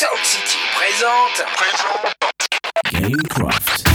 Sound City présente. Gamecraft.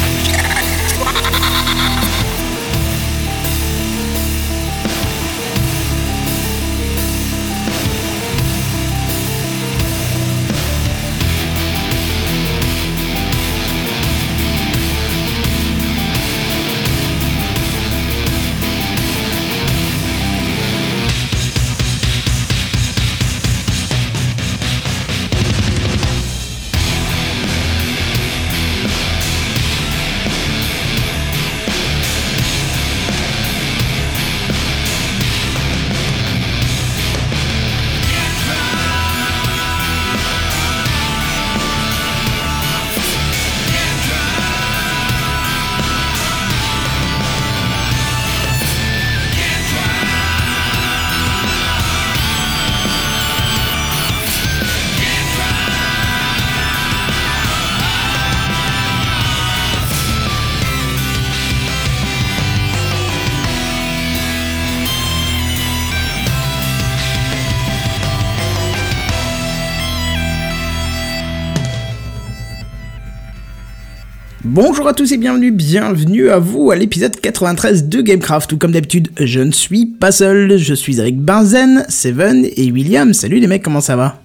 Bonjour à tous et bienvenue, bienvenue à vous à l'épisode 93 de Gamecraft, où comme d'habitude, je ne suis pas seul, je suis avec Benzen, Seven et William. Salut les mecs, comment ça va?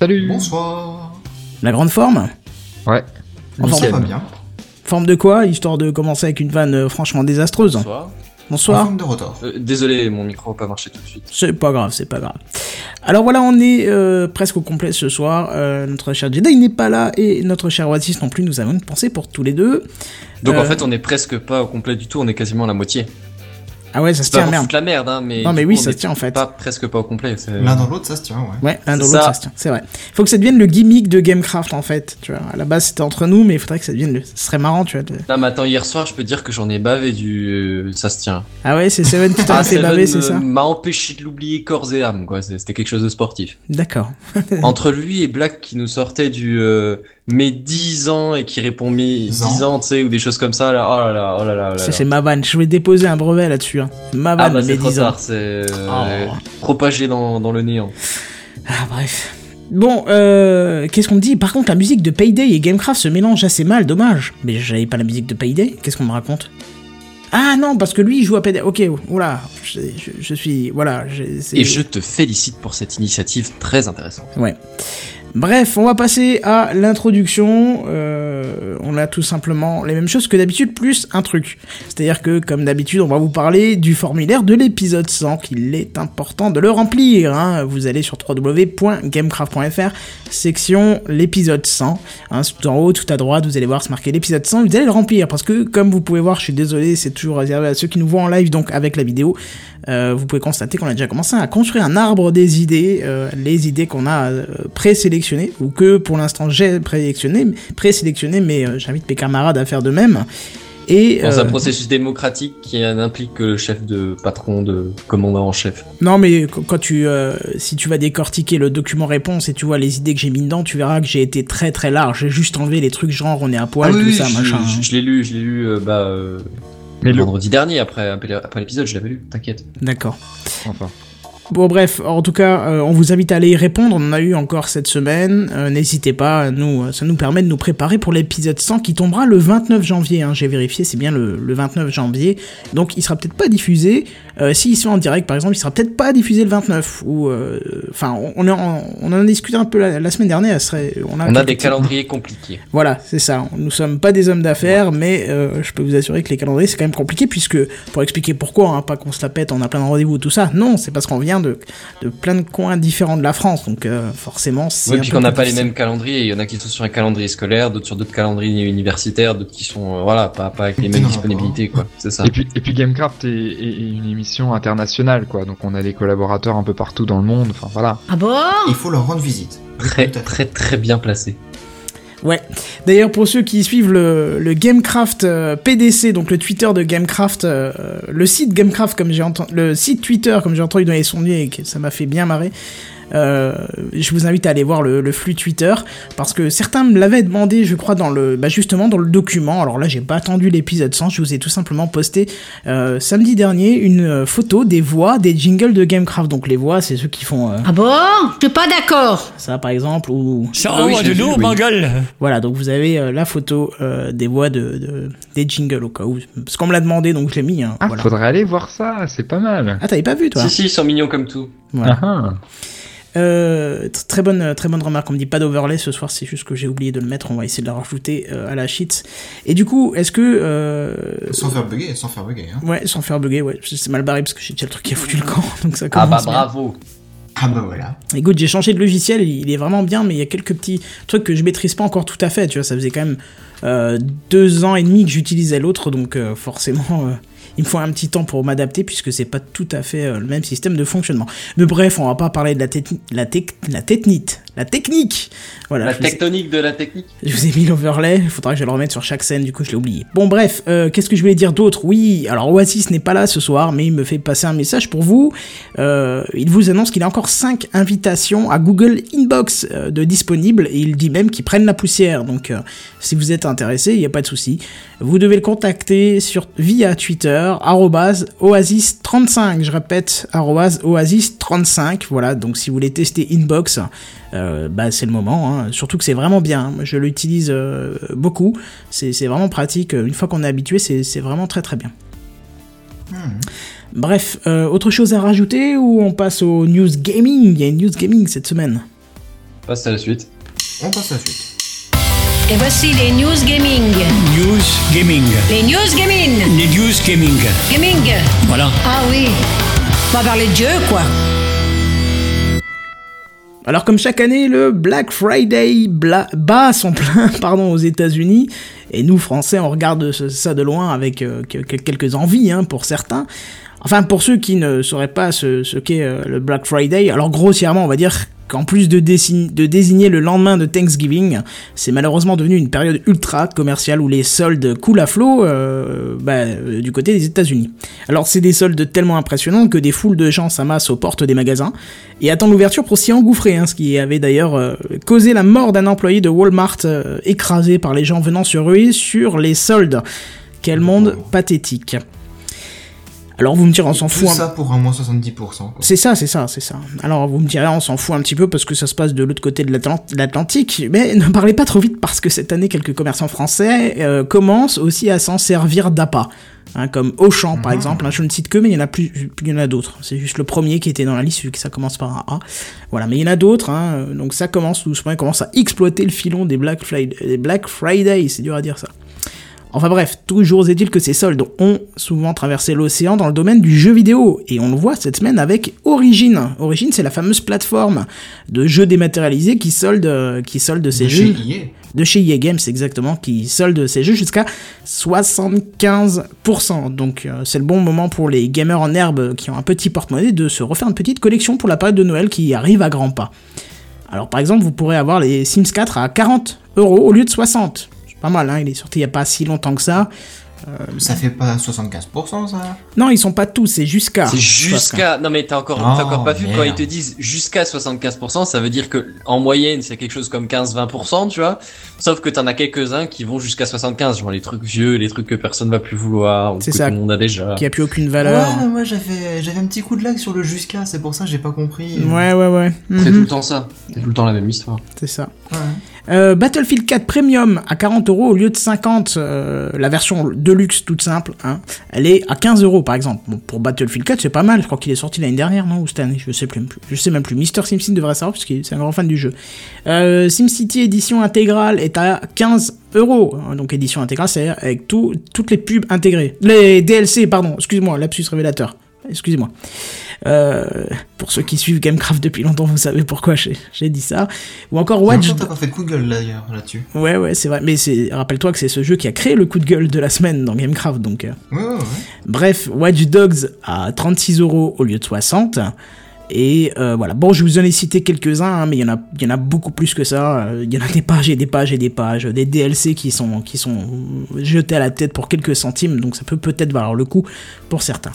Salut Bonsoir. La grande forme? Ouais. En Ça forme, va bien. forme de quoi Histoire de commencer avec une vanne euh, franchement désastreuse. Bonsoir. Bonsoir. forme de retard. Euh, désolé, mon micro n'a pas marché tout de suite. C'est pas grave, c'est pas grave. Alors voilà, on est euh, presque au complet ce soir. Euh, notre cher Jedi n'est pas là et notre cher Oasis non plus. Nous avons une pensée pour tous les deux. Donc Euh, en fait, on est presque pas au complet du tout, on est quasiment à la moitié. Ah ouais, ça se tient, merde. la merde, hein, mais. Non, mais oui, ça se tient en fait. Pas presque pas au complet. L'un dans l'autre, ça se tient, ouais. Ouais, l'un dans l'autre, ça. se tient. C'est vrai. Faut que ça devienne le gimmick de Gamecraft en fait. Tu vois, à la base c'était entre nous, mais il faudrait que ça devienne le. Ce serait marrant, tu vois. de- Non, mais attends, hier soir, je peux dire que j'en ai bavé du. euh, Ça se tient. Ah ouais, c'est Seven qui t'a fait Seven baver, c'est ça M'a empêché de l'oublier corps et âme, quoi. C'était quelque chose de sportif. D'accord. Entre lui et Black qui nous sortait du. euh, mes 10 ans et qui répond mes 10 ans. ans, tu sais, ou des choses comme ça, là. Oh là là, oh là là. oh là Ça là. c'est ma vanne. Je vais déposer un brevet là-dessus. Hein. Ma Ah vanne, bah mes c'est trop 10 ans. tard, c'est euh, Oh. propagé dans, dans le néant. Ah bref. Bon, euh, qu'est-ce qu'on me dit? Par contre, la musique de Payday et Gamecraft se mélangent assez mal, dommage. Mais j'avais pas la musique de Payday, qu'est-ce qu'on me raconte? Ah non, parce que lui, il joue à Payday. Ok, oula, je, je, je suis... Voilà. Et je te félicite pour cette initiative très intéressante. Ouais. Bref, on va passer à l'introduction. Euh, on a tout simplement les mêmes choses que d'habitude, plus un truc. C'est-à-dire que, comme d'habitude, on va vous parler du formulaire de l'épisode 100, qu'il est important de le remplir. hein. Vous allez sur www.gamecraft.fr, section l'épisode 100. Hein, tout en haut, tout à droite, vous allez voir se marquer l'épisode 100. Vous allez le remplir, parce que, comme vous pouvez voir, je suis désolé, c'est toujours réservé à ceux qui nous voient en live, donc avec la vidéo. Euh, vous pouvez constater qu'on a déjà commencé à construire un arbre des idées, euh, les idées qu'on a euh, présélectionnées, ou que pour l'instant j'ai présélectionné, présélectionné, mais euh, j'invite mes camarades à faire de même. Et Dans un euh, processus démocratique qui n'implique que le chef de patron de commandant en chef. non, mais qu- quand tu, euh, si tu vas décortiquer le document réponse et tu vois les idées que j'ai mis dedans, tu verras que j'ai été très très large. J'ai juste enlevé les trucs genre on est à poil, Ah tout oui, ça, je, machin. hein. je- je l'ai lu, je l'ai lu euh, bah, euh, Mais vendredi dernier après, après l'épisode, je l'avais lu, t'inquiète. D'accord. Enfin. Bon bref, en tout cas, euh, on vous invite à aller y répondre, on en a eu encore cette semaine, Euh, n'hésitez pas, euh, ça nous permet de nous préparer pour l'épisode 100 qui tombera le 29 janvier, hein, j'ai vérifié, c'est bien le, le 29 janvier, donc il sera peut-être pas diffusé, euh, s'il se fait en direct par exemple, il sera peut-être pas diffusé le 29, ou, euh, enfin, on, on, en- on en a discuté un peu la, la semaine dernière, serait, on a, On a quelques des calendriers compliqués. voilà, c'est ça. Nous sommes pas des hommes d'affaires, mais euh, je peux vous assurer que les calendriers c'est quand même compliqué puisque pour expliquer pourquoi, hein, pas qu'on se la pète, on a plein de rendez-vous tout ça. Non, c'est parce qu'on vient de, de plein de coins différents de la France, donc euh, forcément c'est. Oui, un puis qu'on n'a pas les mêmes calendriers, il y en a qui sont sur un calendrier scolaire, d'autres sur d'autres calendriers universitaires, d'autres qui sont, euh, voilà, pas, pas avec les mêmes Non, disponibilités, quoi. C'est ça. Et puis, et puis Gamecraft est, est- est une émission internationale, quoi. Donc on a des collaborateurs un peu partout dans le monde. Enfin voilà. Ah bon? Il faut leur rendre visite. Très, très, très bien placé. Ouais. D'ailleurs, pour ceux qui suivent le, le Gamecraft euh, PDC, donc le Twitter de Gamecraft, euh, le site Gamecraft comme j'ai entendu, le site Twitter comme j'ai entendu donner son nom et que ça m'a fait bien marrer. Euh, je vous invite à aller voir le, le flux Twitter parce que certains me l'avaient demandé, je crois, dans le, bah justement dans le document. Alors là, j'ai pas attendu l'épisode 100, je vous ai tout simplement posté euh, samedi dernier une euh, photo des voix des jingles de Gamecraft. Donc les voix, c'est ceux qui font euh, Ah bon? Je suis pas d'accord. ça par exemple ou Ça Ah oui, de l'eau, oui. voilà. Donc vous avez euh, la photo euh, des voix de, de- des jingles au cas où. Parce qu'on me l'a demandé, donc je l'ai mis. hein, Ah, voilà. faudrait aller voir ça, c'est pas mal. Ah, t'avais pas vu toi Si, si, ils sont mignons comme tout. Voilà. Ah, ah. Euh, très bonne, très bonne remarque. On me dit pas d'overlay ce soir, c'est juste que j'ai oublié de le mettre. On va essayer de le rajouter euh, à la sheet. Et du coup, est-ce que euh, Sans faire bugger, sans faire bugger. Hein. ouais, sans faire bugger, ouais, c'est mal barré parce que j'ai déjà le truc qui a foutu le camp, donc ça Ah commence bah bien. bravo. Ah bah voilà. Écoute, j'ai changé de logiciel, il il est vraiment bien, mais il y a quelques petits trucs que je maîtrise pas encore tout à fait. Tu vois, ça faisait quand même euh, deux ans et demi que j'utilisais l'autre, donc euh, forcément, euh, il me faut un petit temps pour m'adapter puisque c'est pas tout à fait euh, le même système de fonctionnement. Mais bref, on va pas parler de la technique, la, la technique, la technique. Voilà. La ai- tectonique de la technique. je vous ai mis l'overlay, il faudra que je le remette sur chaque scène, du coup je l'ai oublié. Bon bref, euh, qu'est-ce que je voulais dire d'autre? Oui, alors Oasis n'est pas là ce soir, mais il me fait passer un message pour vous. Euh, il vous annonce qu'il a encore 5 invitations à Google Inbox euh, de disponibles, et il dit même qu'ils prennent la poussière, donc si vous êtes intéressé, il n'y a pas de souci. Vous devez le contacter sur, via Twitter, arrobase oasis35, je répète, arrobase oasis35, voilà, donc si vous voulez tester Inbox, euh, bah c'est le moment, hein. surtout que c'est vraiment bien, je l'utilise euh, beaucoup, c'est vraiment pratique, une fois qu'on est habitué, c'est vraiment très très bien. Bref, euh, autre chose à rajouter ou on passe aux news gaming? Il y a une news gaming cette semaine. Passe à la suite. On passe à la suite. Et voici les news gaming. News Gaming. Les news gaming. Les News Gaming. Gaming. Voilà. Ah oui. On va parler de jeu, quoi. Alors comme chaque année, le Black Friday bla- bat son plein pardon, aux États-Unis, et nous Français on regarde ça de loin avec euh, que- que- quelques envies hein, pour certains. Enfin pour ceux qui ne sauraient pas ce, ce qu'est euh, le Black Friday, alors grossièrement on va dire qu'en plus de, désigner le lendemain de Thanksgiving, c'est malheureusement devenu une période ultra commerciale où les soldes coulent à flot euh, bah, euh, du côté des États-Unis. Alors c'est des soldes tellement impressionnants que des foules de gens s'amassent aux portes des magasins et attendent l'ouverture pour s'y engouffrer, hein, ce qui avait d'ailleurs euh, causé la mort d'un employé de Walmart euh, écrasé par les gens venant se ruer sur les soldes. Quel monde pathétique. Alors vous me direz on s'en Tout fout. un- ça pour un moins 70%. Quoi. c'est ça, c'est ça, c'est ça. Alors vous me direz, on s'en fout un petit peu parce que ça se passe de l'autre côté de l'Atlant- l'Atlantique, mais ne parlez pas trop vite parce que cette année, quelques commerçants français euh, commencent aussi à s'en servir d'appât. Hein, comme Auchan par exemple, hein, je ne cite que, mais il y en a plus, il y en a d'autres. C'est juste le premier qui était dans la liste, vu que ça commence par un A. Voilà, mais il y en a d'autres, hein, donc ça commence doucement, ils commencent à exploiter le filon des Black, Friday, des Black Friday, c'est dur à dire ça. Enfin bref, toujours est-il que ces soldes ont souvent traversé l'océan dans le domaine du jeu vidéo, et on le voit cette semaine avec Origin. Origin, c'est la fameuse plateforme de jeux dématérialisés qui solde, euh, qui solde ses De jeux chez EA. de chez EA Games exactement, qui solde ses jeux jusqu'à 75%. Donc euh, c'est le bon moment pour les gamers en herbe qui ont un petit porte-monnaie de se refaire une petite collection pour la période de Noël qui arrive à grands pas. Alors par exemple, vous pourrez avoir les Sims 4 à 40 euros au lieu de 60. Pas mal, hein, il est sorti il y a pas si longtemps que ça. Ça fait pas 75% ça? Non, ils sont pas tous, c'est jusqu'à. C'est jusqu'à. Non mais t'as encore, Oh, t'as encore pas vu quand ils te disent jusqu'à 75%, ça veut dire que en moyenne c'est quelque chose comme 15-20%, tu vois? Sauf que t'en as quelques-uns qui vont jusqu'à 75, genre les trucs vieux, les trucs que personne va plus vouloir, ou que C'est tout ça. le monde a déjà. Qui a plus aucune valeur. Ouais, moi j'avais j'avais un petit coup de lag sur le jusqu'à, c'est pour ça que j'ai pas compris. Ouais, ouais, ouais. C'est Mhm. tout le temps ça. C'est tout le temps la même histoire. C'est ça. Euh, Battlefield 4 Premium à 40 euros au lieu de 50, euh, la version Deluxe toute simple, hein, elle est à 15 euros par exemple. Bon, pour Battlefield 4 c'est pas mal, je crois qu'il est sorti l'année dernière, non Ou cette année, je sais plus, je sais même plus. Mister Simpson devrait savoir parce qu'il c'est un grand fan du jeu. Euh, SimCity édition intégrale est à 15 euros, hein, donc édition intégrale c'est avec tout, toutes les pubs intégrées. Les DLC, pardon, excuse-moi, lapsus révélateur. Excusez-moi. Euh, pour ceux qui suivent Gamecraft depuis longtemps, vous savez pourquoi j'ai dit ça. Ou encore Watch. T'as pas fait de coup de gueule d'ailleurs là-dessus. Ouais, ouais, c'est vrai. Mais rappelle-toi que c'est ce jeu qui a créé le coup de gueule de la semaine dans Gamecraft. Donc, euh, Ouais, ouais, ouais. bref, Watch Dogs à 36 euros au lieu de 60. Et euh, voilà. Bon, je vous en ai cité quelques-uns, hein, mais il y en a, il y en a beaucoup plus que ça. Il y en a des pages et des pages et des pages, des DLC qui sont, qui sont jetés à la tête pour quelques centimes. Donc, ça peut peut-être valoir le coup pour certains.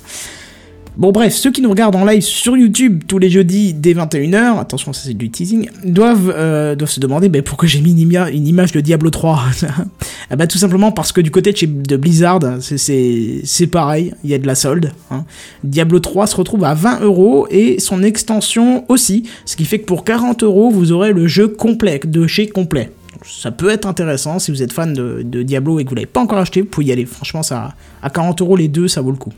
Bon bref, ceux qui nous regardent en live sur YouTube tous les jeudis dès 21h, attention ça c'est du teasing, doivent, euh, doivent se demander mais pourquoi j'ai mis une, ima- une image de Diablo 3 Ah bah tout simplement parce que du côté de, chez, Blizzard, c'est pareil, il y a de la solde. hein. Diablo 3 se retrouve à 20 euros et son extension aussi, ce qui fait que pour 40 euros vous aurez le jeu complet, de chez complet. Ça peut être intéressant si vous êtes fan de, de Diablo et que vous l'avez pas encore acheté, vous pouvez y aller. Franchement, ça, à 40 euros les deux, ça vaut le coup.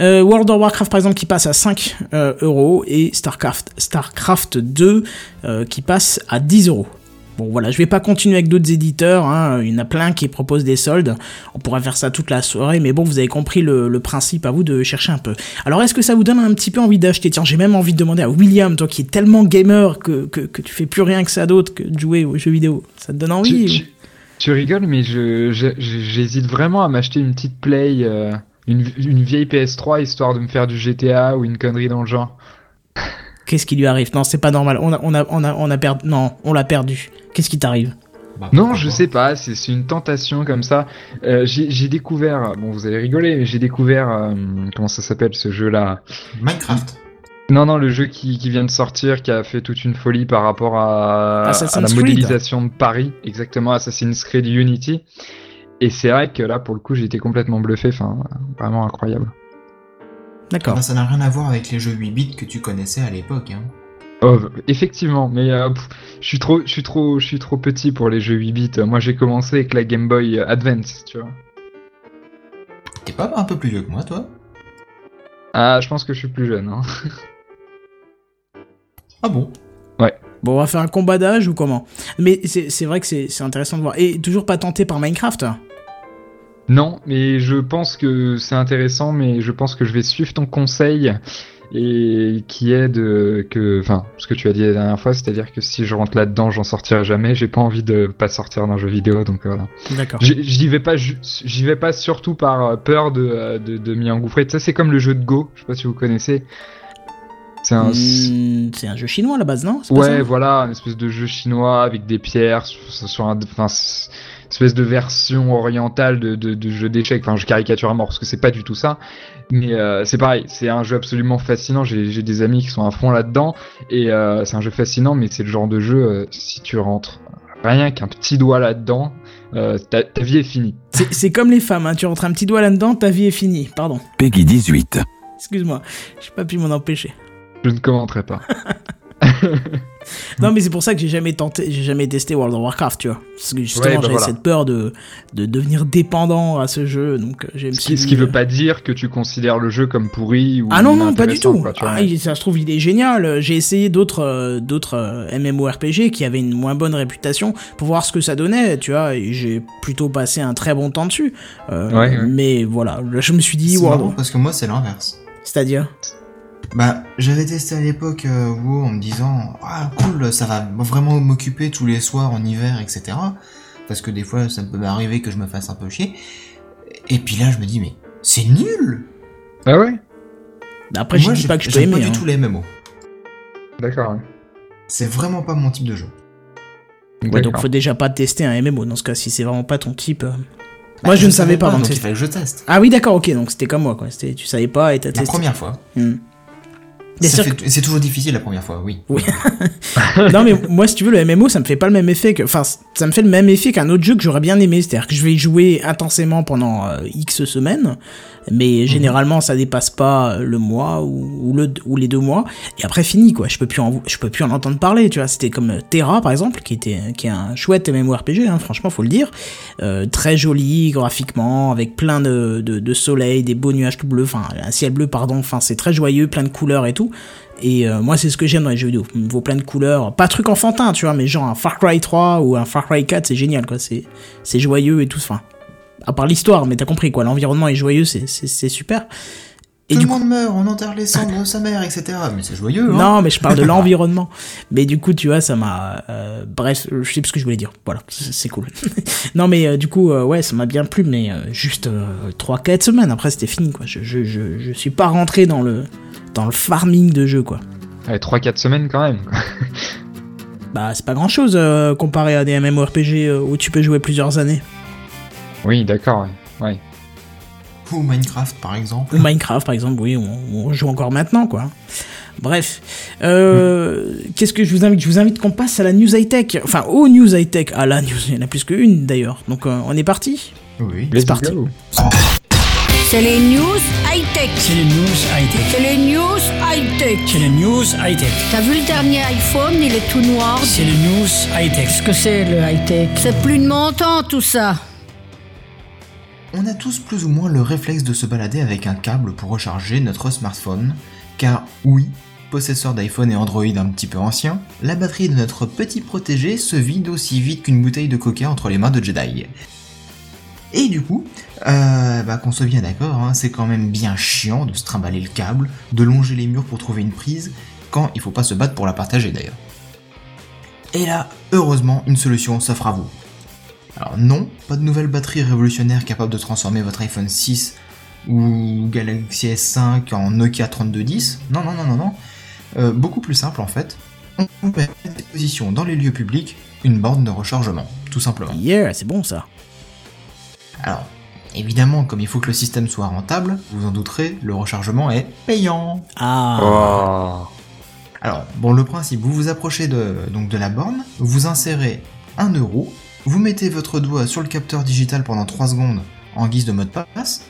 Euh, World of Warcraft par exemple qui passe à 5 euh, euros et Starcraft, Starcraft 2 euh, qui passe à 10 euros. Bon voilà, je vais pas continuer avec d'autres éditeurs, hein, il y en a plein qui proposent des soldes, on pourrait faire ça toute la soirée, mais bon vous avez compris le, le principe à vous de chercher un peu. Alors est-ce que ça vous donne un petit peu envie d'acheter? Tiens j'ai même envie de demander à William, toi qui es tellement gamer que, que, que tu fais plus rien que ça d'autre que de jouer aux jeux vidéo, ça te donne envie Tu, ou- tu- tu rigoles, mais je, je- je- j'hésite vraiment à m'acheter une petite play, euh, une, une vieille PS3 histoire de me faire du GTA ou une connerie dans le genre. Qu'est-ce qui lui arrive? Non c'est pas normal, on a, on a, on a, on a perdu, non on l'a perdu. Qu'est-ce qui t'arrive? Bah, Non, je sais pas, c'est c'est une tentation comme ça. Euh, j'ai découvert, bon vous allez rigoler, mais j'ai découvert, euh, comment ça s'appelle ce jeu-là? Minecraft. Non, non, le jeu qui, qui vient de sortir, qui a fait toute une folie par rapport à, à la modélisation de Paris, exactement, Assassin's Creed Unity. Et c'est vrai que là, pour le coup, j'ai été complètement bluffé, enfin, vraiment incroyable. D'accord. Ça n'a rien à voir avec les jeux 8 bits que tu connaissais à l'époque. Hein. Oh, effectivement, mais euh, pff, je suis trop, je suis trop, je suis trop petit pour les jeux 8 bits. Moi, j'ai commencé avec la Game Boy Advance, tu vois. T'es pas un peu plus vieux que moi, toi? Ah, je pense que je suis plus jeune. Hein. Ah bon? Bon, on va faire un combat d'âge ou comment? Mais c'est vrai que c'est c'est intéressant de voir. Et toujours pas tenté par Minecraft? Non, mais je pense que c'est intéressant, mais je pense que je vais suivre ton conseil et qui est de que, enfin, ce que tu as dit la dernière fois, c'est-à-dire que si je rentre là-dedans, j'en sortirai jamais. J'ai pas envie de pas sortir d'un jeu vidéo, donc voilà. D'accord. J'y vais pas, j'y vais pas surtout par euh, peur de euh, de, de m'y engouffrer. Ça, c'est comme le jeu de Go. Je sais pas si vous connaissez. C'est un, Hmm, un jeu chinois à la base, non? Ouais, ça? voilà, une espèce de jeu chinois avec des pierres sur, sur un, enfin, espèce de version orientale de, de, de jeu d'échecs. Enfin, je caricature à mort parce que c'est pas du tout ça, mais euh, c'est pareil, c'est un jeu absolument fascinant. J'ai des amis qui sont à fond là-dedans et euh, c'est un jeu fascinant, mais c'est le genre de jeu euh, si tu rentres rien qu'un petit doigt là-dedans, euh, ta, ta vie est finie. C'est c'est comme les femmes, hein. tu rentres un petit doigt là-dedans, ta vie est finie. Pardon. Peggy 18. Excuse-moi, j'ai pas pu m'en empêcher. Je ne commenterai pas. Non, mais c'est pour ça que j'ai jamais tenté, j'ai jamais testé World of Warcraft, tu vois. Parce que justement, Ouais, bah j'avais voilà. cette peur de, de devenir dépendant à ce jeu, donc euh, Ce ce qui euh, veut pas dire que tu considères le jeu comme pourri ou Ah non, non, pas du tout. quoi. Ah, il- ça se trouve, il est génial. J'ai essayé d'autres euh, d'autres euh, MMORPG qui avaient une moins bonne réputation pour voir ce que ça donnait, tu vois, et j'ai plutôt passé un très bon temps dessus. Euh, Ouais, ouais. Mais voilà, là, je me suis dit, C'est of- parce que moi, c'est l'inverse. c'est-à-dire? Bah, j'avais testé à l'époque euh, WoW en me disant ah cool, ça va vraiment m'occuper tous les soirs en hiver, etc. Parce que des fois, ça peut m'arriver que je me fasse un peu chier. Et puis là, je me dis mais c'est nul. Ah ouais? Après, je dis j'ai- pas que je peux aimer. pas hein. du tout les MMO. D'accord. ouais. C'est vraiment pas mon type de jeu. Ouais, donc faut déjà pas tester un MMO dans ce cas si c'est vraiment pas ton type. euh. Moi, je ne savais pas de donc il fallait que je teste. Ah oui, d'accord, ok, donc c'était comme moi, quoi. C'était- Tu savais pas et t'as La testé. première fois. Hmm. C'est toujours difficile la première fois, oui. non mais moi si tu veux le MMO ça me fait pas le même effet que enfin ça me fait le même effet qu'un autre jeu que j'aurais bien aimé. C'est-à-dire que je vais y jouer intensément pendant euh, X semaines mais généralement ça dépasse pas le mois ou, ou le ou les deux mois. Et après fini quoi. Je peux plus en je peux plus en entendre parler tu vois. C'était comme euh, Terra par exemple qui était qui est un chouette MMORPG hein, franchement faut le dire. Euh, très joli graphiquement avec plein de, de, de soleil des beaux nuages tout bleus enfin un ciel bleu pardon. Enfin c'est très joyeux plein de couleurs et tout et euh, moi, c'est ce que j'aime dans les jeux vidéo. Il me vaut plein de couleurs. Pas truc enfantin, tu vois, mais genre un Far Cry 3 ou un Far Cry 4, c'est génial, quoi. C'est, c'est joyeux et tout. Enfin, à part l'histoire, mais t'as compris, quoi. L'environnement est joyeux, c'est, super. Et Tout du le coup, monde meurt, on enterre les cendres de sa mère, etc. Mais c'est joyeux, hein. non, mais je parle de l'environnement. Mais du coup, tu vois, ça m'a. euh, bref, je sais plus ce que je voulais dire. Voilà, c'est cool. non, mais euh, du coup, euh, ouais, ça m'a bien plu, mais juste 3-4 semaines après, c'était fini, quoi. Je, je, je, je suis pas rentré dans le, dans le farming de jeu, quoi. Ouais, 3-4 semaines quand même. Bah, c'est pas grand chose comparé à des MMORPG euh, où tu peux jouer plusieurs années. Oui, d'accord. Ouais. ouais. Ou Minecraft par exemple. Ou Minecraft, par exemple, oui, on, on joue encore maintenant, quoi. Bref, euh, qu'est-ce que je vous invite? Je vous invite qu'on passe à la news high tech, enfin aux news high tech. Ah la news, il y en a plus qu'une d'ailleurs. Donc euh, on est parti. Oui. Let's parti. go. C'est les news high-tech. C'est les news high-tech. C'est les news high-tech. C'est les news high-tech. T'as vu le dernier iPhone, il est tout noir. C'est les news high-tech. Qu'est-ce que c'est le high-tech? C'est plus de mon temps tout ça. On a tous plus ou moins le réflexe de se balader avec un câble pour recharger notre smartphone, car oui, possesseur d'iPhone et Android un petit peu ancien, la batterie de notre petit protégé se vide aussi vite qu'une bouteille de coca entre les mains de Jedi. Et du coup, euh, bah, qu'on soit bien d'accord, hein, c'est quand même bien chiant de se trimballer le câble, de longer les murs pour trouver une prise, quand il faut pas se battre pour la partager d'ailleurs. Et là, heureusement, une solution s'offre à vous. Alors non, pas de nouvelle batterie révolutionnaire capable de transformer votre iPhone 6 ou Galaxy S5 en Nokia 3210. Non, non, non, non, non. Euh, beaucoup plus simple en fait. On met à disposition dans les lieux publics une borne de rechargement, tout simplement. Yeah, c'est bon ça. Alors, évidemment, comme il faut que le système soit rentable, vous en douterez, le rechargement est payant. Ah. Oh. Alors, bon, le principe, vous vous approchez de, donc de la borne, vous insérez 1 euro, vous mettez votre doigt sur le capteur digital pendant 3 secondes en guise de mot de passe,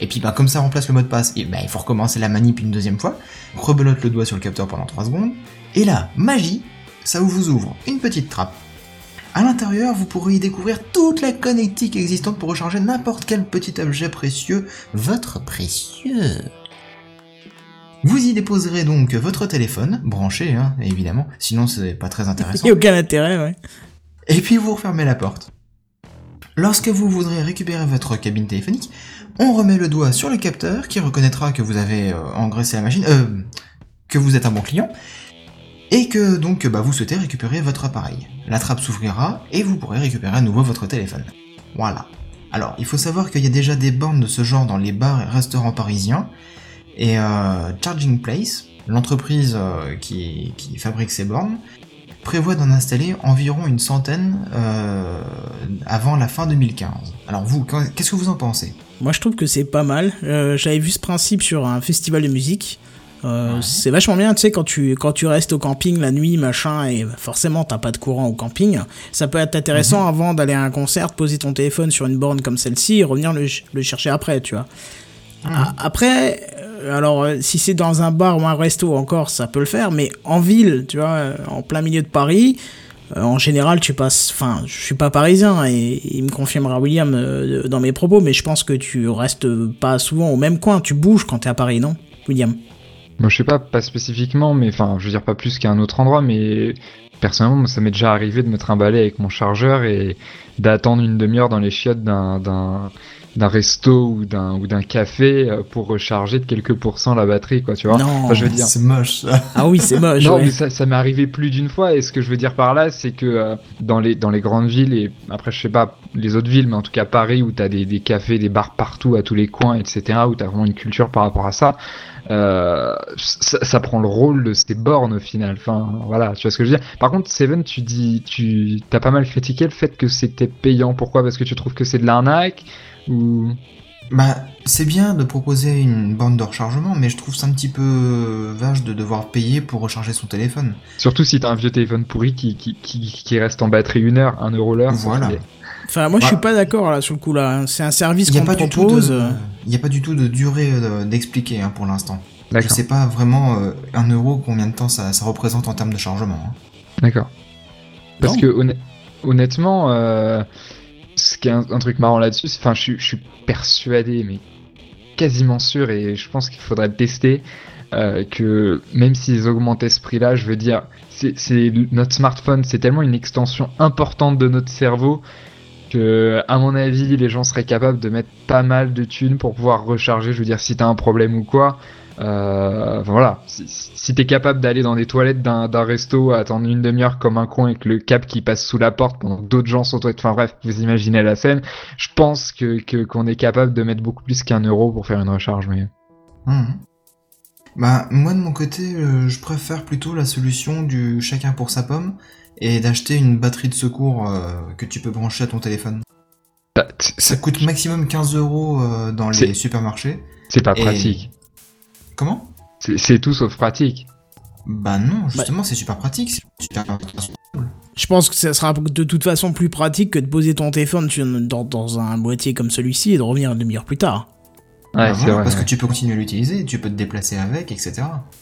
et puis bah, comme ça remplace le mot de passe, et bah, il faut recommencer la manip une deuxième fois, rebelote le doigt sur le capteur pendant 3 secondes, et là, magie, ça vous ouvre une petite trappe. À l'intérieur, vous pourrez y découvrir toute la connectique existante pour recharger n'importe quel petit objet précieux, votre précieux. Vous y déposerez donc votre téléphone, branché, hein, évidemment, sinon c'est pas très intéressant. Il y a aucun intérêt, ouais. Et puis vous refermez la porte. Lorsque vous voudrez récupérer votre cabine téléphonique, on remet le doigt sur le capteur qui reconnaîtra que vous avez euh, engraissé la machine, euh, que vous êtes un bon client, et que donc bah, vous souhaitez récupérer votre appareil. La trappe s'ouvrira et vous pourrez récupérer à nouveau votre téléphone. Voilà. Alors, il faut savoir qu'il y a déjà des bornes de ce genre dans les bars et restaurants parisiens, et euh, Charging Place, l'entreprise euh, qui, qui fabrique ces bornes, prévoit d'en installer environ une centaine euh, avant la fin 2015. Alors vous, qu'est-ce que vous en pensez? Moi, je trouve que c'est pas mal. Euh, J'avais vu ce principe sur un festival de musique. Euh, C'est vachement bien, tu sais, quand tu, quand tu restes au camping la nuit, machin, et forcément t'as pas de courant au camping, ça peut être intéressant avant d'aller à un concert, poser ton téléphone sur une borne comme celle-ci et revenir le, le chercher après, tu vois. A- Après, euh, alors euh, si c'est dans un bar ou un resto encore, ça peut le faire, mais en ville, tu vois, en plein milieu de Paris, euh, en général, tu passes. Enfin, je suis pas parisien et il me confirmera William euh, dans mes propos, mais je pense que tu restes pas souvent au même coin. Tu bouges quand t'es à Paris, non, William? Moi, je sais pas, pas spécifiquement, mais enfin, je veux dire pas plus qu'à un autre endroit, mais personnellement, moi, ça m'est déjà arrivé de me trimballer avec mon chargeur et d'attendre une demi-heure dans les chiottes d'un d'un d'un resto ou d'un ou d'un café euh, pour recharger de quelques pourcents la batterie, quoi, tu vois. Non. Enfin, je veux dire. C'est moche ça. Ah oui, c'est moche. Non, ouais. mais ça, ça m'est arrivé plus d'une fois. Et ce que je veux dire par là, c'est que euh, dans les dans les grandes villes et après je sais pas les autres villes, mais en tout cas Paris où t'as des des cafés, des bars partout à tous les coins, etc. Où t'as vraiment une culture par rapport à ça. Euh, ça, ça prend le rôle de ces bornes au final. Enfin, voilà, tu vois ce que je veux dire. Par contre, Seven, tu dis, tu t'as pas mal critiqué le fait que c'était payant. Pourquoi? Parce que tu trouves que c'est de l'arnaque ou? Bah, c'est bien de proposer une borne de rechargement, mais je trouve ça un petit peu vache de devoir payer pour recharger son téléphone. surtout si t'as un vieux téléphone pourri qui qui qui, qui reste en batterie une heure, un euro l'heure. Voilà. Enfin, moi, je suis Ouais. pas d'accord là sur le coup là. C'est un service Il n'y a qu'on pas te du tout propose. de, euh, il y a pas du tout de durée euh, d'expliquer hein, pour l'instant. Je sais pas vraiment euh, un euro combien de temps ça, ça représente en termes de chargement. hein. D'accord. Parce Non. que honn- honnêtement, euh, ce qui est un, un truc marrant là-dessus, enfin, je, suis- je suis persuadé, mais quasiment sûr, et je pense qu'il faudrait tester euh, que même s'ils augmentaient ce prix-là, je veux dire, c'est- notre smartphone, c'est tellement une extension importante de notre cerveau que, à mon avis, les gens seraient capables de mettre pas mal de thunes pour pouvoir recharger. Je veux dire, si t'as un problème ou quoi. Euh, voilà, si, t'es capable d'aller dans des toilettes d'un resto, attendre une demi-heure comme un con avec le cap qui passe sous la porte pendant que d'autres gens sont toilettes, enfin bref, vous imaginez la scène. Je pense que qu'on est capable de mettre beaucoup plus qu'un euro pour faire une recharge, mais Mhm. Bah, moi de mon côté, euh, je préfère plutôt la solution du chacun pour sa pomme et d'acheter une batterie de secours euh, que tu peux brancher à ton téléphone. t- Ça coûte maximum 15 euros euh, dans les supermarchés. c'est pas Et- pratique. Comment? C'est- tout sauf pratique. Bah non, justement, c'est super pratique. c'est super Je pense que ça sera de toute façon plus pratique que de poser ton téléphone dans un boîtier comme celui-ci et de revenir une demi-heure plus tard. Ouais, Bah c'est voilà, vrai. Parce ouais. que tu peux continuer à l'utiliser, tu peux te déplacer avec, etc.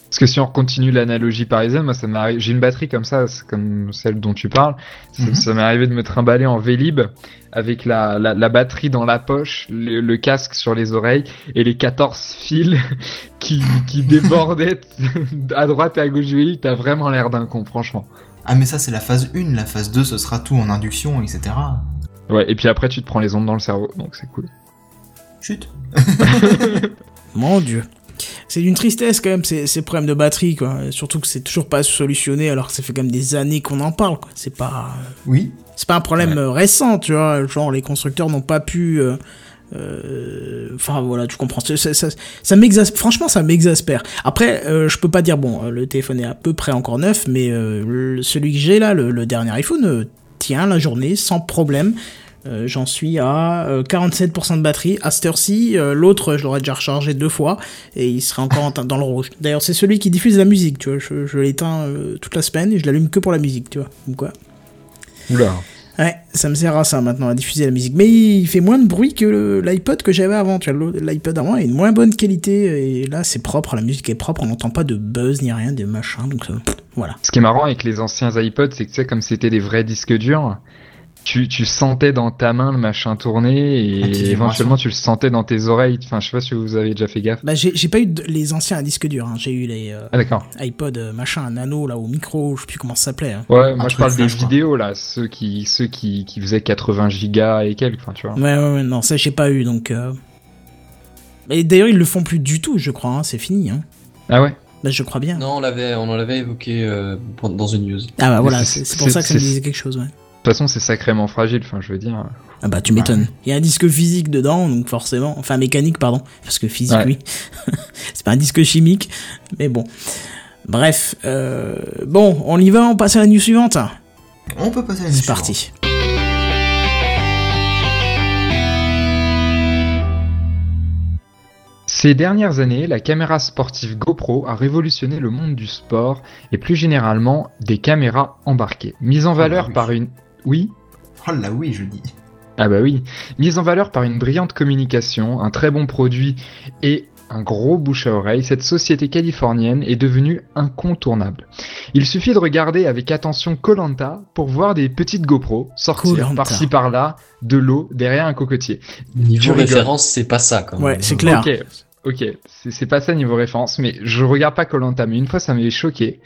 Parce que si on continue l'analogie parisienne, moi ça m'arrive, j'ai une batterie comme ça, comme celle dont tu parles. Ça, Mhm. ça m'est arrivé de me trimballer en Vélib avec la, la, la batterie dans la poche, le, le casque sur les oreilles et les 14 fils qui, qui débordaient à droite et à gauche du Vélib. T'as vraiment l'air d'un con, franchement. Ah mais ça c'est la phase 1, la phase 2 ce sera tout en induction, etc. Ouais, et puis après tu te prends les ondes dans le cerveau, donc c'est cool. Chut. Mon dieu. C'est d'une tristesse quand même ces, ces problèmes de batterie quoi. Surtout que c'est toujours pas solutionné alors que ça fait quand même des années qu'on en parle quoi. C'est pas Oui. c'est pas un problème euh, récent tu vois. Genre les constructeurs n'ont pas pu. euh, euh, Enfin voilà, tu comprends. Ça, ça, ça, ça m'exaspère. Franchement, ça m'exaspère. Après, euh, je peux pas dire bon, euh, le téléphone est à peu près encore neuf, mais euh, le- celui que j'ai là, le, le dernier iPhone, euh, tient la journée sans problème. Euh, J'en suis à euh, 47% de batterie. À cette heure-ci, euh, l'autre, je l'aurais déjà rechargé deux fois et il serait encore dans le rouge. D'ailleurs, c'est celui qui diffuse la musique, tu vois. Je, je l'éteins euh, toute la semaine et je l'allume que pour la musique, tu vois. Ou quoi. Oula. Ouais, ça me sert à ça maintenant, à diffuser la musique. Mais il fait moins de bruit que l'iPod que j'avais avant. Tu vois, l'iPod avant a une moins bonne qualité et là c'est propre, la musique est propre, on n'entend pas de buzz ni rien, de machin. Donc euh, pff, voilà. Ce qui est marrant avec les anciens iPods, c'est que tu sais, comme c'était des vrais disques durs, tu, tu sentais dans ta main le machin tourner et vibration. éventuellement tu le sentais dans tes oreilles. Enfin, je sais pas si vous avez déjà fait gaffe. Bah j'ai j'ai pas eu de- les anciens à disque dur, hein. j'ai eu les euh, Ah iPod euh, machin nano là au micro, je sais plus comment ça s'appelait. hein. Ouais, moi je parle des vidéos là, ceux qui ceux qui, qui faisaient 80 gigas et quelques, enfin tu vois. Ouais, ouais, ouais, non, ça j'ai pas eu donc. Euh... Et d'ailleurs ils le font plus du tout, je crois, hein. c'est fini. Hein. Ah ouais. Bah je crois bien. Non, on l'avait, on en avait évoqué euh, dans une news. Ah bah voilà, c'est- pour ça que ça me disait quelque chose, ouais. De toute façon, c'est sacrément fragile. Enfin, je veux dire. Ah bah tu m'étonnes. Il y a un disque physique dedans, donc forcément, enfin mécanique pardon, parce que physique Ouais. oui, c'est pas un disque chimique, mais bon. Bref, euh, bon, on y va, on passe à la news suivante. On peut passer à la C'est news parti. Ces dernières années, la caméra sportive GoPro a révolutionné le monde du sport et plus généralement des caméras embarquées. Mise en valeur oui. par une. Oui Oh là oui, je dis. Ah bah oui. Mise en valeur par une brillante communication, un très bon produit et un gros bouche à oreille, cette société californienne est devenue incontournable. Il suffit de regarder avec attention Colanta pour voir des petites GoPro sortir par-ci par-là de l'eau derrière un cocotier. Niveau référence, c'est pas ça quand même. Ouais, c'est clair. Ok, ok, c'est c'est pas ça niveau référence, mais je regarde pas Colanta, mais une fois ça m'avait choqué.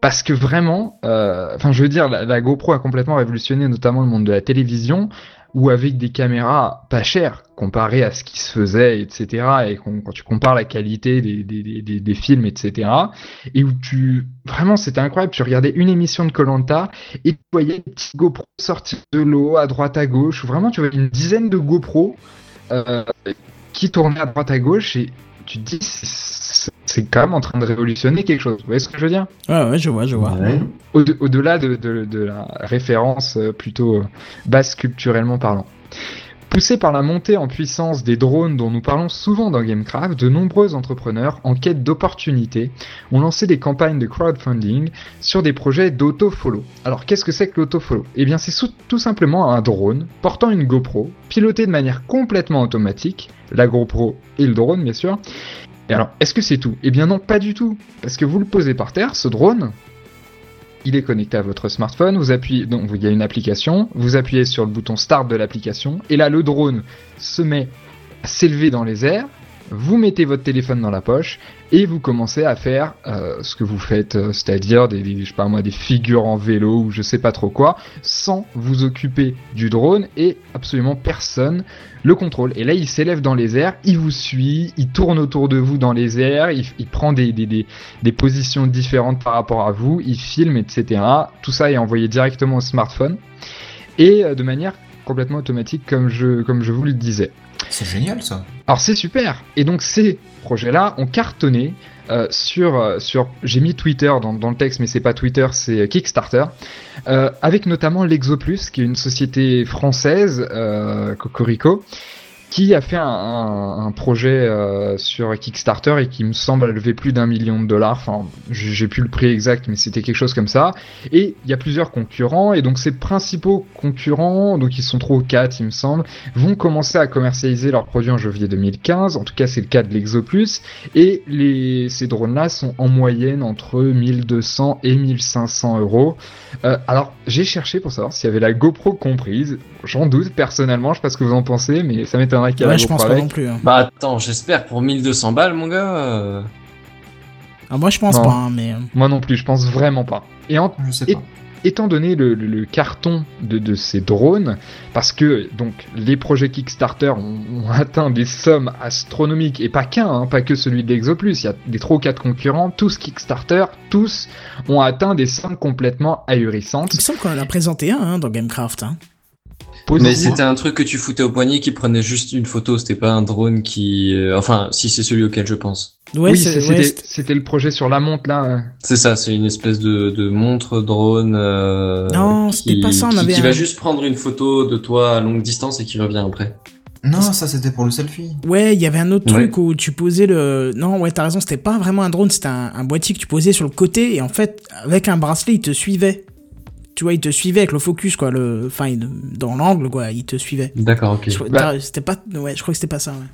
Parce que vraiment, euh, enfin je veux dire, la, GoPro a complètement révolutionné notamment le monde de la télévision, où avec des caméras pas chères, comparées à ce qui se faisait, etc., et quand tu compares la qualité des films, etc., et où tu... Vraiment, c'était incroyable, tu regardais une émission de Colanta, et tu voyais des petites GoPro sortir de l'eau à droite à gauche, où vraiment tu voyais une dizaine de GoPro euh, qui tournaient à droite à gauche, et tu te dis, c'est quand même en train de révolutionner quelque chose. Vous voyez ce que je veux dire? Ouais, ouais, je vois, je vois. Ouais. Au-delà de, de- de la référence euh, plutôt euh, basse culturellement parlant. Poussés par la montée en puissance des drones dont nous parlons souvent dans Gamecraft, de nombreux entrepreneurs en quête d'opportunités ont lancé des campagnes de crowdfunding sur des projets d'auto-follow. Alors qu'est-ce que c'est que l'auto-follow Eh bien c'est tout simplement un drone portant une GoPro, piloté de manière complètement automatique, la GoPro et le drone bien sûr. Et alors, est-ce que c'est tout? Eh bien non, pas du tout. Parce que vous le posez par terre, ce drone, il est connecté à votre smartphone, vous appuyez, donc il y a une application, vous appuyez sur le bouton start de l'application, et là le drone se met à s'élever dans les airs, vous mettez votre téléphone dans la poche, et vous commencez à faire euh, ce que vous faites, euh, c'est-à-dire des, je moi, des figures en vélo ou je sais pas trop quoi, sans vous occuper du drone, et absolument personne le contrôle. Et là il s'élève dans les airs, il vous suit, il tourne autour de vous dans les airs, il, prend des, des, des, des positions différentes par rapport à vous, il filme, etc. Tout ça est envoyé directement au smartphone et euh, de manière complètement automatique comme je, comme je vous le disais. C'est génial ça. Alors c'est super Et donc ces projets-là ont cartonné euh, sur euh, sur j'ai mis Twitter dans, dans le texte mais c'est pas Twitter c'est Kickstarter euh, avec notamment l'Exoplus qui est une société française euh, Cocorico qui a fait un, projet euh, sur Kickstarter et qui me semble levé plus d'un million de dollars. Enfin, j'ai plus le prix exact, mais c'était quelque chose comme ça. Et il y a plusieurs concurrents, et donc ces principaux concurrents, donc ils sont trop quatre, il me semble, vont commencer à commercialiser leurs produits en janvier 2015. En tout cas, c'est le cas de l'Exoplus. Et ces drones-là sont en moyenne entre 1200 et 1500 euros. Euh, alors, j'ai cherché pour savoir s'il y avait la GoPro comprise. J'en doute personnellement, je sais pas ce que vous en pensez, mais ça m'étonnerait y ait Ouais, je pense pas avec. non plus. hein. Bah attends, j'espère pour 1200 balles, mon gars. euh, Ah, moi, je pense Non. pas, hein, mais. euh, Moi non plus, je pense vraiment pas. Et en, Je sais Et- pas. étant donné le, le- le carton de, de ces drones, parce que donc les projets Kickstarter ont, ont atteint des sommes astronomiques, et pas qu'un, hein, pas que celui de l'Exoplus, il y a des trois ou quatre concurrents, tous Kickstarter, tous ont atteint des sommes complètement ahurissantes. Il me semble qu'on en a présenté un hein, dans Gamecraft. Hein? Mais c'était un truc que tu foutais au poignet qui prenait juste une photo, c'était pas un drone qui... euh, Enfin, si c'est celui auquel je pense. Ouais, oui, ouais, c'était le projet sur la montre là. euh. C'est ça, c'est une espèce de, de montre drone. euh, Non, qui- c'était pas ça, on qui, avait qui un- va juste prendre une photo de toi à longue distance et qui revient après. Non, ça c'était pour le selfie. Ouais, il y avait un autre Ouais. truc où tu posais le. Non, ouais, t'as raison, c'était pas vraiment un drone, c'était un, un boîtier que tu posais sur le côté et en fait, avec un bracelet, il te suivait. Tu vois, il te suivait avec le focus, quoi. Le... Enfin, dans l'angle, quoi, il te suivait. D'accord, ok. Je crois- Bah- C'était pas. Ouais, je crois que c'était pas ça, ouais.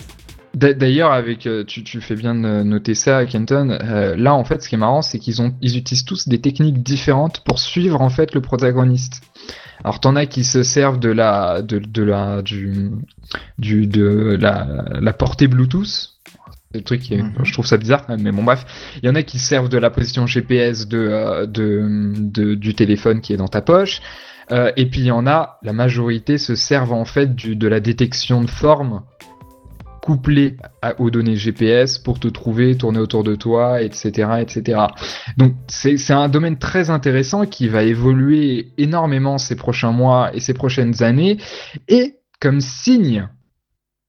D'a- D'ailleurs, avec euh, tu, tu fais bien de noter ça, Kenton. euh, là, en fait, ce qui est marrant, c'est qu'ils ont ils utilisent tous des techniques différentes pour suivre en fait le protagoniste. Alors, t'en as qui se servent de la de, de la du du de la, la portée Bluetooth. Le truc qui est- Mhm. je trouve ça bizarre, quand même, mais bon bref. Il y en a qui se servent de la position GPS de, euh, de, de- du téléphone qui est dans ta poche. Euh, et puis il y en a, la majorité se servent en fait du, de la détection de forme couplée à- aux données GPS pour te trouver, tourner autour de toi, etc., etc. Donc c'est c'est un domaine très intéressant qui va évoluer énormément ces prochains mois et ces prochaines années. Et comme signe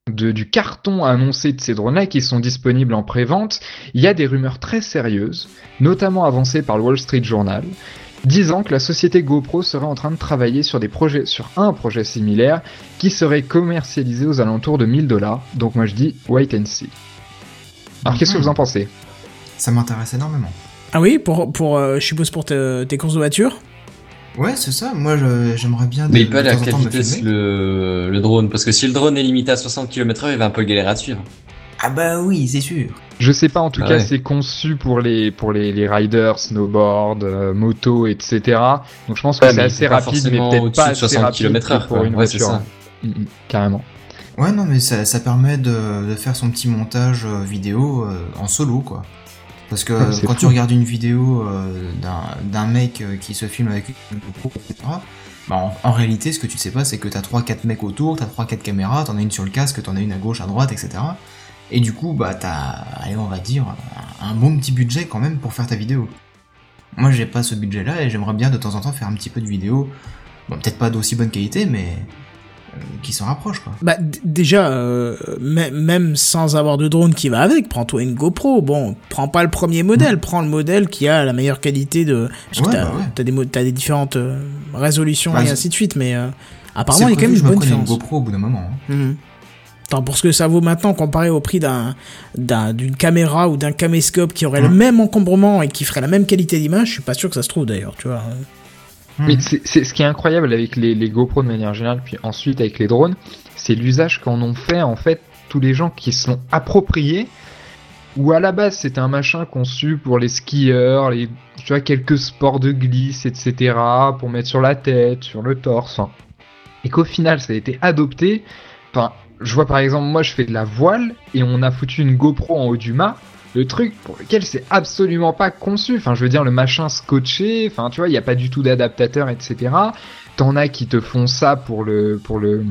de, du carton annoncé de ces drones-là qui sont disponibles en pré-vente, il y a des rumeurs très sérieuses, notamment avancées par le Wall Street Journal, disant que la société GoPro serait en train de travailler sur des projets, sur un projet similaire qui serait commercialisé aux alentours de 1000 dollars. Donc moi je dis wait and see. Alors qu'est-ce que vous en pensez? Ça m'intéresse énormément. Ah oui, pour, pour euh, je suppose pour te- tes courses de voiture? Ouais, c'est ça. Moi, je- j'aimerais bien. de- Mais il peut de aller à quelle vitesse le, le drone Parce que si le drone est limité à 60 km/h, il va un peu galérer à suivre. Ah bah oui, c'est sûr. Je sais pas, en tout Ah cas, ouais. c'est conçu pour les pour les, les riders, snowboard, euh, moto, etc. Donc je pense que Ouais, c'est assez pas rapide, mais peut-être pas de assez 60 rapide km/h, pour quoi. une Ouais, voiture. ça. Mm, mm, carrément. Ouais, non, mais ça, ça permet de, de faire son petit montage euh, vidéo euh, en solo, quoi. Parce que c'est quand fou. tu regardes une vidéo euh, d'un mec euh, qui se filme avec une GoPro, etc., bah en, en réalité, ce que tu sais pas, c'est que t'as 3-4 mecs autour, t'as 3-4 caméras, t'en as une sur le casque, t'en as une à gauche, à droite, etc. Et du coup, bah t'as, allez, on va dire, un, bon petit budget quand même pour faire ta vidéo. Moi, j'ai pas ce budget-là et j'aimerais bien de temps en temps faire un petit peu de vidéo. Bon, peut-être pas d'aussi bonne qualité, mais qui s'en rapproche, quoi. Bah déjà, euh, mê- même sans avoir de drone qui va avec, prends-toi une GoPro. Bon, prends pas le premier modèle, prends le modèle qui a la meilleure qualité de. Parce que Ouais, t'as bah ouais. t'as des, t'as des différentes euh, résolutions Bah, et c'est- ainsi de suite, mais euh, apparemment il y a C'est quand même une je me bonne prenais une différence. GoPro au bout d'un moment. hein. Mhm. Attends, pour ce que ça vaut maintenant comparé au prix d'un d'un- d'une caméra ou d'un caméscope qui aurait le même encombrement et qui ferait la même qualité d'image, je suis pas sûr que ça se trouve d'ailleurs, tu vois. Mais Mhm. c'est ce qui est incroyable avec les, les GoPro de manière générale, puis ensuite avec les drones, c'est l'usage qu'en ont fait en fait tous les gens qui se l'ont approprié. Ou à la base c'était un machin conçu pour les skieurs, les tu vois quelques sports de glisse, etc. pour mettre sur la tête, sur le torse. Et qu'au final ça a été adopté. Enfin, je vois par exemple moi je fais de la voile et on a foutu une GoPro en haut du mât. Le truc pour lequel c'est absolument pas conçu. Enfin, je veux dire, le machin scotché. Enfin, tu vois, il n'y a pas du tout d'adaptateur, etc. T'en as qui te font ça pour le, pour le,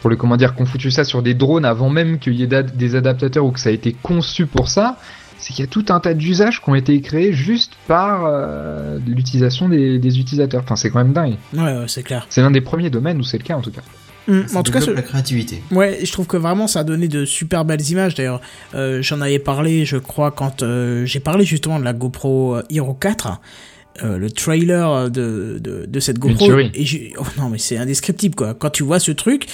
pour le, comment dire, qu'on foutu ça sur des drones avant même qu'il y ait des adaptateurs ou que ça a été conçu pour ça. C'est qu'il y a tout un tas d'usages qui ont été créés juste par euh, l'utilisation des, des utilisateurs. Enfin, c'est quand même dingue. Ouais, ouais, c'est clair. C'est l'un des premiers domaines où c'est le cas en tout cas. Mm, Ça en tout cas, la créativité. Ouais, je trouve que vraiment ça a donné de super belles images. D'ailleurs, euh, j'en avais parlé, je crois, quand euh, j'ai parlé justement de la GoPro Hero 4. euh, le trailer de, de, de cette GoPro et j'ai- oh non mais c'est indescriptible quoi quand tu vois ce truc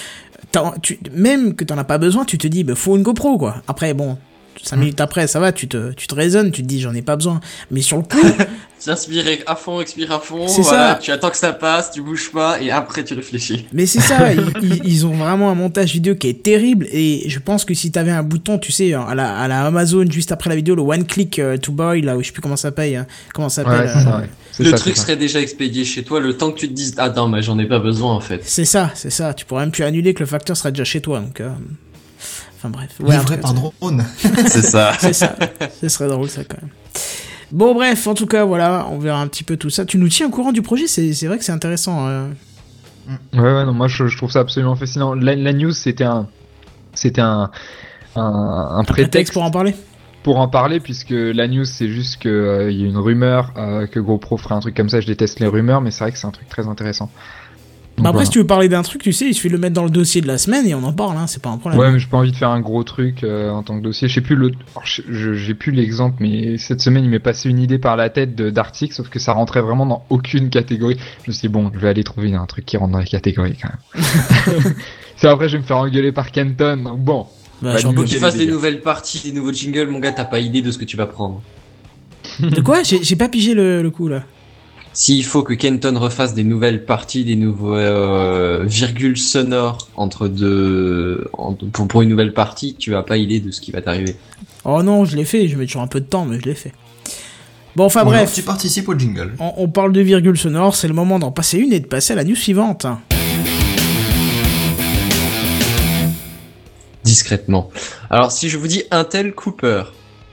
tu, même que t'en as pas besoin tu te dis bah faut une GoPro quoi après bon cinq minutes après ça va tu te tu te raisonnes tu te dis j'en ai pas besoin mais sur le coup Inspire à fond, expire à fond. C'est voilà, ça. Tu attends que ça passe, tu bouges pas et après tu réfléchis. Mais c'est ça, ils, ont vraiment un montage vidéo qui est terrible et je pense que si t'avais un bouton, tu sais, à la, à la Amazon juste après la vidéo, le one click euh, to buy, là où je sais plus comment ça paye, hein, comment ça s'appelle. Ouais, euh, Le ça, truc serait déjà expédié chez toi le temps que tu te dises ah non mais j'en ai pas besoin en fait. C'est ça, c'est ça. Tu pourrais même plus annuler que le facteur sera déjà chez toi, donc. euh, Enfin bref. Ouais, Livré par drone. C'est ça. C'est ça. Ce serait drôle ça quand même. Bon bref, en tout cas voilà, on verra un petit peu tout ça. Tu nous tiens au courant du projet, c'est c'est vrai que c'est intéressant. euh. Ouais, ouais, non, moi je, je trouve ça absolument fascinant. La, la news, c'était un, c'était un, un, un Un prétexte texte pour en parler. pour en parler, puisque la news, c'est juste qu'il y a une rumeur euh, que GoPro ferait un truc comme ça. Je déteste les rumeurs, mais c'est vrai que c'est un truc très intéressant. Bah après, voilà. si tu veux parler d'un truc, tu sais, il suffit de le mettre dans le dossier de la semaine et on en parle, hein, c'est pas un problème. Ouais, mais j'ai pas envie de faire un gros truc euh, en tant que dossier. Je sais plus le, j'ai plus l'exemple, mais cette semaine il m'est passé une idée par la tête d'article, sauf que ça rentrait vraiment dans aucune catégorie. Je me suis dit bon, je vais aller trouver un truc qui rentre dans les catégories quand même. c'est après je vais me faire engueuler par Kenton. Donc bon, Bah, Bah, que tu fasses des nouvelles parties, des nouveaux jingles, mon gars, t'as pas idée de ce que tu vas prendre. De quoi? J'ai j'ai pas pigé le, le coup là. S'il faut que Kenton refasse des nouvelles parties, des nouveaux euh, virgules sonores entre deux, en- pour, pour une nouvelle partie, tu as pas idée de ce qui va t'arriver. Oh non, je l'ai fait, je mets toujours un peu de temps, mais je l'ai fait. Bon, enfin alors bref, Tu participes au jingle. on, on parle de virgule sonore, c'est le moment d'en passer une et de passer à la news suivante. Discrètement. Alors, si je vous dis Intel Cooper,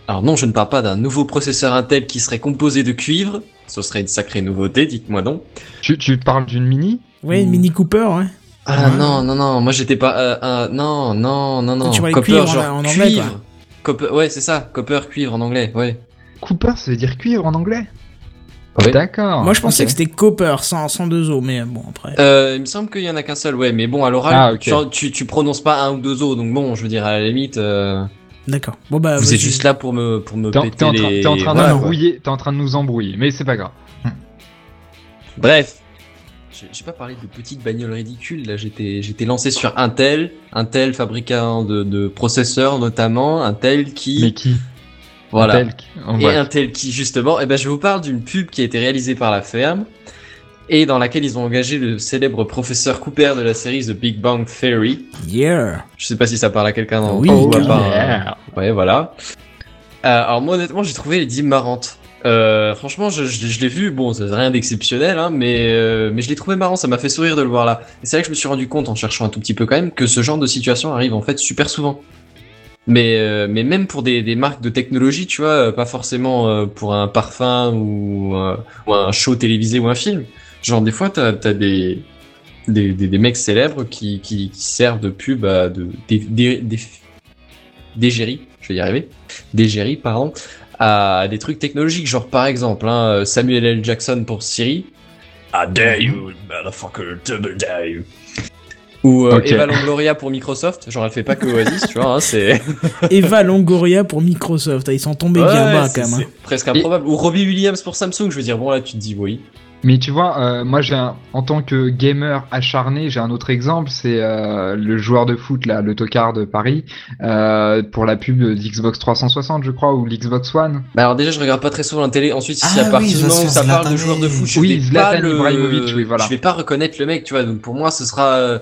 alors non, je ne parle pas d'un nouveau processeur Intel qui serait composé de cuivre, ce serait une sacrée nouveauté, dites-moi donc. tu, tu parles d'une mini Ouais, une Mini Cooper, ouais. Ah Ouais. non, non, non, moi j'étais pas... euh, euh, non, non, non, non. tu vois les Copper, cuivres en- genre en anglais, cuivre. Copper, ouais, c'est ça, copper, cuivre en anglais, ouais. Cooper, ça veut dire cuivre en anglais. Ouais. D'accord. Moi, je pensais que c'était Copper, sans, sans deux os, mais bon, après. Euh, il me semble qu'il y en a qu'un seul, ouais, mais bon, à l'oral, Ah, tu, tu, tu prononces pas un ou deux os, donc bon, je veux dire, à la limite, euh, D'accord. Bon, bah, vous êtes juste là pour me, pour me T'es en, péter en les... t'es en train Ouais, de non. nous brouiller, t'es en train de nous embrouiller, mais c'est pas grave. Bref. J'ai j'ai pas parlé de petites bagnoles ridicules, là, j'étais, j'étais lancé sur Intel, Intel fabricant de, de processeurs notamment, Intel qui, Mais qui? Voilà. Tel qui- Et bref. Intel qui, justement, eh ben, je vous parle d'une pub qui a été réalisée par la ferme et dans laquelle ils ont engagé le célèbre professeur Cooper de la série The Big Bang Theory. Yeah. Je sais pas si ça parle à quelqu'un d'entre Oui, vous, à oui. part, euh, Yeah. Ouais, voilà. Euh, alors moi, honnêtement, j'ai trouvé les dîmes marrantes. Euh, franchement, je, je, je l'ai vu, bon, c'est rien d'exceptionnel, hein, mais, euh, mais je l'ai trouvé marrant, ça m'a fait sourire de le voir là. Et c'est là que je me suis rendu compte, en cherchant un tout petit peu quand même, que ce genre de situation arrive en fait super souvent. Mais, euh, mais même pour des, des marques de technologie, tu vois, pas forcément euh, pour un parfum ou, euh, ou un show télévisé ou un film. Genre, des fois, t'as as des, des, des, des mecs célèbres qui, qui, qui servent de pub à de, des, des, des, d'égérie, je vais y arriver, d'égérie, pardon, à des trucs technologiques, genre par exemple, hein, Samuel L. Jackson pour Siri. I dare you, motherfucker, double dare you. Ou euh. Eva Longoria pour Microsoft, genre elle fait pas que Oasis, tu vois, hein, c'est Eva Longoria pour Microsoft. Ah, Ils sont tombés bien bas quand même. c'est hein. presque improbable. Ou Robbie Williams pour Samsung, je veux dire, bon là tu te dis oui. Mais tu vois, euh, moi j'ai un, en tant que gamer acharné, j'ai un autre exemple, c'est euh, le joueur de foot là, le tocard de Paris, euh, pour la pub de l'Xbox 360, je crois, ou l'Xbox One. Bah alors déjà je regarde pas très souvent la télé, ensuite si Ah à partir du je moment où ça parle de joueurs de foot, je Oui, vais Zlatan pas le... Ibrahimovic, oui, voilà. Je vais pas reconnaître le mec, tu vois, donc pour moi ce sera euh,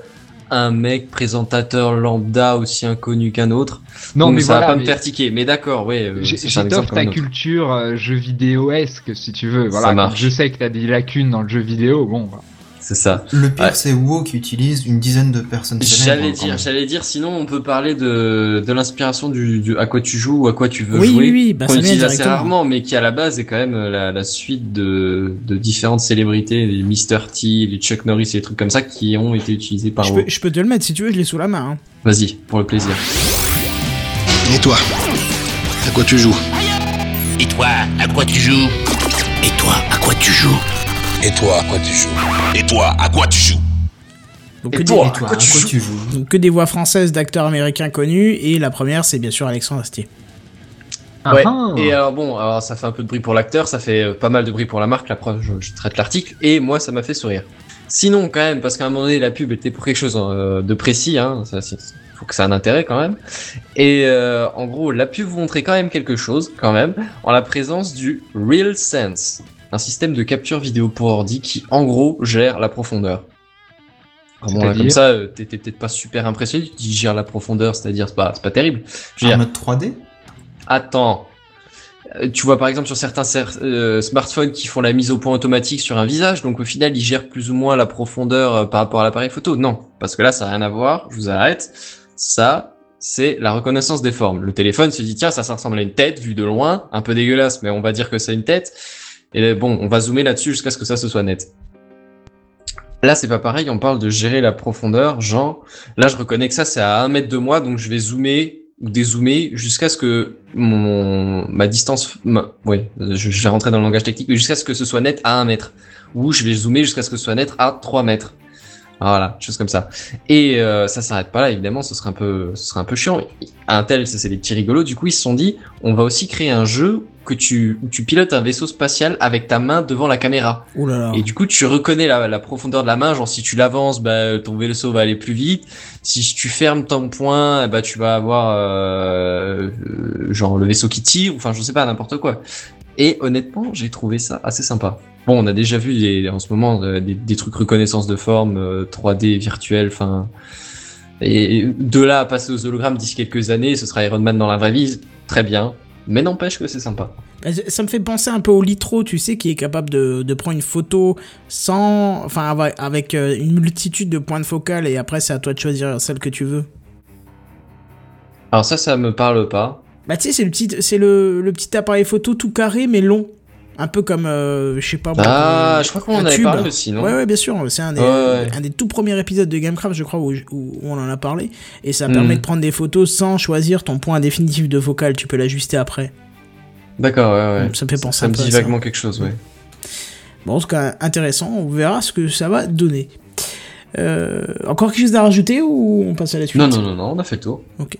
un mec présentateur lambda aussi inconnu qu'un autre. Non donc mais ça voilà, va pas mais me faire tiquer, mais d'accord, ouais. euh, j'étoffe ta culture euh, jeu vidéo-esque si tu veux. Voilà, Ça Quand marche. je sais que t'as des lacunes dans le jeu vidéo, bon. voilà. C'est ça. Le pire, Ouais. c'est WoW qui utilise une dizaine de personnes. J'allais dire, j'allais dire, sinon on peut parler de, de l'inspiration du, du à quoi tu joues ou à quoi tu veux Oui, jouer. oui, oui, bah, qu'on ça vient utilise assez rarement, mais qui à la base est quand même la, la suite de, de différentes célébrités, les Mr. T, les Chuck Norris et les trucs comme ça qui ont été utilisés par Je WoW. peux, je peux te le mettre si tu veux, je l'ai sous la main. hein. Vas-y, pour le plaisir. Et toi? À quoi tu joues? Et toi, à quoi tu joues? Et toi, à quoi tu joues? Et toi, à quoi tu joues? Et toi, à quoi tu joues? Donc Et que, toi Et des, toi, quoi à tu quoi joues tu joues? Donc que des voix françaises d'acteurs américains connus, et la première c'est bien sûr Alexandre Astier. Ouais. Ah, Et alors bon, alors ça fait un peu de bruit pour l'acteur, ça fait euh, pas mal de bruit pour la marque. La preuve, je, je traite l'article et moi ça m'a fait sourire. Sinon quand même, parce qu'à un moment donné la pub était pour quelque chose euh, de précis, hein, ça, c'est- faut que ça ait un intérêt quand même. Et euh, en gros, la pub vous montrait quand même quelque chose quand même, en la présence du RealSense, un système de capture vidéo pour ordi qui en gros gère la profondeur. Bon, là, comme ça, euh, t'étais peut-être pas super impressionné. Tu dis gère la profondeur, c'est-à-dire c'est pas, c'est pas terrible. En mode 3D Attends. Euh, Tu vois par exemple sur certains cer- euh, smartphones qui font la mise au point automatique sur un visage, donc au final ils gèrent plus ou moins la profondeur euh, par rapport à l'appareil photo. Non, parce que là ça n'a rien à voir, je vous arrête. Ça, c'est la reconnaissance des formes. Le téléphone se dit tiens ça, ça ressemble à une tête vue de loin, un peu dégueulasse, mais on va dire que c'est une tête. Et bon, on va zoomer là-dessus jusqu'à ce que ça se soit net. Là, c'est pas pareil, on parle de gérer la profondeur, genre, là, je reconnais que ça, c'est à un mètre de moi, donc je vais zoomer ou dézoomer jusqu'à ce que mon, ma distance, ma, ouais, je, vais rentrer dans le langage technique, jusqu'à ce que ce soit net à un mètre. Ou je vais zoomer jusqu'à ce que ce soit net à 3 mètres. Voilà, chose comme ça. Et euh, ça s'arrête pas là, évidemment, ce serait un peu, ce serait un peu chiant. À Intel, ça c'est des petits rigolos. Du coup, ils se sont dit, on va aussi créer un jeu que tu, où tu pilotes un vaisseau spatial avec ta main devant la caméra. Ouh là là. Et du coup, tu reconnais la, la profondeur de la main. Genre, si tu l'avances, bah, ton vaisseau va aller plus vite. Si tu fermes ton poing, bah, tu vas avoir euh, genre le vaisseau qui tire. Enfin, je sais pas, n'importe quoi. Et honnêtement, j'ai trouvé ça assez sympa. Bon, on a déjà vu des- en ce moment euh, des, des trucs reconnaissance de forme, euh, 3D virtuel, enfin. Et de là à passer aux hologrammes d'ici quelques années, ce sera Iron Man dans la vraie vie, très bien. Mais n'empêche que c'est sympa. Bah, Ça me fait penser un peu au litro, tu sais, qui est capable de, de prendre une photo sans, enfin, avec, euh, une multitude de points de focal et après c'est à toi de choisir celle que tu veux. Alors ça, ça me parle pas. Bah tu sais, c'est le petit, c'est le, le petit appareil photo tout carré mais long, un peu comme, euh, je sais pas. Ah, euh, je crois qu'on en avait tube. parlé aussi, non Ouais, ouais, bien sûr. C'est un des, Ouais, ouais. un des tout premiers épisodes de Gamecraft, je crois, où, où on en a parlé. Et ça Mhm. permet de prendre des photos sans choisir ton point définitif de focal. Tu peux l'ajuster après. D'accord, ouais, ouais. Ça me fait penser Ça un me peu dit à ça. vaguement quelque chose, ouais. Bon, en tout cas, intéressant. On verra ce que ça va donner. Euh, encore quelque chose à rajouter ou on passe à la suite? Non, non, non, non, on a fait le tour. Ok.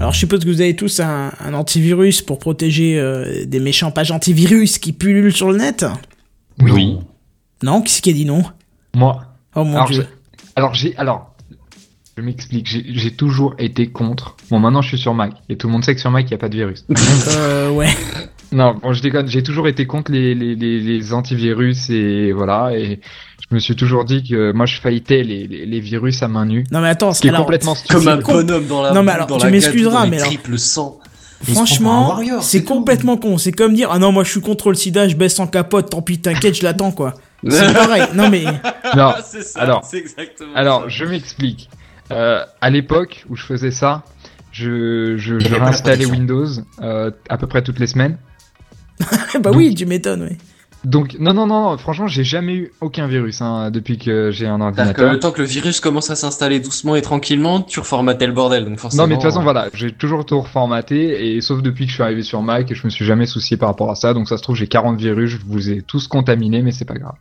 Alors je suppose que vous avez tous un, un antivirus pour protéger euh, des méchants pages antivirus qui pullulent sur le net Oui. Non Qui c'est qui a dit non Moi. Oh mon alors, dieu. je- alors j'ai alors je m'explique, j'ai toujours été contre. Bon maintenant je suis sur Mac et tout le monde sait que sur Mac il y a pas de virus. Euh, ouais. non, bon je déconne, j'ai toujours été contre les, les, les, les antivirus et voilà et je me suis toujours dit que moi je faillitais les, les, les virus à main nue. Non mais attends, Ce qui est alors, complètement stupide. Comme un bonhomme dans la Non, mais alors, dans tu m'excuseras, mais alors- triple sang. Franchement, c'est complètement con. C'est comme dire ah non moi je suis contre le sida, je baisse sans capote, tant pis t'inquiète, je l'attends quoi. C'est pareil. Non mais Non, c'est ça, alors- c'est exactement Alors, ça. je m'explique. Euh, à l'époque où je faisais ça, je, je, pas la réinstallais. Windows euh, à peu près toutes les semaines. bah oui, tu m'étonnes. Oui. Donc, non, non, non, franchement, j'ai jamais eu aucun virus hein, depuis que j'ai un que ordinateur. le temps que le virus commence à s'installer doucement et tranquillement, tu reformatais le bordel, donc forcément. Non, mais de toute façon, voilà, j'ai toujours tout reformaté, et sauf depuis que je suis arrivé sur Mac, et je me suis jamais soucié par rapport à ça, donc ça se trouve, j'ai 40 virus, je vous ai tous contaminés, mais c'est pas grave.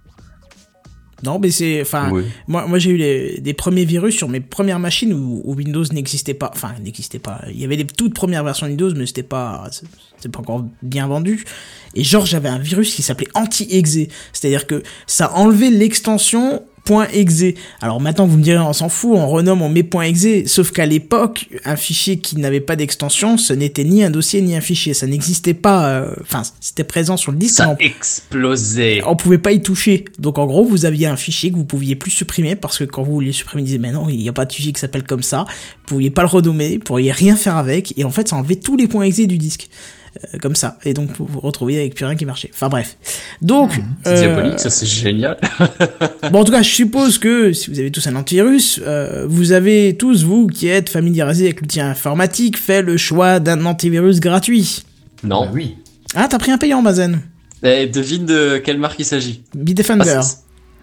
Non mais c'est enfin Oui. Moi, moi j'ai eu les, des premiers virus sur mes premières machines où, où Windows n'existait pas. Enfin, n'existait pas. Il y avait des toutes premières versions de Windows, mais c'était pas, c'était pas encore bien vendu. Et genre, j'avais un virus qui s'appelait anti-exe. C'est-à-dire que ça enlevait l'extension .exe. Alors maintenant, vous me direz, on s'en fout, on renomme, on met .exe. Sauf qu'à l'époque, un fichier qui n'avait pas d'extension, ce n'était ni un dossier ni un fichier. Ça n'existait pas. euh, Enfin, c'était présent sur le disque. Ça on- explosait. on pouvait pas y toucher. Donc en gros, vous aviez un fichier que vous pouviez plus supprimer parce que quand vous vouliez supprimer, il disait mais non, il n'y a pas de fichier qui s'appelle comme ça. Vous pouviez pas le renommer, vous pourriez rien faire avec et en fait, ça enlevait tous les points exe du disque. Euh, comme ça. Et donc vous vous retrouviez avec plus rien qui marchait. Enfin bref. Donc C'est euh, diabolique, ça c'est génial. Bon, en tout cas, je suppose que si vous avez tous un antivirus, euh, vous avez tous, vous qui êtes familiarisés avec l'outil informatique, fait le choix d'un antivirus gratuit. Non. Bah oui. Ah, t'as pris un payant, Mazen Eh, devine de quelle marque il s'agit. Bitdefender. Ah,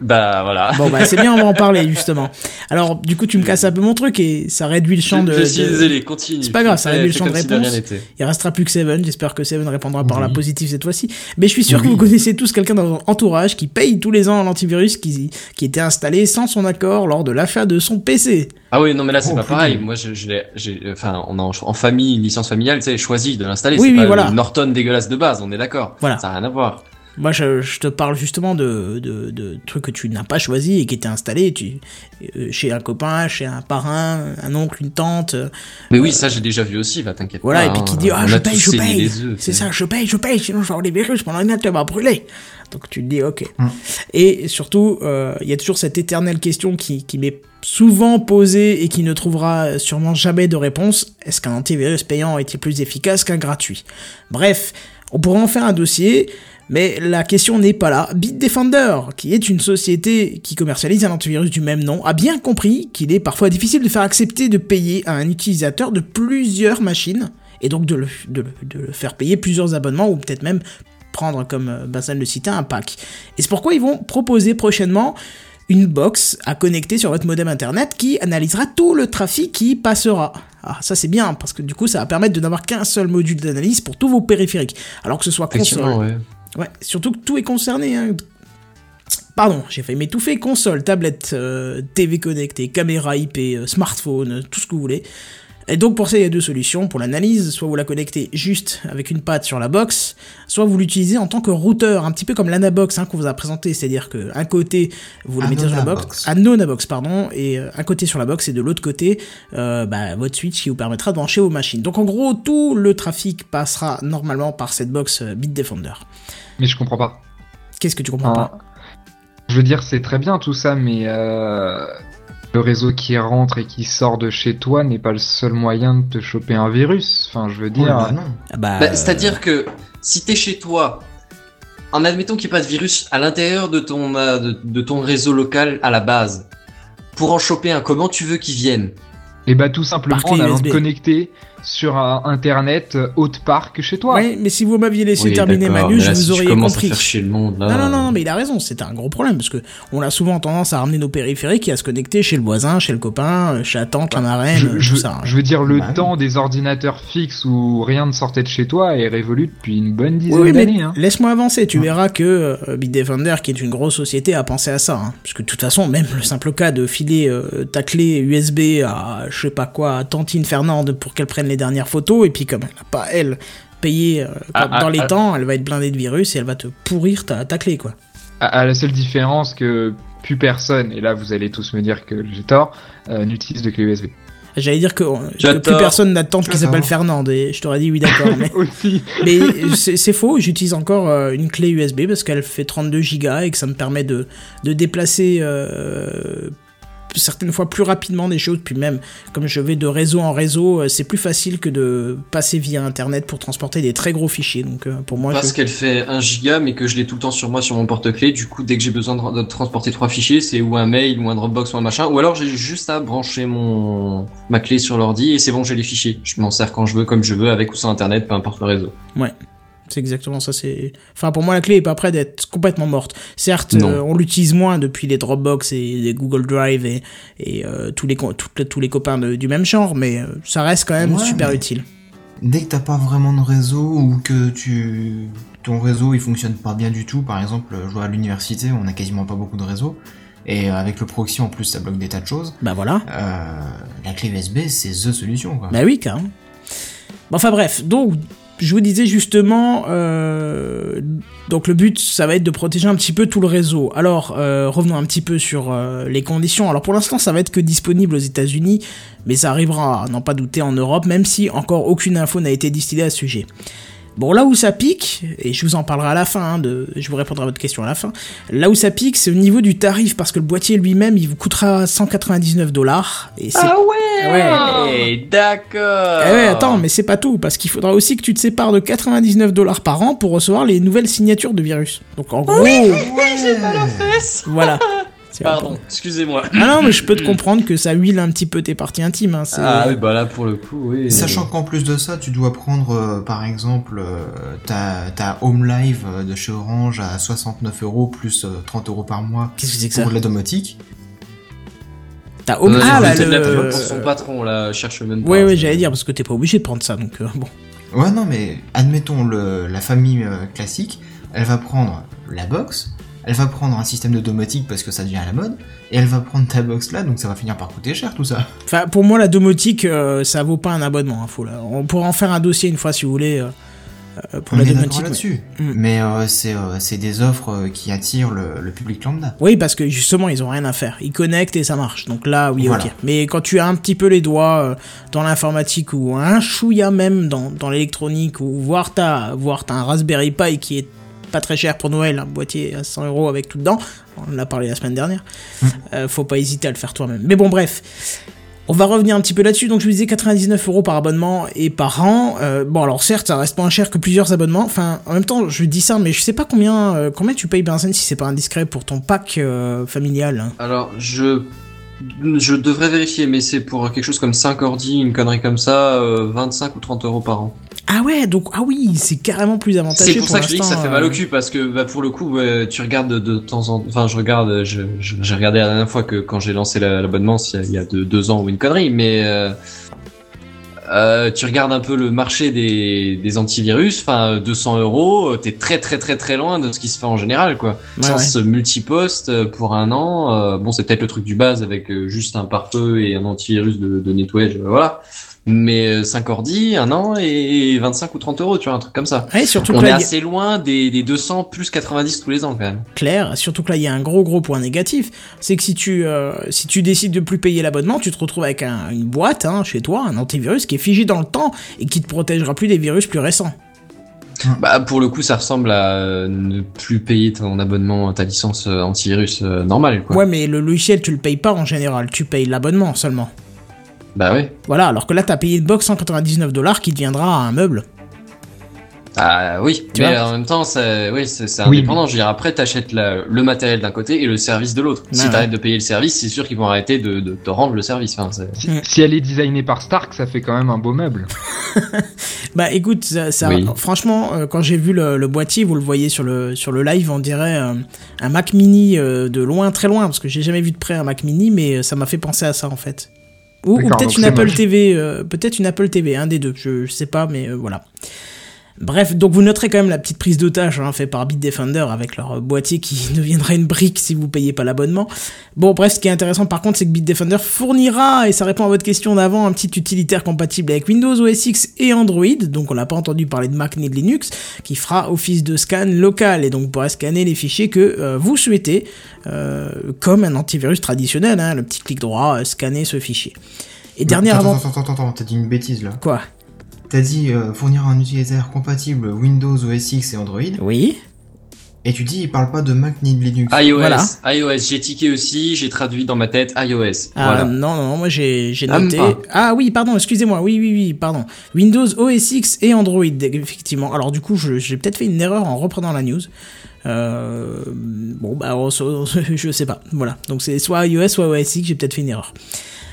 Bah voilà. Bon bah c'est bien, on va en parler justement. Alors du coup tu me casses un peu mon truc et ça réduit le champ de... je suis désolé, continue. C'est pas grave, ça réduit le champ de réponse. Il restera plus que Seven. J'espère que Seven répondra par la positive cette fois-ci. Mais je suis sûr que vous connaissez tous quelqu'un dans votre entourage qui paye tous les ans l'antivirus qui, qui était installé sans son accord lors de l'achat de son PC. Ah oui, non mais là c'est Oh, pas pareil. Moi, je, je j'ai, enfin, on a en, en famille une licence familiale, tu sais, choisi de l'installer. Oui, c'est oui, pas voilà. Norton dégueulasse de base, on est d'accord. Voilà. Ça a rien à voir. Moi, je, je te parle justement de, de, de trucs que tu n'as pas choisi et qui étaient installés tu, euh, chez un copain, chez un parrain, un oncle, une tante. euh, Mais oui, ça j'ai déjà vu aussi, va t'inquiète Voilà, pas. et puis hein. qui dit Ah, On je a paye, je paye. C'est ça, je paye, je paye, sinon je vais avoir des virus, mon ordinateur va brûler. Donc tu te dis Ok. Mm. Et surtout, euh, il y a toujours cette éternelle question qui, qui m'est souvent posée et qui ne trouvera sûrement jamais de réponse est-ce qu'un antivirus payant est-il plus efficace qu'un gratuit? Bref, on pourrait en faire un dossier. Mais la question n'est pas là. Bitdefender, qui est une société qui commercialise un antivirus du même nom, a bien compris qu'il est parfois difficile de faire accepter de payer à un utilisateur de plusieurs machines, et donc de le, de le- de le faire payer plusieurs abonnements, ou peut-être même prendre, comme euh, Benzen le citait, un pack. Et c'est pourquoi ils vont proposer prochainement une box à connecter sur votre modem internet qui analysera tout le trafic qui passera. Ah, ça c'est bien, parce que du coup ça va permettre de n'avoir qu'un seul module d'analyse pour tous vos périphériques. Alors que ce soit console, ouais. Ouais, surtout que tout est concerné. Hein. Pardon, j'ai failli m'étouffer. Console, tablette, euh, TV connectée, caméra IP, euh, smartphone, euh, tout ce que vous voulez. Et donc pour ça, il y a deux solutions pour l'analyse. Soit vous la connectez juste avec une patte sur la box, soit vous l'utilisez en tant que routeur, un petit peu comme l'Anabox hein, qu'on vous a présenté. C'est-à-dire que un côté, vous le mettez sur la box, Anonabox. Pardon, et euh, un côté sur la box et de l'autre côté, euh, bah, votre switch qui vous permettra de brancher vos machines. Donc en gros, tout le trafic passera normalement par cette box euh, Bitdefender. Mais je comprends pas. Qu'est-ce que tu comprends pas? je veux dire, c'est très bien tout ça, mais euh, le réseau qui rentre et qui sort de chez toi n'est pas le seul moyen de te choper un virus. Enfin, je veux Oh, dire. bah non. Ah bah, Bah, C'est-à-dire que si t'es chez toi, en admettant qu'il n'y ait pas de virus à l'intérieur de ton, euh, de, de ton réseau local à la base, pour en choper un, comment tu veux qu'il vienne? Et bah tout simplement en allant te connecter sur un internet euh, haute que chez toi. Ouais, mais si vous m'aviez laissé Oui, terminer ma d'accord, news, mais je vous si auriez compris. à faire chier le monde, là. Non, non, non, mais il a raison, c'est un gros problème, parce que on a souvent tendance à ramener nos périphériques et à se connecter chez le voisin, chez le copain, euh, chez la tante, la marraine, Je, euh, je- tout ça. je veux dire, le Bah oui. temps des ordinateurs fixes où rien ne sortait de chez toi est révolu depuis une bonne Oui, dizaine oui, d'années. Hein. laisse-moi avancer, tu verras que euh, Bitdefender, qui est une grosse société, a pensé à ça. Hein. Parce que de toute façon, même le simple cas de filer euh, ta clé USB à, je sais pas quoi, à Tantine Fernande pour qu'elle prenne les dernières photos, et puis comme elle n'a pas, elle, payé euh, Ah, dans ah, les ah. temps, elle va être blindée de virus et elle va te pourrir ta, ta clé, quoi. À, à la seule différence que plus personne, et là vous allez tous me dire que j'ai tort, euh, n'utilise de clé USB. J'allais dire que, que plus personne n'a de tante qui s'appelle. Fernande, et je t'aurais dit oui, d'accord, mais... Aussi. Mais c'est c'est faux, j'utilise encore euh, une clé USB parce qu'elle fait 32 gigas et que ça me permet de, de déplacer euh, certaines fois plus rapidement des choses. Puis même, comme je vais de réseau en réseau, euh, c'est plus facile que de passer via Internet pour transporter des très gros fichiers. Donc euh, pour moi, Parce je... qu'elle fait 1 giga, mais que je l'ai tout le temps sur moi, sur mon porte-clés. Du coup, dès que j'ai besoin de, de transporter trois fichiers, c'est ou un mail, ou un Dropbox, ou un machin. Ou alors, j'ai juste à brancher mon ma clé sur l'ordi et c'est bon, j'ai les fichiers. Je m'en sers quand je veux, comme je veux, avec ou sans internet, peu importe le réseau. C'est exactement ça. C'est, enfin pour moi, la clé est pas près d'être complètement morte. Certes, euh, on l'utilise moins depuis les Dropbox et les Google Drive et, et euh, tous les toutes- tous les copains de- du même genre, mais euh, ça reste quand même Ouais, super utile. Dès que t'as pas vraiment de réseau ou que tu ton réseau il fonctionne pas bien du tout, par exemple, je vois à l'université on a quasiment pas beaucoup de réseau et avec le proxy en plus ça bloque des tas de choses. Bah voilà. Euh, la clé USB c'est the solution quoi. Bah oui, carrément. Bon, enfin bref, donc je vous disais justement, euh, donc le but, ça va être de protéger un petit peu tout le réseau. Alors, euh, revenons un petit peu sur euh, les conditions. Alors pour l'instant, ça va être que disponible aux États-Unis, mais ça arrivera, n'en pas douter, en Europe, même si encore aucune info n'a été distillée à ce sujet. Bon, là où ça pique, et je vous en parlerai à la fin, hein, de, je vous répondrai à votre question à la fin, là où ça pique, c'est au niveau du tarif, parce que le boîtier lui-même, il vous coûtera 199 dollars, et c'est ouais, d'accord. eh ouais, attends, mais c'est pas tout, parce qu'il faudra aussi que tu te sépares de 99 dollars par an pour recevoir les nouvelles signatures de virus. Donc en gros, j'ai pas la fesse. voilà. Pardon, excusez-moi. Ah non, mais je peux te comprendre que ça huile un petit peu tes parties intimes. Hein, c'est- Ah oui, bah là pour le coup, oui. Sachant qu'en plus de ça, tu dois prendre euh, par exemple euh, ta, ta Home Live euh, de chez Orange à 69 euros plus euh, 30 euros par mois Qu'est-ce que c'est que ça pour la domotique. T'as Home... Ah, là, la le... pub pour son patron, là, cherche même pas. Ouais, ouais, j'allais dire, parce que t'es pas obligé de prendre ça, donc euh, bon. Ouais, non, mais admettons le, la famille euh, classique, elle va prendre la box, elle va prendre un système de domotique parce que ça devient à la mode, et elle va prendre ta box là, donc ça va finir par coûter cher tout ça. Enfin, pour moi, la domotique, euh, ça vaut pas un abonnement. Hein, faut là. On pourra en faire un dossier une fois si vous voulez. euh, euh, pour On la est là-dessus. Mm. Mais euh, c'est euh, des offres qui attirent le, le public lambda. Oui, parce que justement, ils ont rien à faire. Ils connectent et ça marche. Donc là, oui, Voilà. ok. Mais quand tu as un petit peu les doigts dans l'informatique ou un chouïa même dans, dans l'électronique ou voire t'as voire t'as un Raspberry Pi qui est pas très cher pour Noël, un boîtier à 100 euros avec tout dedans. On en a parlé la semaine dernière. Mm. Euh, faut pas hésiter à le faire toi-même. Mais bon, bref. On va revenir un petit peu là-dessus. Donc, je vous disais 99 euros par abonnement et par an. Euh, bon, alors certes, ça reste moins cher que plusieurs abonnements. Enfin, en même temps, je dis ça, mais je sais pas combien, euh, combien tu payes Benzen si c'est pas indiscret pour ton pack euh, familial. Alors, je. Je devrais vérifier, mais c'est pour quelque chose comme 5 ordi, une connerie comme ça, euh, 25 ou 30 euros par an. Ah ouais, donc ah oui, c'est carrément plus avantageux. C'est pour ça que je dis que ça fait mal euh, au cul, parce que bah, pour le coup, ouais, tu regardes de, de temps en temps. Enfin, je regarde, je- je- j'ai regardé la dernière fois que quand j'ai lancé la- l'abonnement, il y a- il y a de, deux ans ou une connerie, mais. Euh, euh, tu regardes un peu le marché des, des antivirus, enfin 200 euros, euh, t'es très très très très loin de ce qui se fait en général, quoi. Ouais, Sans ouais. multiposte euh, pour un an, euh, bon c'est peut-être le truc du base avec juste un pare-feu et un antivirus de, de nettoyage, voilà. Mais euh, 5 ordi, un an et 25 ou 30 euros, tu vois, un truc comme ça. Ouais, surtout que On là, est a- assez loin des, des 200 plus 90 tous les ans quand même. clair, surtout que là il y a un gros gros point négatif, c'est que si tu euh, si tu décides de plus payer l'abonnement, tu te retrouves avec un- une boîte hein, chez toi, un antivirus qui est figé dans le temps et qui te protégera plus des virus plus récents. Bah pour le coup ça ressemble à euh, ne plus payer ton abonnement, ta licence euh, antivirus euh, normale quoi. Ouais, mais le logiciel tu le payes pas en général, tu payes l'abonnement seulement. Bah ouais. Voilà, alors que là t'as payé une box 199 dollars qui deviendra un meuble. Ah oui, Tu mais en même temps, c'est oui, c'est c'est Oui. indépendant. Je veux dire, après, t'achètes le matériel d'un côté et le service de l'autre. Si ouais. t'arrêtes de payer le service, c'est sûr qu'ils vont arrêter de, de te rendre le service. Enfin, c'est- Si, Mm. si elle est designée par Stark, ça fait quand même un beau meuble. Bah écoute, ça, ça- Oui. franchement, euh, quand j'ai vu le, le boîtier, vous le voyez sur le sur le live, on dirait euh, un Mac Mini euh, de loin, très loin, parce que j'ai jamais vu de près un Mac Mini, mais ça m'a fait penser à ça en fait. Ou, ou D'accord, peut-être une Apple. TV, euh, peut-être une Apple TV, un des deux, je, je sais pas, mais euh, voilà. Bref, donc vous noterez quand même la petite prise d'otage hein, fait par Bitdefender avec leur euh, boîtier qui deviendra une brique si vous payez pas l'abonnement. Bon, bref, ce qui est intéressant par contre, c'est que Bitdefender fournira, et ça répond à votre question d'avant, un petit utilitaire compatible avec Windows OS X et Android. Donc on n'a pas entendu parler de Mac ni de Linux, qui fera office de scan local et donc pourra scanner les fichiers que euh, vous souhaitez, euh, comme un antivirus traditionnel, hein, le petit clic droit, euh, scanner ce fichier. Et dernier attends, avant... attends, attends, attends, attends, t'as dit une bêtise là. Quoi? T'as dit euh, fournir un utilitaire compatible Windows OS X et Android, Oui et tu dis il parle pas de Mac ni de Linux. iOS, Voilà. iOS. J'ai tiqué aussi, j'ai traduit dans ma tête iOS. Ah voilà. non, non, non, moi j'ai noté. Ah oui, pardon, excusez-moi, oui, oui, oui, pardon. Windows OS X et Android, effectivement. Alors du coup, je- j'ai peut-être fait une erreur en reprenant la news. Euh, bon, bah, on je sais pas. Voilà. Donc c'est soit iOS, soit OS X, j'ai peut-être fait une erreur.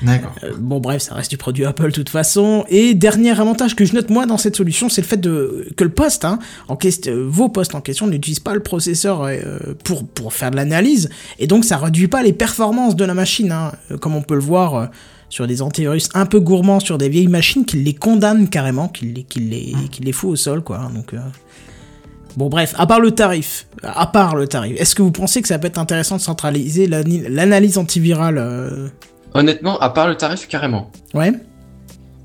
D'accord. Euh, bon bref, ça reste du produit Apple de toute façon. Et dernier avantage que je note moi dans cette solution, c'est le fait de que le poste, hein, en question, euh, vos postes en question n'utilisent pas le processeur euh, pour pour faire de l'analyse, et donc ça réduit pas les performances de la machine, hein, comme on peut le voir. euh, sur des antivirus un peu gourmands sur des vieilles machines qui les condamnent carrément, qui les, qui les, qui les fout au sol, quoi. Donc, euh, Bon, bref, à part le tarif, à part le tarif, est-ce que vous pensez que ça peut être intéressant de centraliser l'analyse antivirale Honnêtement, à part le tarif, carrément. Ouais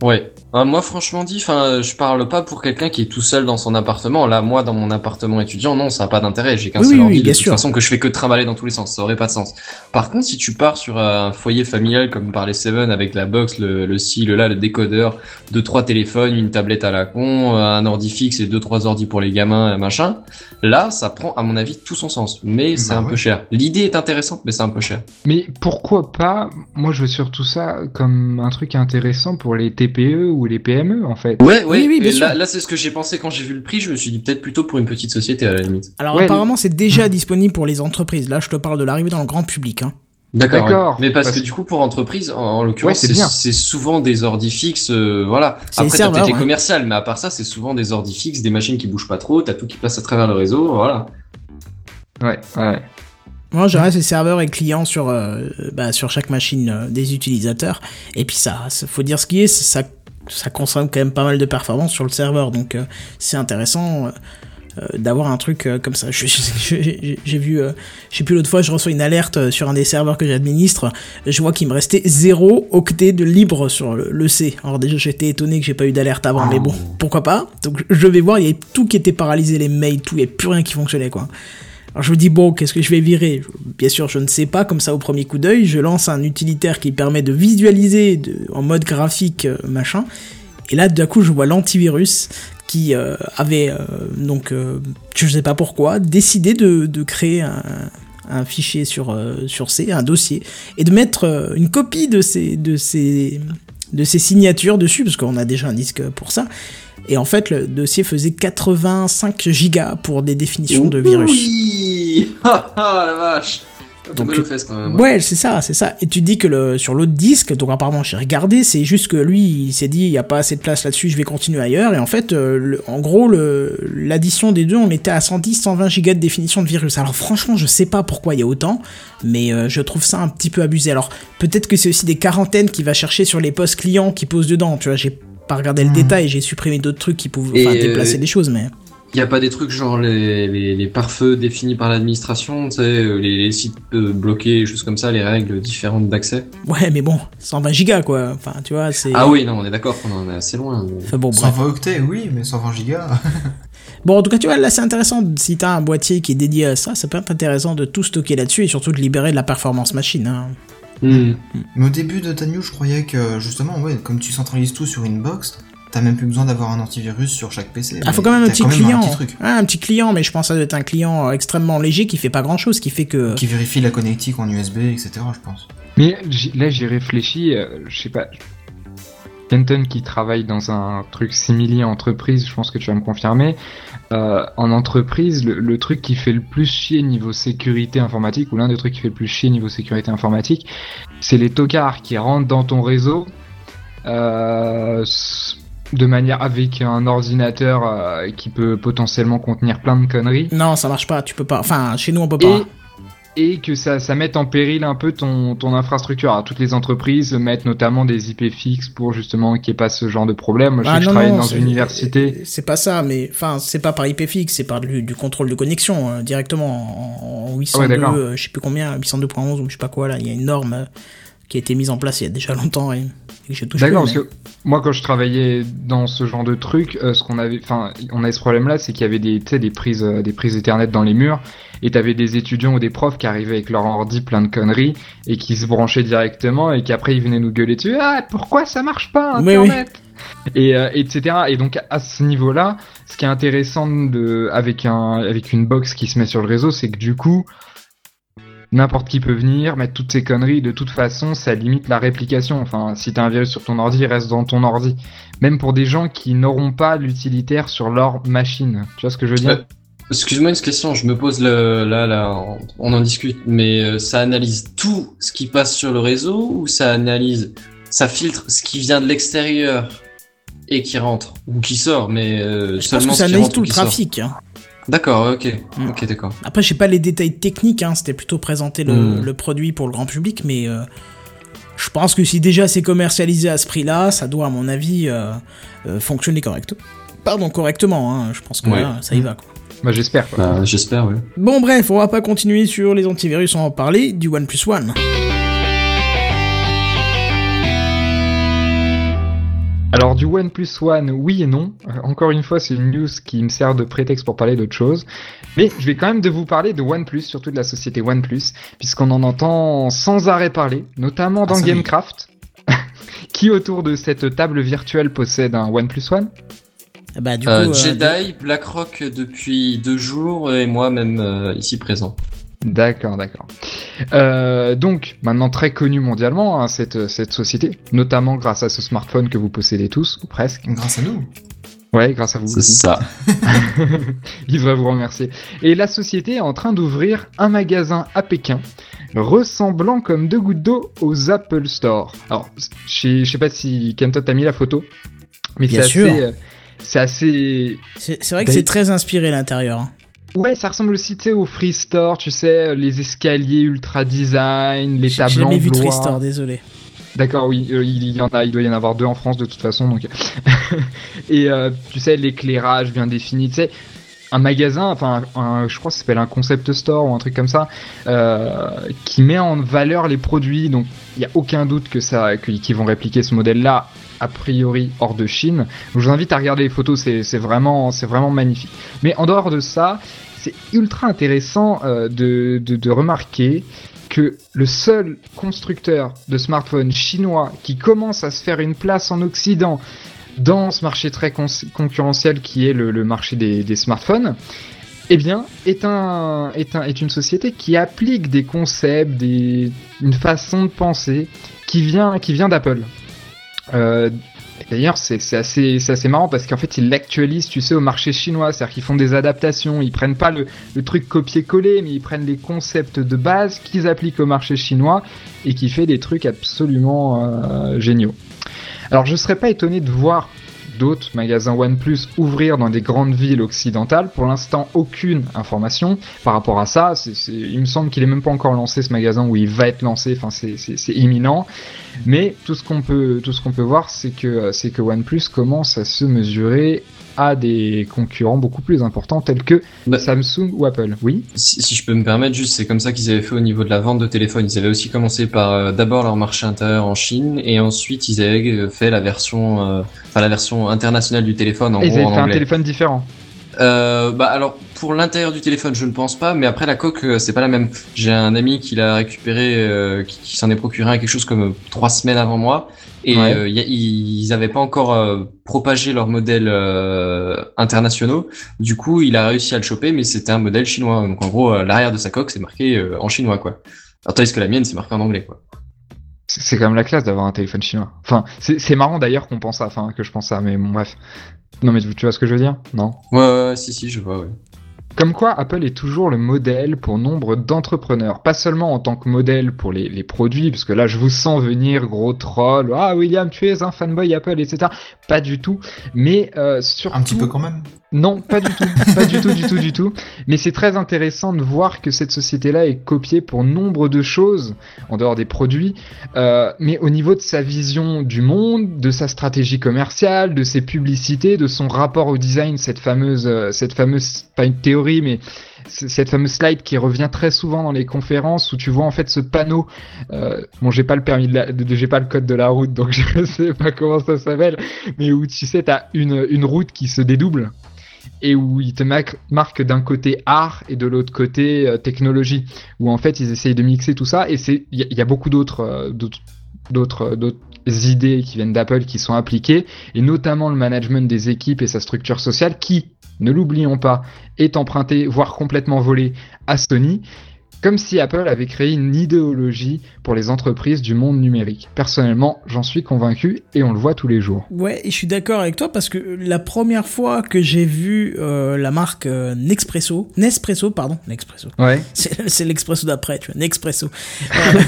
Ouais. Euh, moi, franchement dit, enfin, je parle pas pour quelqu'un qui est tout seul dans son appartement. Là, moi, dans mon appartement étudiant, non, ça a pas d'intérêt. J'ai qu'un Oui, seul oui, ordi oui, de bien toute sûr. façon que je fais que trimballer dans tous les sens. Ça aurait pas de sens. Par contre, si tu pars sur un foyer familial comme par les Seven avec la box, le, le ci, le là, le décodeur, deux trois téléphones, une tablette à la con, un ordi fixe et deux trois ordi pour les gamins, machin. Là, ça prend, à mon avis, tout son sens. Mais c'est Bah un ouais. peu cher. L'idée est intéressante, mais c'est un peu cher. Mais pourquoi pas Moi, je veux surtout ça comme un truc intéressant pour les TPE ou les PME, en fait. Ouais, ouais. Oui, oui, bien là, sûr. là, c'est ce que j'ai pensé quand j'ai vu le prix. Je me suis dit peut-être plutôt pour une petite société à la limite. Alors Ouais, apparemment c'est déjà disponible pour les entreprises. Là je te parle de l'arrivée dans le grand public. Hein. D'accord. Ouais. Mais parce, Parce- que du coup, pour entreprise, en, en l'occurrence, Ouais, c'est souvent des ordi fixes. euh, voilà. Après, t'as peut-être les ouais. commerciales, mais à part ça, c'est souvent des ordi fixes, des machines qui bougent pas trop. T'as tout qui passe à travers le réseau. Voilà. Ouais, ouais. Moi, j'aurais ces serveurs et clients sur, euh, bah, sur chaque machine euh, des utilisateurs. Et puis ça, ça- faut dire ce qui est, ça, ça consomme quand même pas mal de performance sur le serveur. Donc euh, c'est intéressant euh, euh, d'avoir un truc comme ça. J'ai j'ai vu, sais plus l'autre fois, je reçois une alerte sur un des serveurs que j'administre. Je vois qu'il me restait 0 octet de libre sur le, le C. Alors déjà, j'étais étonné que j'ai pas eu d'alerte avant, mais bon, pourquoi pas? Donc je vais voir, il y avait tout qui était paralysé, les mails, tout, il y avait plus rien qui fonctionnait quoi. Alors je me dis bon, qu'est-ce que je vais virer? Bien sûr, je ne sais pas, comme ça au premier coup d'œil, je lance un utilitaire qui permet de visualiser en mode graphique, euh, machin. Et là, d'un coup, je vois l'antivirus qui euh, avait, euh, donc, je sais pas pourquoi, décidé de, créer un, fichier sur, sur C, un dossier, et de mettre une copie de ces, de de ces signatures dessus, parce qu'on a déjà un disque pour ça. Et en fait, le dossier faisait 85 gigas pour des définitions de virus. Oui Ah ah, la vache Donc, quand même. Ouais, c'est ça, c'est ça. Et tu dis que le, sur l'autre disque, donc apparemment j'ai regardé, c'est juste que lui, il s'est dit, il n'y a pas assez de place là-dessus, je vais continuer ailleurs. Et en fait, euh, le- en gros, le- l'addition des deux, on était à 110, 120 gigas de définition de virus. Alors franchement, je sais pas pourquoi il y a autant, mais euh, je trouve ça un petit peu abusé. Alors peut-être que c'est aussi des quarantaines qu'il va chercher sur les postes clients qui posent dedans. Tu vois, j'ai pas regardé le Mhm. détail, j'ai supprimé d'autres trucs qui pouvaient euh, déplacer des choses, mais. Y a pas des trucs genre les, les, les pare-feux définis par l'administration, tu sais, euh, les, les sites euh, bloqués, choses comme ça, les règles différentes d'accès? Ouais, mais bon, 120 gigas quoi. Enfin, tu vois, c'est. Ah oui, non, on est d'accord qu'on en est assez loin. mais- Enfin, bon, bref. 120 octets, oui, mais 120 gigas. Bon, en tout cas, tu vois, là, c'est intéressant. Si t'as un boîtier qui est dédié à ça, ça peut être intéressant de tout stocker là-dessus et surtout de libérer de la performance machine. Hein. Hmm. Mais au début de ta news, je croyais que justement, ouais, comme tu centralises tout sur une box, t'as même plus besoin d'avoir un antivirus sur chaque PC. Ah, faut quand même un petit quand même client. Un petit truc Ah, un petit client, mais je pense que ça doit être un client euh, extrêmement léger qui fait pas grand-chose, qui fait que. qui vérifie la connectique en USB, etc. Je pense. Mais là, j'ai réfléchi, euh, je sais pas. Kenton qui travaille dans un truc simili entreprise, je pense que tu vas me confirmer. Euh, en entreprise, le, le truc qui fait le plus chier niveau sécurité informatique, ou l'un des trucs qui fait le plus chier niveau sécurité informatique, c'est les tocards qui rentrent dans ton réseau euh, de manière avec un ordinateur euh, qui peut potentiellement contenir plein de conneries. Non, ça marche pas, tu peux pas. Enfin, chez nous, on peut pas. Et, que ça, ça mette en péril un peu ton, ton infrastructure. Alors, toutes les entreprises mettent notamment des IP fixes pour justement qu'il n'y ait pas ce genre de problème. Moi, je, sais Ah, que je non, travaille non, dans une université. C'est pas ça, mais enfin, c'est pas par IP fixe, c'est par du, du contrôle de connexion euh, directement en, en 802, Ah d'accord. euh, je sais plus combien, 802.11 ou je sais pas quoi là. Il y a une norme euh, qui a été mise en place il y a déjà longtemps et, et que je touche D'accord, parce que moi, quand je travaillais dans ce genre de truc, euh, ce qu'on avait, enfin, on avait ce problème-là, c'est qu'il y avait des, tu sais, des prises, euh, des prises Ethernet dans les murs, et t'avais des étudiants ou des profs qui arrivaient avec leur ordi plein de conneries et qui se branchaient directement et qui après ils venaient nous gueuler dessus. Ah, pourquoi ça marche pas. Internet? Et euh, etc. Et donc à ce niveau-là, ce qui est intéressant de, avec un, avec une box qui se met sur le réseau, c'est que du coup, n'importe qui peut venir mettre toutes ces conneries. De toute façon, ça limite la réplication. Enfin, si t'as un virus sur ton ordi, il reste dans ton ordi. Même pour des gens qui n'auront pas l'utilitaire sur leur machine. Tu vois ce que je veux dire? Euh, Excuse-moi une question, je me pose le, là, là, on- on en discute, mais euh, ça analyse tout ce qui passe sur le réseau ou ça analyse, ça filtre ce qui vient de l'extérieur et qui rentre ou qui sort, mais euh, Je pense que ça analyse tout ou le trafic. hein. D'accord, ok, Mm. ok, d'accord. Après, j'ai pas les détails techniques, hein, c'était plutôt présenter le, Mm. le produit pour le grand public, mais euh, je pense que si déjà c'est commercialisé à ce prix-là, ça doit, à mon avis, euh, euh, fonctionner correct. Pardon, correctement, hein, je pense que Ouais. là, ça y va. Quoi. Bah, j'espère. quoi. Bah, J'espère, oui. Bon, bref, on va pas continuer sur les antivirus, on va en parler du OnePlus One. Alors du OnePlus One, oui et non. Euh, encore une fois, c'est une news qui me sert de prétexte pour parler d'autre chose. Mais je vais quand même de vous parler de OnePlus, surtout de la société OnePlus, puisqu'on en entend sans arrêt parler, notamment dans Ah, oui. Gamecraft. qui autour de cette table virtuelle possède un OnePlus One? Bah, du Euh, coup, euh, Jedi, BlackRock depuis deux jours et moi même euh, ici présent. D'accord, d'accord. Euh, donc, maintenant très connue mondialement, hein, cette, cette société, notamment grâce à ce smartphone que vous possédez tous, ou presque. Grâce à nous. Ouais, grâce à vous. C'est ça. Il devrait vous remercier. Et la société est en train d'ouvrir un magasin à Pékin ressemblant comme deux gouttes d'eau aux Apple Store. Alors, je sais pas si Kento t'a mis la photo, mais Bien c'est assez, euh, c'est assez C'est vrai que c'est très inspiré l'intérieur. hein. Ouais, ça ressemble aussi, tu sais, au Free Store, tu sais, les escaliers ultra design, les J'ai tables en jamais vu bois. Tristor, désolé. D'accord, oui, euh, il y en a, il doit y en avoir deux en France de toute façon, donc. Et euh, tu sais, l'éclairage bien défini, tu sais, un magasin, enfin, un- je crois que ça s'appelle un concept store ou un truc comme ça, euh, qui met en valeur les produits, donc il y a aucun doute que ça, qu'ils vont répliquer ce modèle-là a priori hors de Chine. Je vous invite à regarder les photos, c'est vraiment, vraiment magnifique. Mais en dehors de ça, c'est ultra intéressant euh, de, de, remarquer que le seul constructeur de smartphones chinois qui commence à se faire une place en Occident dans ce marché très con- concurrentiel qui est le, le marché des, des smartphones, eh bien, est, un, est, un, est une société qui applique des concepts, des, une façon de penser qui vient, qui vient d'Apple. Euh, D'ailleurs, c'est assez, marrant parce qu'en fait, ils l'actualisent, tu sais, au marché chinois. C'est-à-dire qu'ils font des adaptations. Ils prennent pas le, truc copier-coller, mais ils prennent les concepts de base qu'ils appliquent au marché chinois et qui fait des trucs absolument euh, géniaux. Alors, je serais pas étonné de voir d'autres magasins OnePlus ouvrir dans des grandes villes occidentales. Pour l'instant, aucune information par rapport à ça. Il me semble qu'il est même pas encore lancé ce magasin où il va être lancé. Enfin, c'est- imminent. Mais tout ce qu'on peut, tout peut voir, c'est que c'est que OnePlus commence à se mesurer à des concurrents beaucoup plus importants tels que Bah- Samsung ou Apple. Oui. Si, si je peux me permettre, juste, c'est comme ça qu'ils avaient fait au niveau de la vente de téléphone. Ils avaient aussi commencé par euh, d'abord leur marché intérieur en Chine et ensuite ils avaient euh, fait la version, euh, enfin la version internationale du téléphone en Et ils gros avaient en fait un téléphone différent. Euh, bah alors pour l'intérieur du téléphone, je ne pense pas, mais après la coque, euh, c'est pas la même. J'ai un ami qui l'a récupéré, euh, qui, qui s'en est procuré un quelque chose comme euh, trois semaines avant moi, et Ouais. euh, y a- ils avaient pas encore euh, propagé leurs modèles euh, internationaux. Du coup, il a réussi à le choper, mais c'était un modèle chinois. Donc en gros, l'arrière de sa coque, c'est marqué euh, en chinois, quoi. Alors tandis que la mienne, c'est marqué en anglais, quoi. C'est quand même la classe d'avoir un téléphone chinois. Enfin, c'est marrant d'ailleurs qu'on pense ça, enfin que je pense ça, mais bon, bref. Non mais tu tu vois ce que je veux dire? Non? Ouais, ouais, ouais, si, si, je vois, ouais. Comme quoi, Apple est toujours le modèle pour nombre d'entrepreneurs. Pas seulement en tant que modèle pour les, produits, parce que là, je vous sens venir, gros troll. Ah, William, tu es un fanboy Apple, etc. Pas du tout. Mais euh, surtout... Un petit peu quand même. Non, pas du tout, pas du tout, du tout, du tout. Mais c'est très intéressant de voir que cette société-là est copiée pour nombre de choses, en dehors des produits, euh, mais au niveau de sa vision du monde, de sa stratégie commerciale, de ses publicités, de son rapport au design, cette fameuse, euh, cette fameuse, pas une théorie, mais cette fameuse slide qui revient très souvent dans les conférences où tu vois en fait ce panneau. Euh, bon, j'ai pas le permis de, la, j'ai pas le code de la route, donc je sais pas comment ça s'appelle, mais où tu sais, t'as une, une route qui se dédouble et où ils te marquent marque d'un côté art et de l'autre côté euh, technologie, où en fait ils essayent de mixer tout ça, et il y, a- beaucoup d'autres euh, euh, d'autres idées qui viennent d'Apple qui sont appliquées, et notamment le management des équipes et sa structure sociale qui, ne l'oublions pas, est emprunté, voire complètement volé à Sony, comme si Apple avait créé une idéologie pour les entreprises du monde numérique. Personnellement, j'en suis convaincu et on le voit tous les jours. Ouais, et je suis d'accord avec toi parce que la première fois que j'ai vu euh, la marque euh, Nespresso, Nespresso, pardon, Nespresso, Ouais. c'est l'expresso d'après, tu vois, Nespresso. Euh,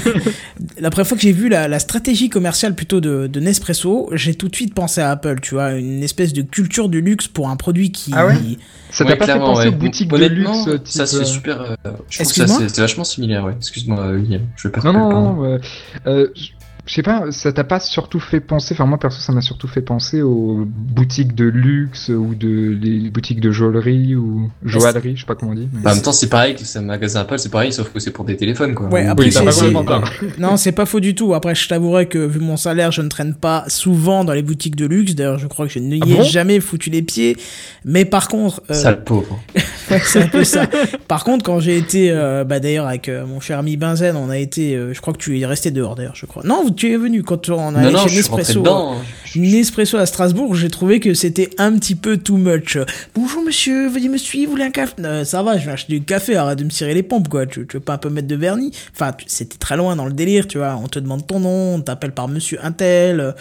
la première fois que j'ai vu la, la stratégie commerciale plutôt de, de Nespresso, j'ai tout de suite pensé à Apple, tu vois, une espèce de culture du luxe pour un produit qui... Ah ouais? Ça t'a Ouais, pas fait clairement, penser ouais. aux boutiques de luxe type, Ça se fait euh, super. euh, je trouve que c'est vachement similaire, ouais. Excuse-moi, euh, William. Je vais pas Non, non, pardon. non. euh, euh, je- je sais pas, ça t'a pas surtout fait penser, enfin moi perso ça m'a surtout fait penser aux boutiques de luxe ou de des boutiques de joaillerie ou joaillerie, je sais pas comment on dit. mais- Bah, en même temps, c'est pareil que c'est un magasin Apple, c'est pareil, sauf que c'est pour des téléphones, quoi. Ouais, Ou- après, Oui, c'est- pas. Non, c'est pas faux du tout. Après, je t'avouerai que vu mon salaire, je ne traîne pas souvent dans les boutiques de luxe. D'ailleurs, je crois que je n'y Ah ai bon? jamais foutu les pieds. Mais par contre, euh, Sale pauvre. c'est un peu ça. Par contre, quand j'ai été, euh, bah d'ailleurs avec euh, mon cher ami Benzen, on a été, euh, je crois que tu es resté dehors d'ailleurs, je crois. Non, tu es venu quand on allait non, chez rentré Nespresso. à Strasbourg, j'ai trouvé que c'était un petit peu too much. Bonjour monsieur, veuillez me suivre, vous voulez un café? Euh, Ça va, je vais acheter du café, arrête de me cirer les pompes quoi. Tu, tu veux pas un peu mettre de vernis? Enfin, c'était très loin dans le délire, tu vois. On te demande ton nom, on t'appelle par monsieur Intel.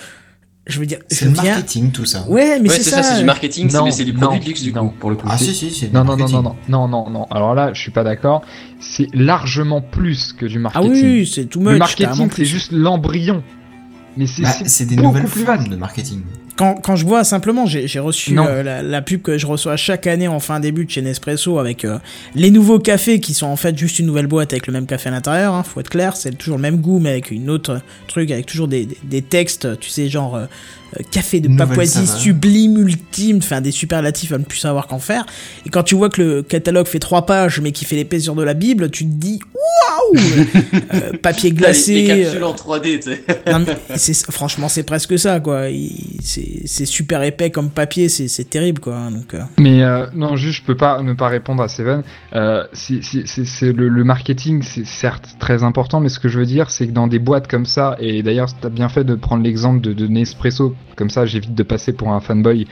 Je veux dire, C'est le viens. marketing, tout ça. Ouais, mais ouais, c'est ça. ça, c'est du marketing, Non, mais c'est du non, produit de luxe du non. coup, pour le coup. Ah si, si, c'est du Non, non, non, marketing. non, non, non, non, non. Alors là, je suis pas d'accord. C'est largement plus que du Ah marketing. oui, c'est tout much. Le marketing, c'est juste l'embryon. Mais c'est Bah, des beaucoup nouvelles plus formes vaste. de marketing. Quand, quand je vois simplement, j'ai reçu euh, la, la pub que je reçois chaque année en fin début de chez Nespresso avec euh, les nouveaux cafés qui sont en fait juste une nouvelle boîte avec le même café à l'intérieur, hein, faut être clair, c'est toujours le même goût mais avec une autre truc, avec toujours des, des, des textes, tu sais, genre euh, café de Nouvelle Papouasie saveur. sublime, ultime, enfin des superlatifs à ne plus savoir qu'en faire. Et quand tu vois que le catalogue fait trois pages mais qui fait l'épaisseur de la Bible, tu te dis waouh Euh, Papier Là, les, glacé. les euh, capsules en 3D, tu sais. non, mais franchement, c'est presque ça, quoi. C'est, super épais comme papier, c'est, terrible, quoi. hein, Donc, euh, Mais euh, non, juste je peux pas ne pas répondre à Seven. Euh, c'est le, le marketing, c'est certes très important, mais ce que je veux dire, c'est que dans des boîtes comme ça, et d'ailleurs, t'as bien fait de prendre l'exemple de, de Nespresso, comme ça, j'évite de passer pour un fanboy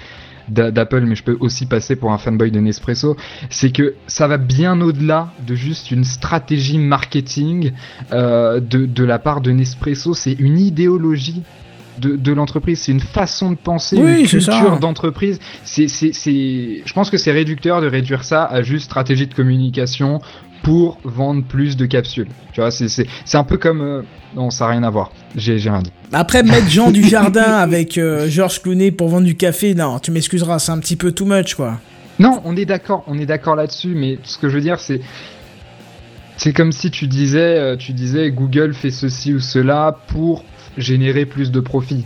d'a- d'Apple, mais je peux aussi passer pour un fanboy de Nespresso. C'est que ça va bien au-delà de juste une stratégie marketing euh, de, de la part de Nespresso. C'est une idéologie. De, de l'entreprise, c'est une façon de penser, Oui, une culture d'entreprise. C'est, je pense que c'est réducteur de réduire ça à juste stratégie de communication pour vendre plus de capsules. Tu vois, c'est, c'est, c'est un peu comme, euh, non, ça n'a rien à voir. J'ai, j'ai rien dit. Après, mettre Jean du Jardin avec euh, Georges Clooney pour vendre du café, non, tu m'excuseras, c'est un petit peu too much, quoi. Non, on est d'accord, on est d'accord là-dessus, mais ce que je veux dire, c'est, c'est comme si tu disais, euh, tu disais, Google fait ceci ou cela pour générer plus de profit.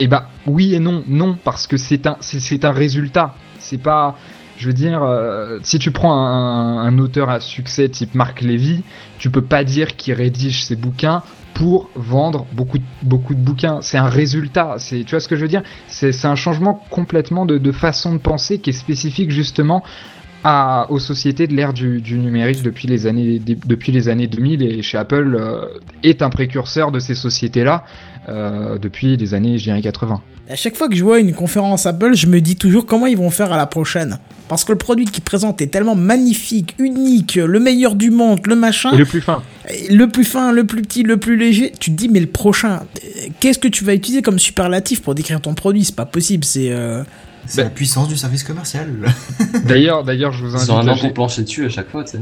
Eh bah, oui et non, non, parce que c'est un, c'est, c'est un résultat. C'est pas, je veux dire, euh, si tu prends un, un auteur à succès type Marc Lévy, tu peux pas dire qu'il rédige ses bouquins pour vendre beaucoup de, beaucoup de bouquins. C'est un résultat. C'est, tu vois ce que je veux dire? C'est, c'est un changement complètement de, de façon de penser qui est spécifique justement à, aux sociétés de l'ère du, du numérique depuis les années depuis les années 2000 et chez Apple euh, est un précurseur de ces sociétés-là euh, depuis les années je dirais 80. À chaque fois que je vois une conférence Apple, je me dis toujours comment ils vont faire à la prochaine. Parce que le produit qu'ils présentent est tellement magnifique, unique, le meilleur du monde, le machin, Et le plus fin. le plus fin, le plus petit, le plus léger. Tu te dis, mais le prochain, euh, qu'est-ce que tu vas utiliser comme superlatif pour décrire ton produit? C'est pas possible, c'est. euh, C'est Bah- la puissance du service commercial. D'ailleurs d'ailleurs je vous Ils ont un invite. an j'ai- pour plancher dessus à chaque fois, tu sais.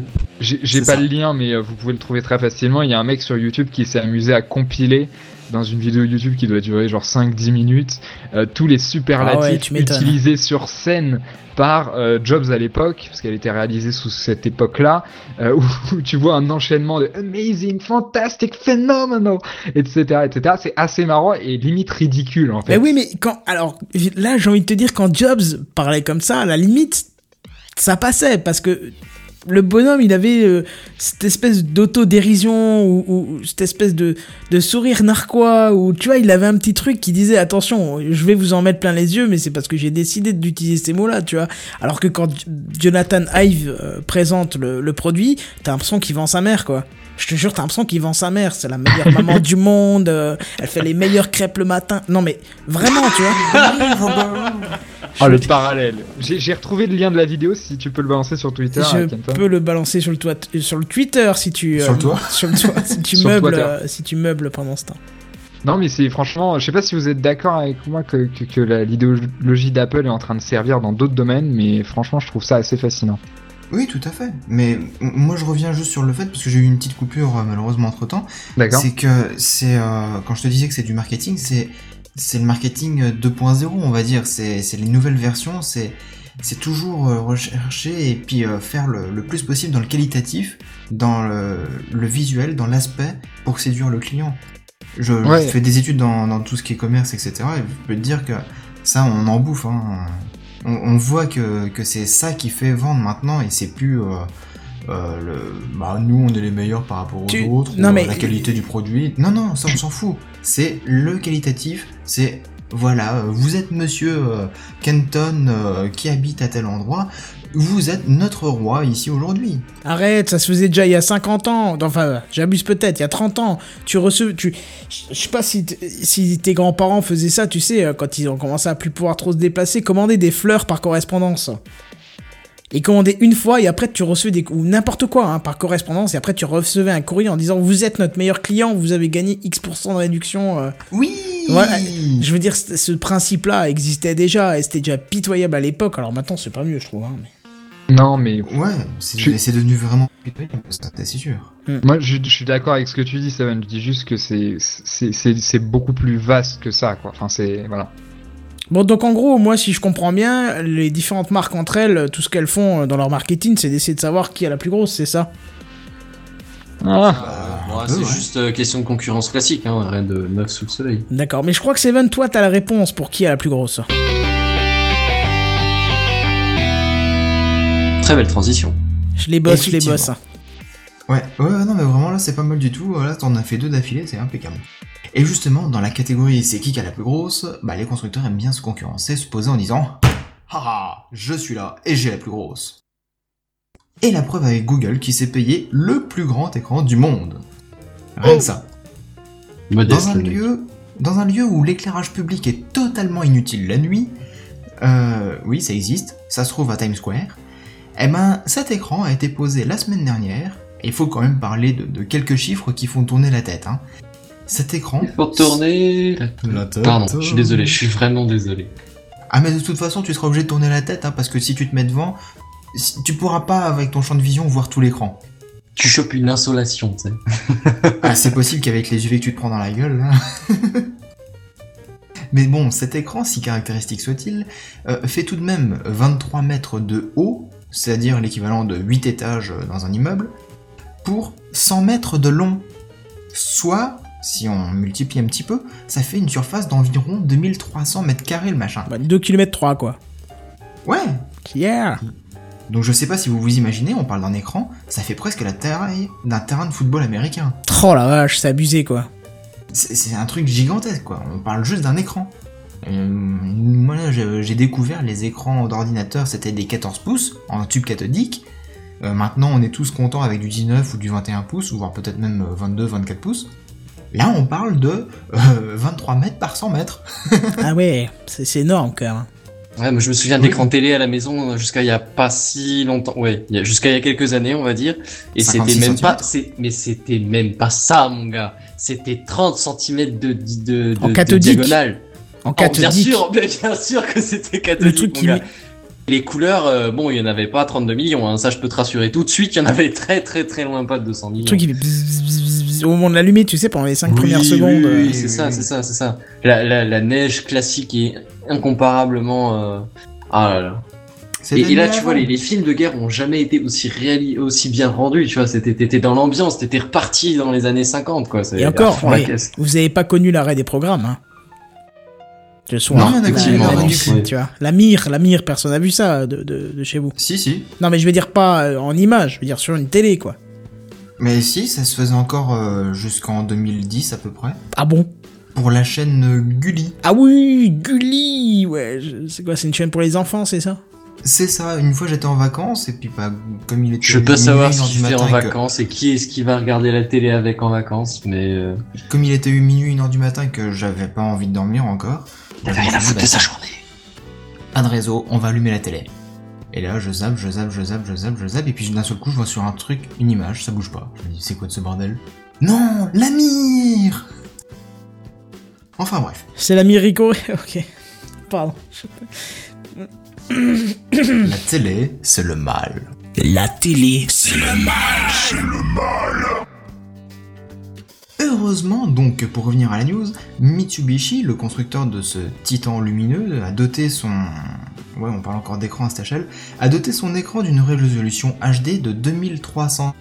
J'ai pas ça. le lien, mais euh, vous pouvez le trouver très facilement. Il y a un mec sur YouTube qui s'est amusé à compiler dans une vidéo YouTube qui doit durer genre 5-10 minutes euh, tous les Ah ouais, superlatifs m'étonnes. utilisés sur scène par euh, Jobs à l'époque, parce qu'elle était réalisée sous cette époque-là, euh, où, où tu vois un enchaînement de amazing, fantastic, phenomenal, etc., etc. C'est assez marrant et limite ridicule en fait. Mais oui, mais quand. Alors, là, j'ai envie de te dire, quand Jobs parlait comme ça, à la limite, ça passait, parce que le bonhomme, il avait euh, cette espèce d'autodérision, ou, ou cette espèce de, de sourire narquois, ou tu vois, il avait un petit truc qui disait attention, je vais vous en mettre plein les yeux, mais c'est parce que j'ai décidé d'utiliser ces mots-là, tu vois. Alors que quand Jonathan Ive euh, présente le, le produit, t'as l'impression qu'il vend sa mère, quoi. Je te jure, t'as l'impression qu'il vend sa mère. C'est la meilleure maman du monde. euh, elle fait les meilleures crêpes le matin. Non, mais vraiment, tu vois. Ah, le parallèle. J'ai j'ai retrouvé le lien de la vidéo si tu peux le balancer sur Twitter. Je euh, Kenton. peux le balancer sur le, toit, sur le Twitter si tu. Sur le toit Sur le toit. Si tu, Sur le meubles, Twitter. euh, si tu meubles pendant ce temps. Non, mais c'est franchement, je sais pas si vous êtes d'accord avec moi que, que, que la- l'idéologie d'Apple est en train de servir dans d'autres domaines, mais franchement, je trouve ça assez fascinant. Oui, tout à fait. Mais m- moi, je reviens juste sur le fait, parce que j'ai eu une petite coupure euh, malheureusement entre temps. D'accord C'est que c'est euh, quand je te disais que c'est du marketing, c'est c'est le marketing euh, 2.0, on va dire. C'est c'est les nouvelles versions. C'est c'est toujours euh, rechercher et puis euh, faire le, le plus possible dans le qualitatif, dans le, le visuel, dans l'aspect pour séduire le client. Je, je fais des études dans, dans tout ce qui est commerce, etc. Et je peux te dire que ça, on en bouffe. Hein. On, on voit que, que c'est ça qui fait vendre maintenant et c'est plus. euh, euh, le, bah, nous, on est les meilleurs par rapport aux Tu- autres, non, ou, mais- euh, la qualité du produit. Non, non, ça, on s'en fout. C'est le qualitatif, c'est. Voilà, vous êtes monsieur euh, Kenton euh, qui habite à tel endroit, vous êtes notre roi ici aujourd'hui. Arrête, ça se faisait déjà il y a 50 ans. Enfin, j'abuse peut-être, il y a 30 ans. Tu recevais. Tu... Je sais pas si, si tes grands-parents faisaient ça, tu sais, quand ils ont commencé à plus pouvoir trop se déplacer, commander des fleurs par correspondance. Et commander une fois et après tu recevais des ou n'importe quoi hein, par correspondance et après tu recevais un courrier en disant vous êtes notre meilleur client vous avez gagné X% de réduction euh. Oui Voilà, je veux dire, ce principe-là existait déjà et c'était déjà pitoyable à l'époque. Alors maintenant, c'est pas mieux, je trouve. hein, mais- Non, mais Ouais, c'est Je- c'est devenu vraiment pitoyable, c'est sûr. moi, je, je suis d'accord avec ce que tu dis, Seven. Je dis juste que c'est c'est c'est c'est beaucoup plus vaste que ça, quoi. Enfin, c'est voilà. Bon, donc en gros, moi, si je comprends bien, les différentes marques entre elles, tout ce qu'elles font dans leur marketing, c'est d'essayer de savoir qui est la plus grosse, c'est ça? Ah. Ouais, un c'est ouais. juste euh, question de concurrence classique, hein, rien de neuf sous le soleil. D'accord, mais je crois que Seven, toi, t'as la réponse pour qui est la plus grosse. Très belle transition. Je les bosse, je les bosse. Ouais, ouais, non, mais vraiment là, c'est pas mal du tout. Là, t'en as fait deux d'affilée, c'est impeccable. Et justement, dans la catégorie c'est qui qui a la plus grosse, bah les constructeurs aiment bien se concurrencer, se poser en disant Haha, je suis là et j'ai la plus grosse. Et la preuve avec Google qui s'est payé le plus grand écran du monde. Rien que ça. Modeste, Dans un lieu, dans un lieu où l'éclairage public est totalement inutile la nuit, euh, oui, ça existe, ça se trouve à Times Square. Eh ben, cet écran a été posé la semaine dernière. et Il faut quand même parler de, de quelques chiffres qui font tourner la tête. Hein. Cet écran. Il faut tourner. La tête. Pardon, je suis désolé, je suis vraiment désolé. Ah mais de toute façon, tu seras obligé de tourner la tête, hein, parce que si tu te mets devant, si- tu pourras pas avec ton champ de vision voir tout l'écran. Tu chopes une insolation, tu sais. Ah, c'est possible qu'avec les UV que tu te prends dans la gueule, là. Mais bon, cet écran, si caractéristique soit-il, euh, fait tout de même 23 mètres de haut, c'est-à-dire l'équivalent de 8 étages dans un immeuble, pour 100 mètres de long. Soit, si on multiplie un petit peu, ça fait une surface d'environ 2300 mètres carrés le machin. Bah, 2 km 3, quoi. Ouais Yeah Donc je sais pas si vous vous imaginez, on parle d'un écran, ça fait presque la taille d'un terrain de football américain. Oh la vache, c'est abusé, quoi. C'est un truc gigantesque, quoi. On parle juste d'un écran. Euh, moi, là, j'ai découvert les écrans d'ordinateur, c'était des 14 pouces en tube cathodique. Euh, maintenant, on est tous contents avec du 19 ou du 21 pouces, ou voire peut-être même euh, 22, 24 pouces. Là, on parle de euh, 23 mètres par 100 mètres. Ah ouais, c'est énorme, quand même. Ouais, mais je me souviens Oui. d'écran télé à la maison euh, jusqu'à il y a pas si longtemps. Ouais, jusqu'à il y a quelques années, on va dire. Et 56 c'était même pas, mais c'était même pas ça, mon gars. C'était 30 cm de, de, de, En de cathodique. diagonale. En Oh, bien cathodique. sûr, bien bien sûr que c'était cathodique. Le truc mon qui gars. Les couleurs, euh, bon, il y en avait pas 32 millions, hein, ça je peux te rassurer tout de suite, il y en avait très très très loin pas de 200 millions. Le truc qui fait bzz, bzz, bzz, bzz, au moment de l'allumer, tu sais, pendant les 5 Oui, premières oui, secondes. Oui, Oui, c'est oui, ça, oui. c'est ça, c'est ça. La, la, la neige classique est incomparablement. euh, Ah là là. Et, là, tu vois, les, les films de guerre ont jamais été aussi réali aussi bien rendus. Tu vois, c'était t'étais dans l'ambiance, t'étais reparti dans les années 50, quoi. c'est Et encore, vous avez pas connu l'arrêt des programmes, hein. Le soir, Non, la- la tu vois. La mire, la mire, personne n'a vu ça de, de, de chez vous. Si, si. Non, mais je veux dire pas euh, en image, je veux dire sur une télé, quoi. Mais si, ça se faisait encore euh, jusqu'en 2010 à peu près. Ah bon? Pour la chaîne euh, Gulli. Ah oui, Gulli Ouais, c'est quoi, c'est une chaîne pour les enfants, c'est ça? C'est ça, une fois j'étais en vacances et puis bah, comme il était Je peux minuit, savoir fait en que- vacances et qui est-ce qui va regarder la télé avec en vacances, mais. Euh... comme il était minuit, une heure du matin et que j'avais pas envie de dormir encore, bah, je me suis dit, bah, journée. pas de réseau, on va allumer la télé. Et là, je zappe, je zappe, je zappe, je zappe, je zappe, et puis d'un seul coup, je vois sur un truc une image, ça bouge pas. Je me dis, c'est quoi de ce bordel? Non, la mire Enfin bref, C'est la mire Rico Ok. Pardon. la télé, c'est le mal. La télé, c'est le mal. Heureusement, donc, pour revenir à la news, Mitsubishi, le constructeur de ce titan lumineux, a doté son... Ouais, on parle encore d'écran à cette échelle, a doté son écran d'une résolution HD de 2300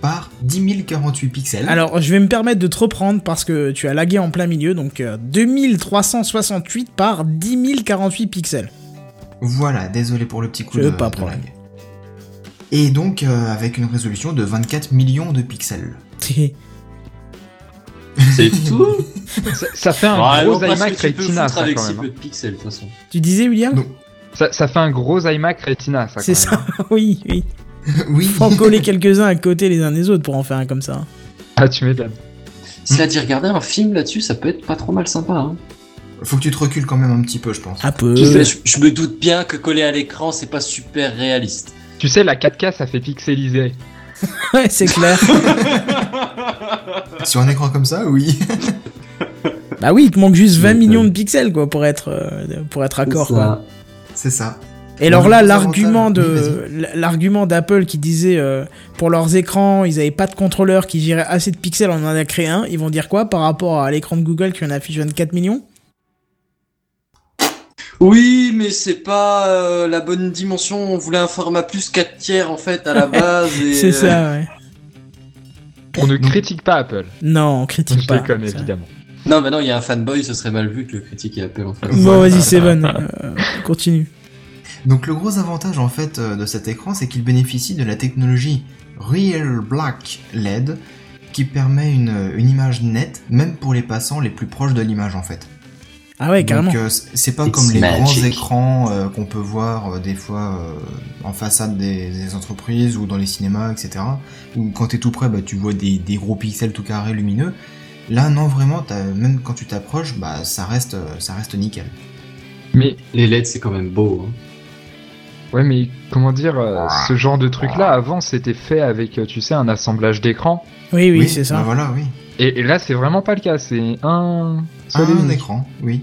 par 10 048 pixels. Alors, je vais me permettre de te reprendre parce que tu as lagué en plein milieu, donc euh, 2368 par 10 048 pixels. Voilà, désolé pour le petit coup Je de, veux pas de lag. Et donc, euh, avec une résolution de 24 millions de pixels. C'est tout Ça, ça fait un gros iMac que tu peux Retina, ça, avec quand si même. peu hein. de pixels, de toute façon. tu disais, William Non. Ça, ça fait un gros iMac Retina, ça. C'est quand ça, même. oui, oui. oui, Faut en coller quelques-uns à côté les uns des autres pour en faire un comme ça. Ah, tu m'étonnes. Cela dit, regarder un film là-dessus, ça peut être pas trop mal sympa. Hein. faut que tu te recules quand même un petit peu, je pense. Un peu. Je, je me doute bien que coller à l'écran, c'est pas super réaliste. Tu sais, la 4K, ça fait pixeliser. Ouais, c'est clair. Sur un écran comme ça, oui. Bah oui, il te manque juste 20 Donc, millions euh, de pixels, quoi, pour être, euh, pour être accord, quoi. C'est ça. Et alors là, l'argument avantages- de l'argument d'Apple qui disait euh, pour leurs écrans, ils avaient pas de contrôleur qui gérait assez de pixels, on en a créé un. Ils vont dire quoi par rapport à l'écran de Google qui en affiche 24 millions? Oui, mais c'est pas euh, la bonne dimension. On voulait un format plus 4 tiers en fait à la base. et, C'est euh, ça, ouais. On ne critique pas Apple. Non, on critique Je pas. déconne, ça. évidemment. Non, mais non, il y a un fanboy, ce serait mal vu que le critique Apple en fait. Bon, vas-y, Seven, euh, continue. Donc le gros avantage en fait euh, de cet écran, c'est qu'il bénéficie de la technologie Real Black LED qui permet une, une image nette, même pour les passants les plus proches de l'image en fait. Ah ouais, carrément. Donc euh, c'est pas It's comme les magic. grands écrans euh, qu'on peut voir euh, des fois euh, en façade des, des entreprises ou dans les cinémas, etc. Où quand t'es tout près, bah, tu vois des, des gros pixels tout carrés lumineux. Là, non, vraiment, t'as- même quand tu t'approches, bah, ça reste, ça reste nickel. Mais Les LED, c'est quand même beau. hein. ouais, mais comment dire, euh, ce genre de truc-là avant c'était fait avec, tu sais, un assemblage d'écran. Oui, oui, c'est ça. bah, voilà, oui. Et, et là, c'est vraiment pas le cas. C'est un seul et Un écran, oui.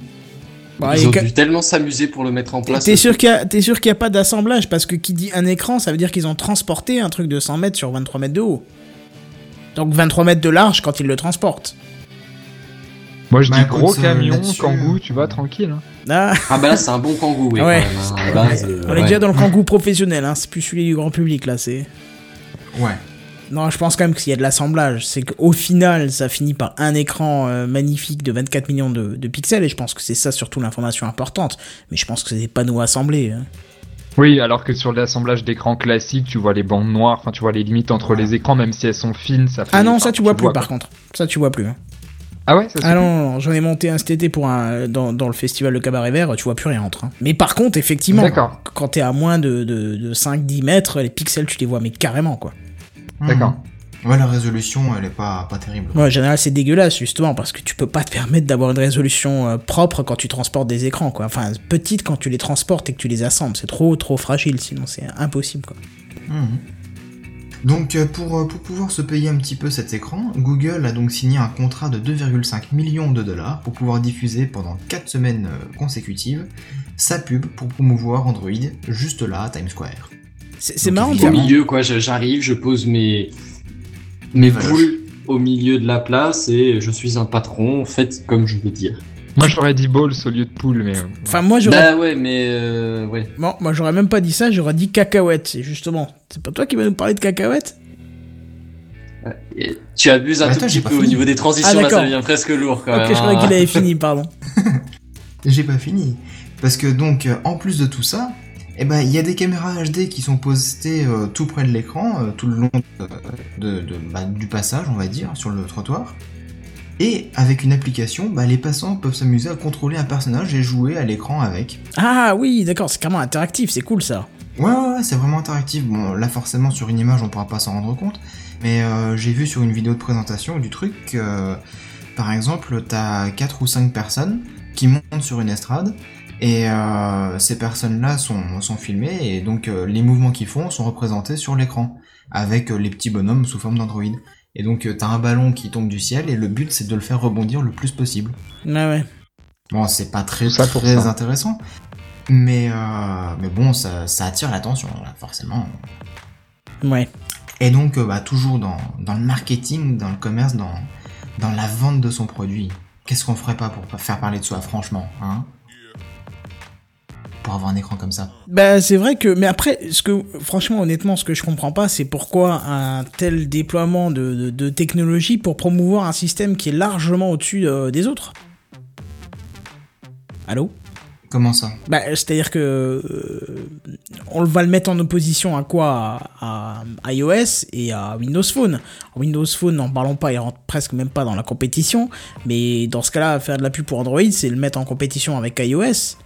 Bah, Ils ont que- dû tellement s'amuser pour le mettre en place. T'es sûr qu'il y a, t'es sûr qu'il y a pas d'assemblage? Parce que qui dit un écran, ça veut dire qu'ils ont transporté un truc de 100 mètres sur 23 mètres de haut. Donc 23 mètres de large quand ils le transportent. Moi, je Bah, dis gros euh, camion, kangou, euh, tu vois, tranquille. hein. Ah, Ah bah là, c'est un bon kangou, oui. Ouais. quand même, hein, euh, on est ouais. déjà dans le kangou professionnel, hein, c'est plus celui du grand public là, c'est. Ouais. Non, je pense quand même qu'il y a de l'assemblage. C'est qu'au final, ça finit par un écran euh, magnifique de 24 millions de, de pixels, et je pense que c'est ça surtout l'information importante. Mais je pense que c'est des panneaux assemblés. hein. Oui, alors que sur l'assemblage d'écran classique, tu vois les bandes noires, enfin, tu vois les limites entre les écrans, même si elles sont fines, ça fait. Ah non, ça tu vois plus par contre. Ça tu vois plus. hein. Ah ouais, ça Ah non, j'en ai monté un cet été pour un, dans, dans le festival de Cabaret Vert, tu vois plus rien entre. hein. Mais par contre, effectivement, quand t'es à moins de, de, de 5-10 mètres, les pixels tu les vois, mais carrément quoi. D'accord. Mhm. Ouais, la résolution, elle est pas, pas terrible. Ouais, en général, c'est dégueulasse, justement, parce que tu peux pas te permettre d'avoir une résolution euh, propre quand tu transportes des écrans, quoi. Enfin, petite quand tu les transportes et que tu les assembles. C'est trop, trop fragile, sinon c'est impossible, quoi. Mhm. Donc euh, pour, euh, pour pouvoir se payer un petit peu cet écran, Google a donc signé un contrat de 2,5 millions de dollars pour pouvoir diffuser pendant 4 semaines consécutives sa pub pour promouvoir Android juste là à Times Square. C'est marrant, Au milieu, quoi, j'arrive, je pose mes, mes Voilà. boules au milieu de la place et je suis un patron, faites comme je veux dire. Moi, j'aurais dit balls au lieu de poule, mais. euh, Enfin, moi, j'aurais. Bah ouais, mais euh, ouais. Bon, moi, j'aurais même pas dit ça, j'aurais dit cacahuète. C'est justement. C'est pas toi qui vas nous parler de cacahuète Et tu abuses un Attends, tout j'ai petit peu au niveau des transitions, Ah, là, ça devient presque lourd quand Ok, même. je croyais qu'il avait fini, pardon. J'ai pas fini. Parce que donc, euh, en plus de tout ça, eh ben, il y a des caméras HD qui sont postées euh, tout près de l'écran, euh, tout le long de, de- bah, du passage, on va dire, sur le trottoir. Et avec une application, bah, les passants peuvent s'amuser à contrôler un personnage et jouer à l'écran avec. Ah oui, d'accord, c'est carrément interactif, c'est cool ça. Ouais, ouais, ouais, c'est vraiment interactif. Bon, là, forcément, sur une image, on pourra pas s'en rendre compte. Mais euh, j'ai vu sur une vidéo de présentation du truc par exemple, t'as 4 ou 5 personnes qui montent sur une estrade. Et euh, ces personnes-là sont, sont filmées et donc euh, les mouvements qu'ils font sont représentés sur l'écran avec euh, les petits bonhommes sous forme d'Android. Et donc euh, t'as un ballon qui tombe du ciel et le but c'est de le faire rebondir le plus possible. Ouais, ouais. Bon, c'est pas très Tout ça pour très ça. intéressant, mais euh, mais bon, ça, ça attire l'attention là, forcément. Ouais. Et donc, euh, bah, toujours dans, dans le marketing, dans le commerce, dans, dans la vente de son produit. Qu'est-ce qu'on ferait pas pour faire parler de soi, franchement, hein? Pour avoir un écran comme ça. Bah, c'est vrai que, mais après, ce que, franchement, honnêtement, ce que je comprends pas, c'est pourquoi un tel déploiement de, de, de technologie pour promouvoir un système qui est largement au-dessus euh, des autres. Allô? Comment ça? Bah, c'est-à-dire que euh, on va le mettre en opposition à quoi? À, à iOS et à Windows Phone. Windows Phone, n'en parlons pas, il rentre presque même pas dans la compétition. Mais dans ce cas-là, faire de la pub pour Android, c'est le mettre en compétition avec iOS.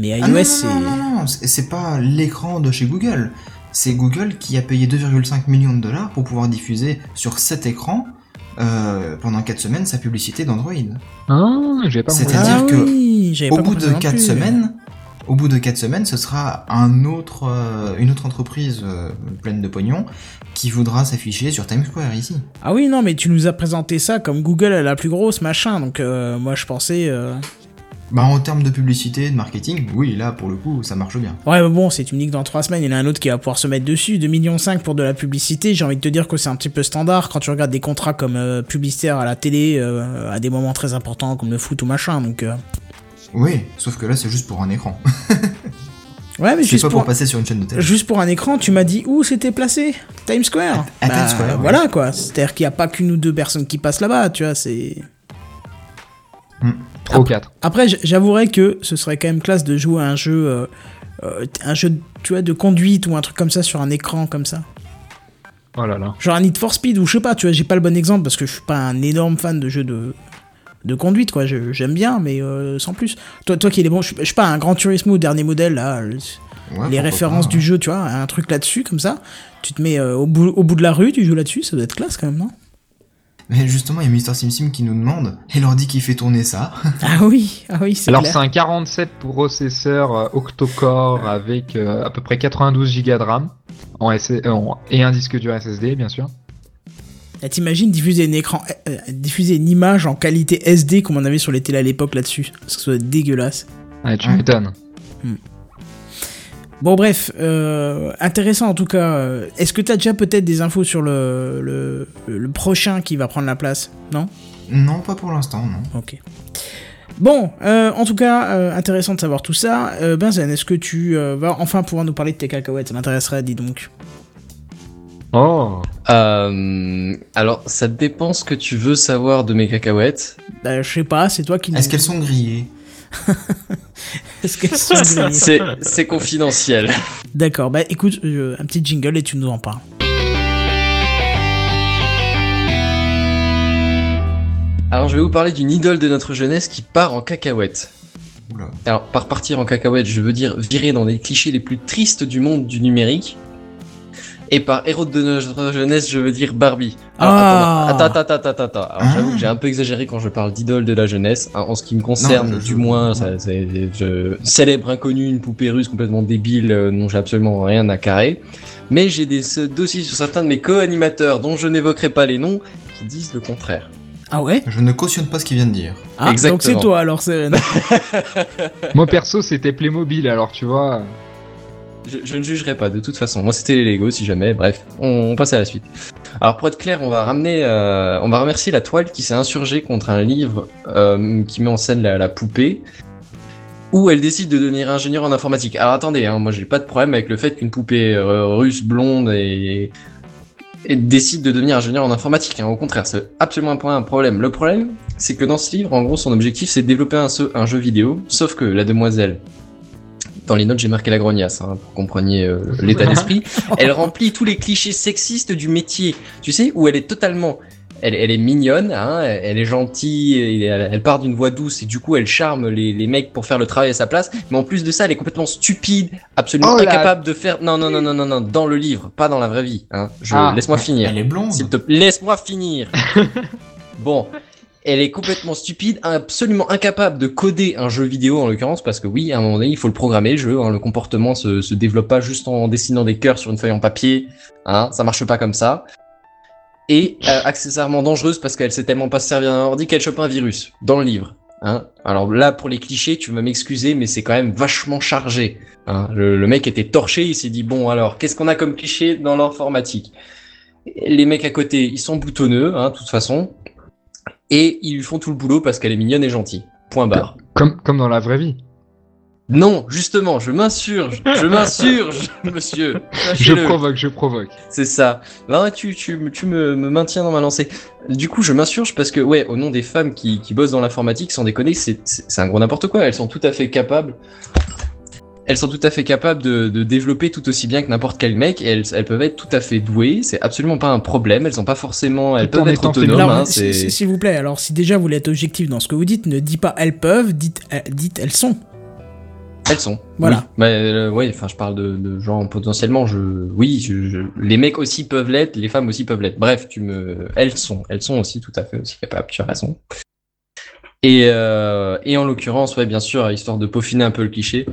Mais iOS, Ah non, c'est non, non, non, non, c'est pas l'écran de chez Google. C'est Google qui a payé 2,5 millions de dollars pour pouvoir diffuser sur cet écran euh, pendant 4 semaines sa publicité d'Android. Ah, j'ai pas. C'est-à-dire Ah que oui, Au pas bout de ça non 4 plus. semaines, au bout de 4 semaines, ce sera un autre, euh, une autre entreprise euh, pleine de pognon qui voudra s'afficher sur Times Square ici. Ah oui, non, mais tu nous as présenté ça comme Google est la plus grosse, machin. Donc euh, moi, je pensais. Bah en termes de publicité, de marketing, oui, là pour le coup, ça marche bien. Ouais, mais bon, c'est unique dans 3 semaines. Il y en a un autre qui va pouvoir se mettre dessus. 2,5 millions pour de la publicité. J'ai envie de te dire que c'est un petit peu standard quand tu regardes des contrats comme euh, publicitaires à la télé euh, à des moments très importants comme le foot ou machin. Donc. euh, Oui, sauf que là c'est juste pour un écran. Ouais, mais C'est juste pas pour, pour passer sur une chaîne de télé. juste pour un écran, tu m'as dit où c'était placé? Times Square. À- à Times Square, ouais. Voilà quoi. C'est-à-dire qu'il n'y a pas qu'une ou deux personnes qui passent là-bas, tu vois. C'est. 3 ou 4. Après, j- j'avouerais que ce serait quand même classe de jouer à un jeu, euh, euh, un jeu, tu vois, de conduite ou un truc comme ça sur un écran comme ça. Oh là là. Genre un Need for Speed ou je sais pas, tu vois, j'ai pas le bon exemple parce que je suis pas un énorme fan de jeux de de conduite quoi. Je- J'aime bien, mais euh, sans plus. Toi, toi qui est bon, je suis je suis pas un Grand Turismo dernier modèle là. le- Ouais, les références pas, du jeu, tu vois, un truc là-dessus comme ça. Tu te mets euh, au, bout, au bout de la rue, tu joues là-dessus, ça doit être classe quand même, non? Mais justement, il y a Mister SimSim qui nous demande, et leur dit qu'il fait tourner ça. Ah oui, ah oui, c'est Alors c'est un 47 processeur euh, octa-core avec euh, à peu près 92 Go de RAM en SS euh, en- et un disque dur SSD bien sûr. Là, T'imagines diffuser un écran, euh, euh, diffuser une image en qualité SD comme on avait sur les télés à l'époque là-dessus? Parce que ça doit être dégueulasse. Ouais, tu m'étonnes. Bon bref, euh, intéressant en tout cas. Est-ce que t'as déjà peut-être des infos sur le, le, le prochain qui va prendre la place? Non? Non, pas pour l'instant, non. Ok. Bon, euh, en tout cas, euh, intéressant de savoir tout ça. Euh, Benzen, est-ce que tu euh, vas enfin pouvoir nous parler de tes cacahuètes? Ça m'intéresserait, dis donc. Oh. Euh, alors, ça dépend ce que tu veux savoir de mes cacahuètes. Bah, je sais pas, c'est toi qui... Est-ce qu'elles sont grillées? Qu'elles sont C'est c'est confidentiel. D'accord, bah écoute, euh, un petit jingle et tu nous en parles. Alors, je vais vous parler d'une idole de notre jeunesse qui part en cacahuète. Oula. Alors, par partir en cacahuète, je veux dire virer dans les clichés les plus tristes du monde du numérique. Et par héros de notre jeunesse, je veux dire Barbie. Alors, Ah. attends, attends, attends, attends, attends. Alors, Ah. j'avoue que j'ai un peu exagéré quand je parle d'idole de la jeunesse. hein, en ce qui me concerne, Non, je- du moins, ça, c'est- je célèbre inconnu, une poupée russe complètement débile, euh, dont j'ai absolument rien à carrer. Mais j'ai des ce- dossiers sur certains de mes co-animateurs, dont je n'évoquerai pas les noms, qui disent le contraire. Ah ouais? Je ne cautionne pas ce qu'il vient de dire. Ah, donc Exactement. c'est toi alors, Seren. Moi perso c'était Playmobil alors tu vois. Je, ne jugerai pas, de toute façon. Moi, c'était les Lego, si jamais. Bref, on, passe à la suite. Alors, pour être clair, on va ramener, euh, on va remercier la toile qui s'est insurgée contre un livre euh, qui met en scène la, poupée, où elle décide de devenir ingénieure en informatique. Alors, attendez, hein, moi, j'ai pas de problème avec le fait qu'une poupée euh, russe blonde et, décide de devenir ingénieure en informatique. hein. Au contraire, c'est absolument pas un problème. Le problème, c'est que dans ce livre, en gros, son objectif, c'est de développer un jeu vidéo, sauf que la demoiselle, dans les notes, j'ai marqué la grognasse, hein, pour compreniez euh, l'état d'esprit. Elle remplit tous les clichés sexistes du métier. Tu sais, où elle est totalement... Elle, elle est mignonne, hein, elle est gentille, elle, elle part d'une voix douce et du coup elle charme les, les mecs pour faire le travail à sa place. Mais en plus de ça, elle est complètement stupide, absolument Oh incapable de faire. Non non non non non non, dans le livre, pas dans la vraie vie. Hein. Je Ah. laisse-moi finir. Elle est blonde. S'il te plaît, laisse-moi finir. bon, elle est complètement stupide, absolument incapable de coder un jeu vidéo en l'occurrence, parce que oui, à un moment donné, il faut le programmer le jeu. hein, le comportement se, se développe pas juste en dessinant des cœurs sur une feuille en papier. Hein, ça marche pas comme ça. Et euh, accessoirement dangereuse parce qu'elle sait tellement pas se servir d'un ordi qu'elle chope un virus dans le livre. Hein Alors là, pour les clichés, tu vas m'excuser, mais c'est quand même vachement chargé. Hein le, le mec était torché, il s'est dit bon alors, qu'est-ce qu'on a comme cliché dans l'informatique? Les mecs à côté, ils sont boutonneux, hein, de toute façon, et ils lui font tout le boulot parce qu'elle est mignonne et gentille. Point barre. Comme comme dans la vraie vie. Non, justement, je m'insurge, je m'insurge, monsieur. Je provoque, je provoque. C'est ça. Là, tu, tu, me- tu me, me maintiens dans ma lancée. Du coup, je m'insurge parce que, ouais, au nom des femmes qui, qui bossent dans l'informatique, sans déconner, c'est un gros n'importe quoi. Elles sont tout à fait capables. Elles sont tout à fait capables de, de développer tout aussi bien que n'importe quel mec. Et elles, elles peuvent être tout à fait douées. C'est absolument pas un problème. Elles sont pas forcément. Elles Tout peuvent être autonomes. hein, s'il vous plaît, alors si déjà vous voulez être objectif dans ce que vous dites, ne dites pas elles peuvent, dites, euh, dites elles sont. Elles sont. Voilà. Oui. Mais euh, ouais, enfin, je parle de, de genre potentiellement. Je, oui, je, je- les mecs aussi peuvent l'être, les femmes aussi peuvent l'être. Bref, tu me, elles sont, elles sont aussi tout à fait aussi capables. Tu as raison. Et euh, et en l'occurrence, ouais, bien sûr, histoire de peaufiner un peu le cliché.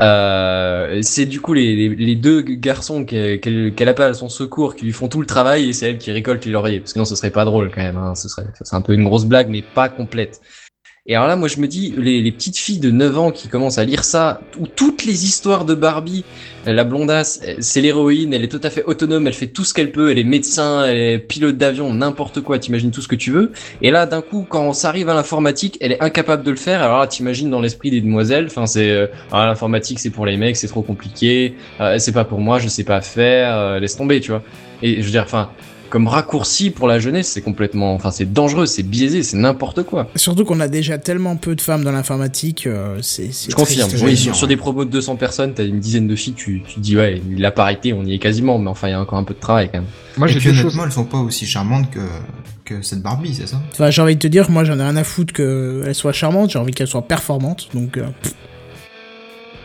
Euh, c'est du coup les, deux garçons qu'elle appelle à son secours qui lui font tout le travail et c'est elle qui récolte les lauriers. Parce que non, ce serait pas drôle quand même. Hein. Ce serait, c'est un peu une grosse blague, mais pas complète. Et alors là, moi, je me dis, les, les petites filles de 9 ans qui commencent à lire ça, où toutes les histoires de Barbie, euh, la blondasse, euh, c'est l'héroïne, elle est tout à fait autonome, elle fait tout ce qu'elle peut, elle est médecin, elle est pilote d'avion, n'importe quoi, t'imagines tout ce que tu veux. Et là, d'un coup, quand ça arrive à l'informatique, elle est incapable de le faire. Alors là, t'imagines dans l'esprit des demoiselles, enfin, c'est, euh, ah, l'informatique, c'est pour les mecs, c'est trop compliqué, euh, c'est pas pour moi, je sais pas faire, euh, laisse tomber, tu vois. Et je veux dire, enfin, comme raccourci pour la jeunesse, c'est complètement, enfin, c'est dangereux, c'est biaisé, c'est n'importe quoi. Surtout qu'on a déjà tellement peu de femmes dans l'informatique, euh, c'est c'est Je confirme. Oui, sur, sur des promos de 200 personnes, t'as une dizaine de filles, tu, tu te dis ouais, la parité, on y est quasiment, mais enfin, il y a encore un peu de travail quand même. Moi, j'ai honnêtement, choses. elles sont pas aussi charmantes que, que cette Barbie, c'est ça? Enfin, j'ai envie de te dire, moi j'en ai rien à foutre qu'elle soit charmante, j'ai envie qu'elle soit performante, donc... euh.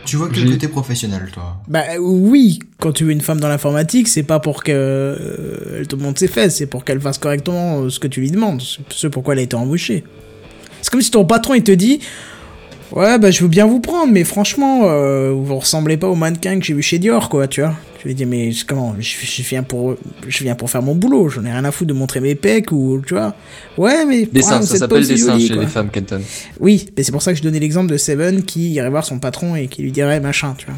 Tu vois que le côté professionnel, toi. Bah oui, quand tu veux une femme dans l'informatique, c'est pas pour qu'elle euh, te montre ses fesses, c'est pour qu'elle fasse correctement euh, ce que tu lui demandes, ce ce pourquoi elle a été embauchée. C'est comme si ton patron il te dit Ouais, bah je veux bien vous prendre, mais franchement, euh, vous ressemblez pas au mannequin que j'ai vu chez Dior, quoi, tu vois. Tu lui dis Mais comment je, je viens pour, je viens pour faire mon boulot, j'en ai rien à foutre de montrer mes pecs ou, tu vois. Ouais, mais. Dessin, ouais, vous ça s'appelle dessin jolie, chez les femmes, Kenton. Oui, mais c'est pour ça que je donnais l'exemple de Seven qui irait voir son patron et qui lui dirait machin, tu vois.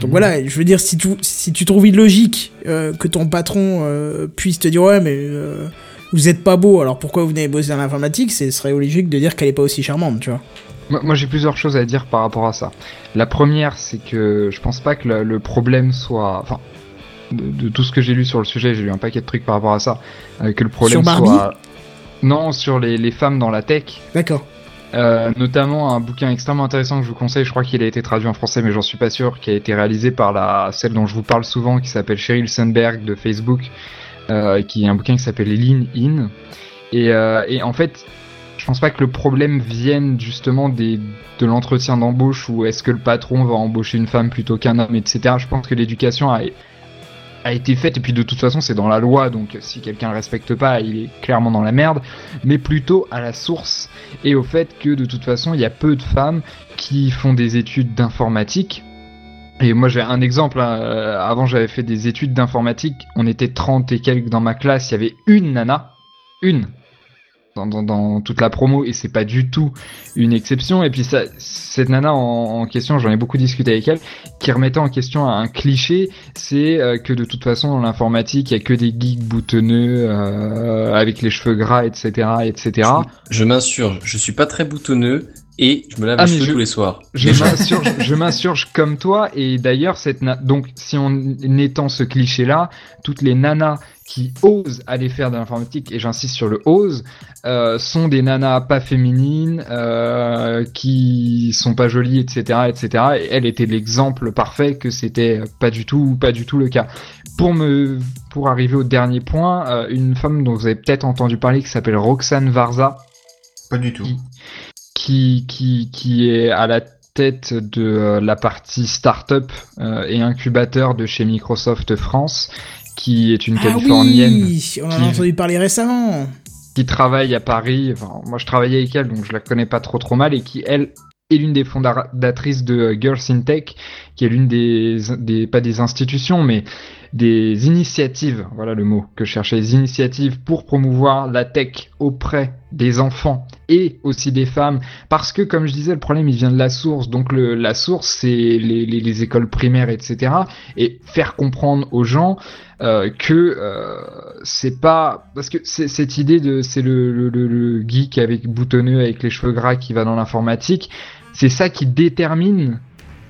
Donc voilà, je veux dire, si tu, si tu trouves illogique euh, que ton patron euh, puisse te dire ouais, mais euh, vous êtes pas beau, alors pourquoi vous venez bosser dans l'informatique, ce serait logique de dire qu'elle est pas aussi charmante, tu vois. Moi, moi, j'ai plusieurs choses à dire par rapport à ça. La première, c'est que je pense pas que le, le problème soit, enfin, de, de tout ce que j'ai lu sur le sujet, j'ai lu un paquet de trucs par rapport à ça, euh, que le problème Sur soit, non, sur les, les femmes dans la tech. D'accord. Euh, notamment un bouquin extrêmement intéressant que je vous conseille, je crois qu'il a été traduit en français mais j'en suis pas sûr, qui a été réalisé par la celle dont je vous parle souvent, qui s'appelle Sheryl Sandberg de Facebook, euh, qui est un bouquin qui s'appelle Lean In. Et, et en fait, je pense pas que le problème vienne justement des, de l'entretien d'embauche ou est-ce que le patron va embaucher une femme plutôt qu'un homme, etc. Je pense que l'éducation a, a été faite et puis de toute façon c'est dans la loi donc si quelqu'un le respecte pas il est clairement dans la merde mais plutôt à la source. Et au fait que de toute façon il y a peu de femmes qui font des études d'informatique. Et moi j'ai un exemple, hein, euh, avant j'avais fait des études d'informatique, on était 30 et quelques dans ma classe, il y avait une nana, une, dans, toute la promo, et c'est pas du tout une exception, et puis ça, cette nana en, question, j'en ai beaucoup discuté avec elle, qui remettait en question un cliché, c'est euh, que de toute façon dans l'informatique, il y a que des geeks boutonneux, euh, avec les cheveux gras, etc., etc. Je m'insurge, je suis pas très boutonneux et je me lave Ah, les mais cheveux je- tous les soirs. Je m'insurge, je m'insurge comme toi et d'ailleurs cette na- donc si on étend ce cliché là, toutes les nanas qui osent aller faire de l'informatique et j'insiste sur le ose euh, sont des nanas pas féminines euh, qui sont pas jolies etc etc et elle était l'exemple parfait que c'était pas du tout pas du tout le cas. Pour me pour arriver au dernier point, euh, une femme dont vous avez peut-être entendu parler qui s'appelle Roxane Varza Pas du tout. qui, qui, qui est à la tête de euh, la partie start-up euh, et incubateur de chez Microsoft France, qui est une Ah Californienne oui, on en a entendu parler récemment. qui travaille à Paris. Enfin, moi, je travaillais avec elle, donc je la connais pas trop trop mal, et qui elle est l'une des fondatrices de euh, Girls in Tech, qui est l'une des, des pas des institutions, mais des initiatives, voilà le mot que je cherchais, des initiatives pour promouvoir la tech auprès des enfants et aussi des femmes, parce que comme je disais, le problème il vient de la source, donc le, la source c'est les, les, les écoles primaires, etc. Et faire comprendre aux gens euh, que euh, c'est pas parce que cette idée de c'est le, le, le geek avec boutonneux avec les cheveux gras qui va dans l'informatique, c'est ça qui détermine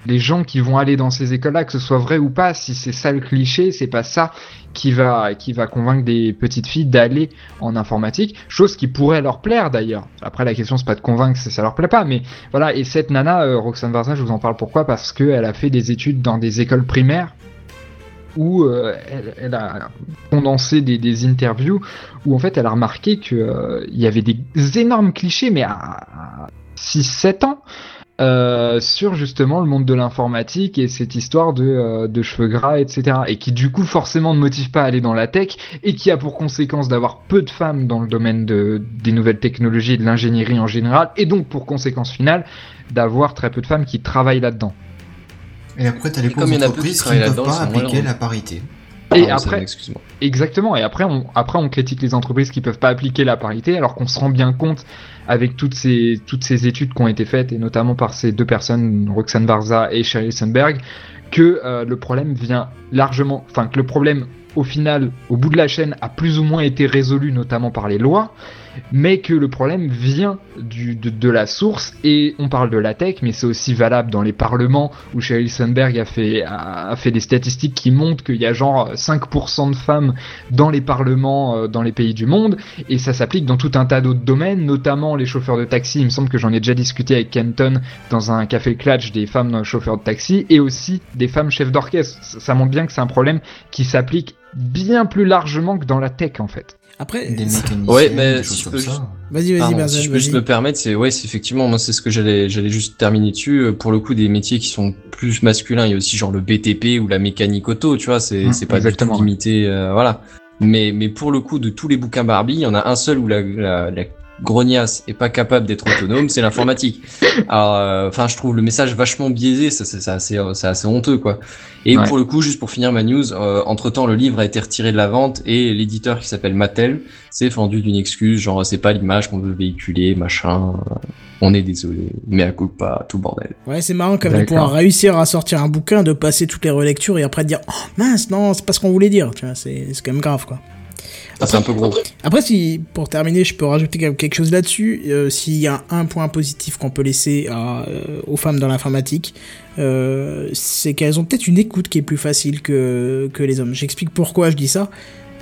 les gens qui vont aller dans ces écoles-là, que ce soit vrai ou pas, si c'est ça le cliché, c'est pas ça qui va qui va convaincre des petites filles d'aller en informatique, chose qui pourrait leur plaire d'ailleurs. Après la question c'est pas de convaincre si ça leur plaît pas, mais voilà. Et cette nana, euh, Roxane Varza, je vous en parle pourquoi? Parce que elle a fait des études dans des écoles primaires où euh, elle, a condensé des, interviews où en fait elle a remarqué que euh, y avait des énormes clichés, mais à 6-7 ans. Euh, sur justement le monde de l'informatique et cette histoire de, euh, de cheveux gras, etc. Et qui du coup forcément ne motive pas à aller dans la tech et qui a pour conséquence d'avoir peu de femmes dans le domaine de, des nouvelles technologies et de l'ingénierie en général et donc pour conséquence finale d'avoir très peu de femmes qui travaillent là-dedans. Et après, t'as les Et comme il y en a qui ne peuvent pas appliquer la parité. Et après, excuse-moi. Exactement. Et après, on, après, on critique les entreprises qui peuvent pas appliquer la parité, alors qu'on se rend bien compte avec toutes ces, toutes ces études qui ont été faites, et notamment par ces deux personnes, Roxane Barza et Sheryl Sandberg, que euh, le problème vient largement, enfin, que le problème, au final, au bout de la chaîne, a plus ou moins été résolu, notamment par les lois, mais que le problème vient de, la source, et on parle de la tech, mais c'est aussi valable dans les parlements, où Sheryl Sandberg a fait, a, fait des statistiques qui montrent qu'il y a genre 5% de femmes dans les parlements euh, dans les pays du monde et ça s'applique dans tout un tas d'autres domaines notamment les chauffeurs de taxi. Il me semble que j'en ai déjà discuté avec Kenton dans un café clutch des femmes chauffeurs de taxi et aussi des femmes chefs d'orchestre. Ça montre bien que c'est un problème qui s'applique bien plus largement que dans la tech en fait Après, Des mécaniciens, Ouais, mais des si vas-y, vas-y, Pardon, Benzen, si je peux juste me permettre, c'est ouais, c'est effectivement moi c'est ce que j'allais j'allais juste terminer dessus euh, pour le coup des métiers qui sont plus masculins, il y a aussi genre le BTP ou la mécanique auto, tu vois, c'est Mm, c'est pas exactement, du tout limité euh, voilà. Mais mais pour le coup de tous les bouquins Barbie, il y en a un seul où la la, la grognasse est pas capable d'être autonome, c'est l'informatique. Euh, enfin je trouve le message vachement biaisé, ça c'est assez euh, c'est assez honteux quoi. Et Ouais. pour le coup, juste pour finir ma news, entre temps le livre a été retiré de la vente et l'éditeur qui s'appelle Mattel s'est fendu d'une excuse, genre c'est pas l'image qu'on veut véhiculer, machin. euh, On est désolé, mais à coup pas tout bordel. Ouais, c'est marrant quand même pouvoir réussir à sortir un bouquin, de passer toutes les relectures et après de dire oh mince non c'est pas ce qu'on voulait dire, tu vois, c'est c'est quand même grave quoi. C'est un peu gros. Après, si pour terminer, je peux rajouter quelque chose là-dessus. euh, S'il y a un point positif qu'on peut laisser euh, aux femmes dans l'informatique, euh, c'est qu'elles ont peut-être une écoute qui est plus facile que, que les hommes. J'explique pourquoi je dis ça.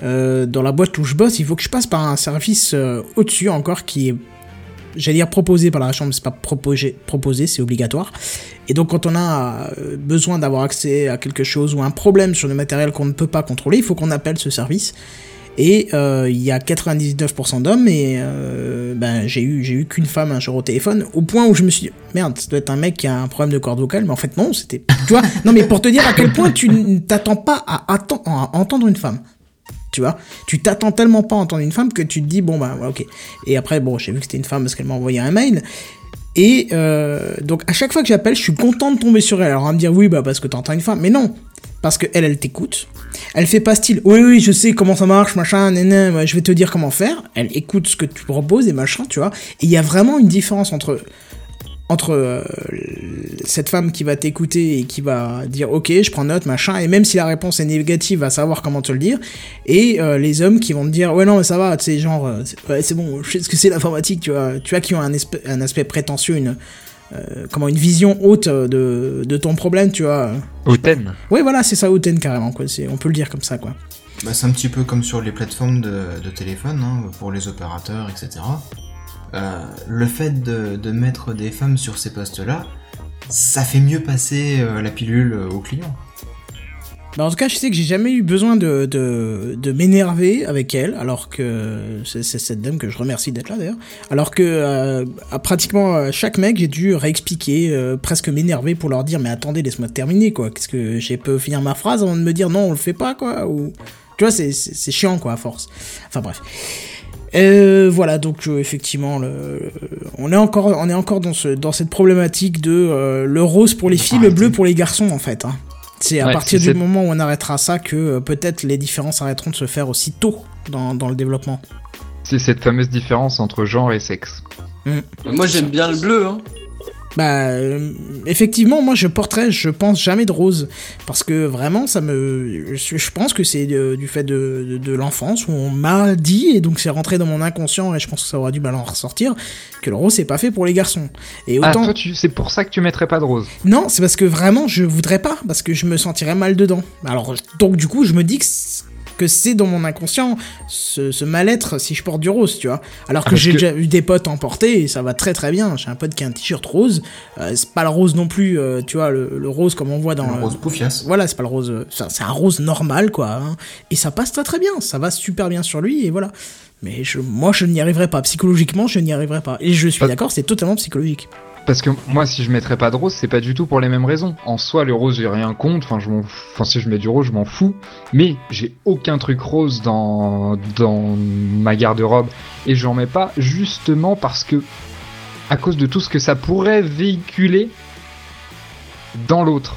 Dans la boîte où je bosse, il faut que je passe par un service au-dessus encore qui est, j'allais dire proposé par la chambre, c'est pas proposé, proposé c'est obligatoire. Et donc quand on a besoin d'avoir accès à quelque chose ou un problème sur le matériel qu'on ne peut pas contrôler, il faut qu'on appelle ce service. Et euh, il y a 99% d'hommes et euh, ben, j'ai eu, eu qu'une femme un jour au téléphone, au point où je me suis dit, merde, ça doit être un mec qui a un problème de corde vocale, mais en fait non, c'était... Tu vois Non mais pour te dire à quel point tu ne t'attends pas à, entendre une femme. Tu vois? Tu t'attends tellement pas à entendre une femme que tu te dis, bon bah ok. Et après, bon, j'ai vu que c'était une femme parce qu'elle m'a envoyé un mail. Et euh, donc à chaque fois que j'appelle, je suis content de tomber sur elle. Alors à me dire oui, bah parce que t'entends une femme, mais non, parce que elle, elle t'écoute. Elle fait pas style, oui oui, je sais comment ça marche, machin, néné, je vais te dire comment faire. Elle écoute ce que tu proposes et machin, tu vois. Et il y a vraiment une différence entre entre euh, cette femme qui va t'écouter et qui va dire ok je prends note machin et même si la réponse est négative va savoir comment te le dire et euh, les hommes qui vont te dire ouais non mais ça va tu sais genre euh, c'est bon je sais ce que c'est l'informatique tu vois tu vois qui ont un, un aspect prétentieux une euh, comment une vision haute euh, de, de ton problème tu vois Hautaine ouais voilà c'est ça hautaine carrément quoi c'est on peut le dire comme ça quoi Bah, c'est un petit peu comme sur les plateformes de, de téléphone, hein, pour les opérateurs, etc. Euh, le fait de, de mettre des femmes sur ces postes-là, ça fait mieux passer euh, la pilule aux clients. Bah, en tout cas, je sais que j'ai jamais eu besoin de, de, de m'énerver avec elle, alors que c'est cette dame que je remercie d'être là d'ailleurs. Alors que euh, à pratiquement euh, chaque mec, j'ai dû réexpliquer, euh, presque m'énerver pour leur dire mais attendez, laisse-moi terminer quoi. Qu'est-ce que j'ai peux finir ma phrase avant de me dire non, on le fait pas quoi ou tu vois, c'est chiant quoi à force. Enfin bref. Euh, voilà, donc euh, effectivement, le, on est encore, on est encore dans ce, dans cette problématique de euh, le rose pour les filles, le bleu pour les garçons en fait. hein. C'est à Ouais, partir du moment où on arrêtera ça que euh, peut-être les différences arrêteront de se faire aussi tôt dans, dans le développement. c'est cette fameuse différence entre genre et sexe Moi j'aime bien le bleu, hein. Bah, euh, effectivement, moi je porterais, je pense jamais de rose. Parce que vraiment, ça me. Je, je pense que c'est de- du fait de, de, de l'enfance où on m'a dit, et donc c'est rentré dans mon inconscient, et je pense que ça aurait du mal en ressortir, que le rose c'est pas fait pour les garçons. Et ah autant. tu c'est pour ça que tu mettrais pas de rose Non, c'est parce que vraiment je voudrais pas, parce que je me sentirais mal dedans. Alors, donc du coup, je me dis que que c'est dans mon inconscient ce, ce mal-être si je porte du rose, tu vois. Alors que Ah, parce j'ai que- déjà eu des potes en porter et ça va très très bien. J'ai un pote qui a un t-shirt rose, euh, c'est pas le rose non plus, euh, tu vois, le, le rose comme on voit dans Le euh, rose poufias. Voilà, c'est pas le rose, euh, c'est un rose normal quoi. hein. Et ça passe très très bien, ça va super bien sur lui et voilà. Mais je, moi je n'y arriverai pas, psychologiquement je n'y arriverai pas. Et je suis Pas- d'accord, c'est totalement psychologique. Parce que moi, si je mettrais pas de rose, c'est pas du tout pour les mêmes raisons. En soi, le rose, j'ai rien contre. Enfin, je m'en, enfin, si je mets du rose, je m'en fous. Mais j'ai aucun truc rose dans dans ma garde-robe et j'en mets pas justement parce que à cause de tout ce que ça pourrait véhiculer dans l'autre.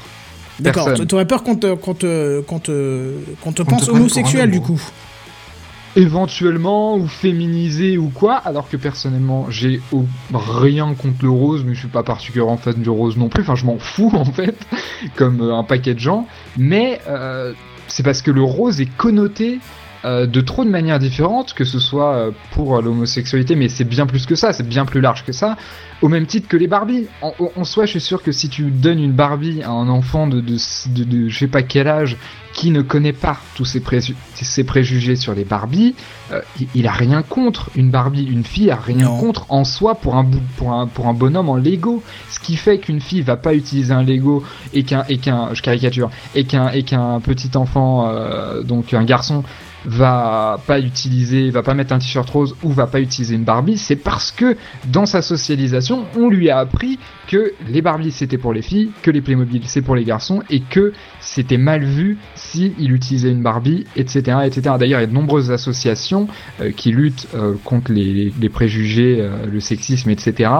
D'accord, Personne. t'aurais peur qu'on te, qu'on te, qu'on te, qu'on te Qu'on pense homosexuel du coup. Éventuellement ou féminisé ou quoi, alors que personnellement j'ai rien contre le rose, mais je suis pas particulièrement fan du rose non plus, enfin je m'en fous en fait, comme euh, un paquet de gens, mais euh, c'est parce que le rose est connoté euh, de trop de manières différentes, que ce soit pour l'homosexualité, mais c'est bien plus que ça, c'est bien plus large que ça, au même titre que les Barbies. En, soi, je suis sûr que si tu donnes une Barbie à un enfant de, de, de, de je sais pas quel âge, qui ne connaît pas tous ses, préju- ses préjugés sur les Barbies, euh, il, a rien contre une Barbie. Une fille a rien Non. contre en soi pour un, bout- pour un, pour un bonhomme en Lego. Ce qui fait qu'une fille va pas utiliser un Lego et qu'un, et qu'un, je caricature, et qu'un, et qu'un petit enfant, euh, donc un garçon, va pas utiliser, va pas mettre un t-shirt rose ou va pas utiliser une Barbie, c'est parce que dans sa socialisation, on lui a appris que les Barbies c'était pour les filles, que les Playmobil c'est pour les garçons et que c'était mal vu si il utilisait une Barbie, etc., etc. D'ailleurs, il y a de nombreuses associations euh, qui luttent euh, contre les, les préjugés, euh, le sexisme, etc.,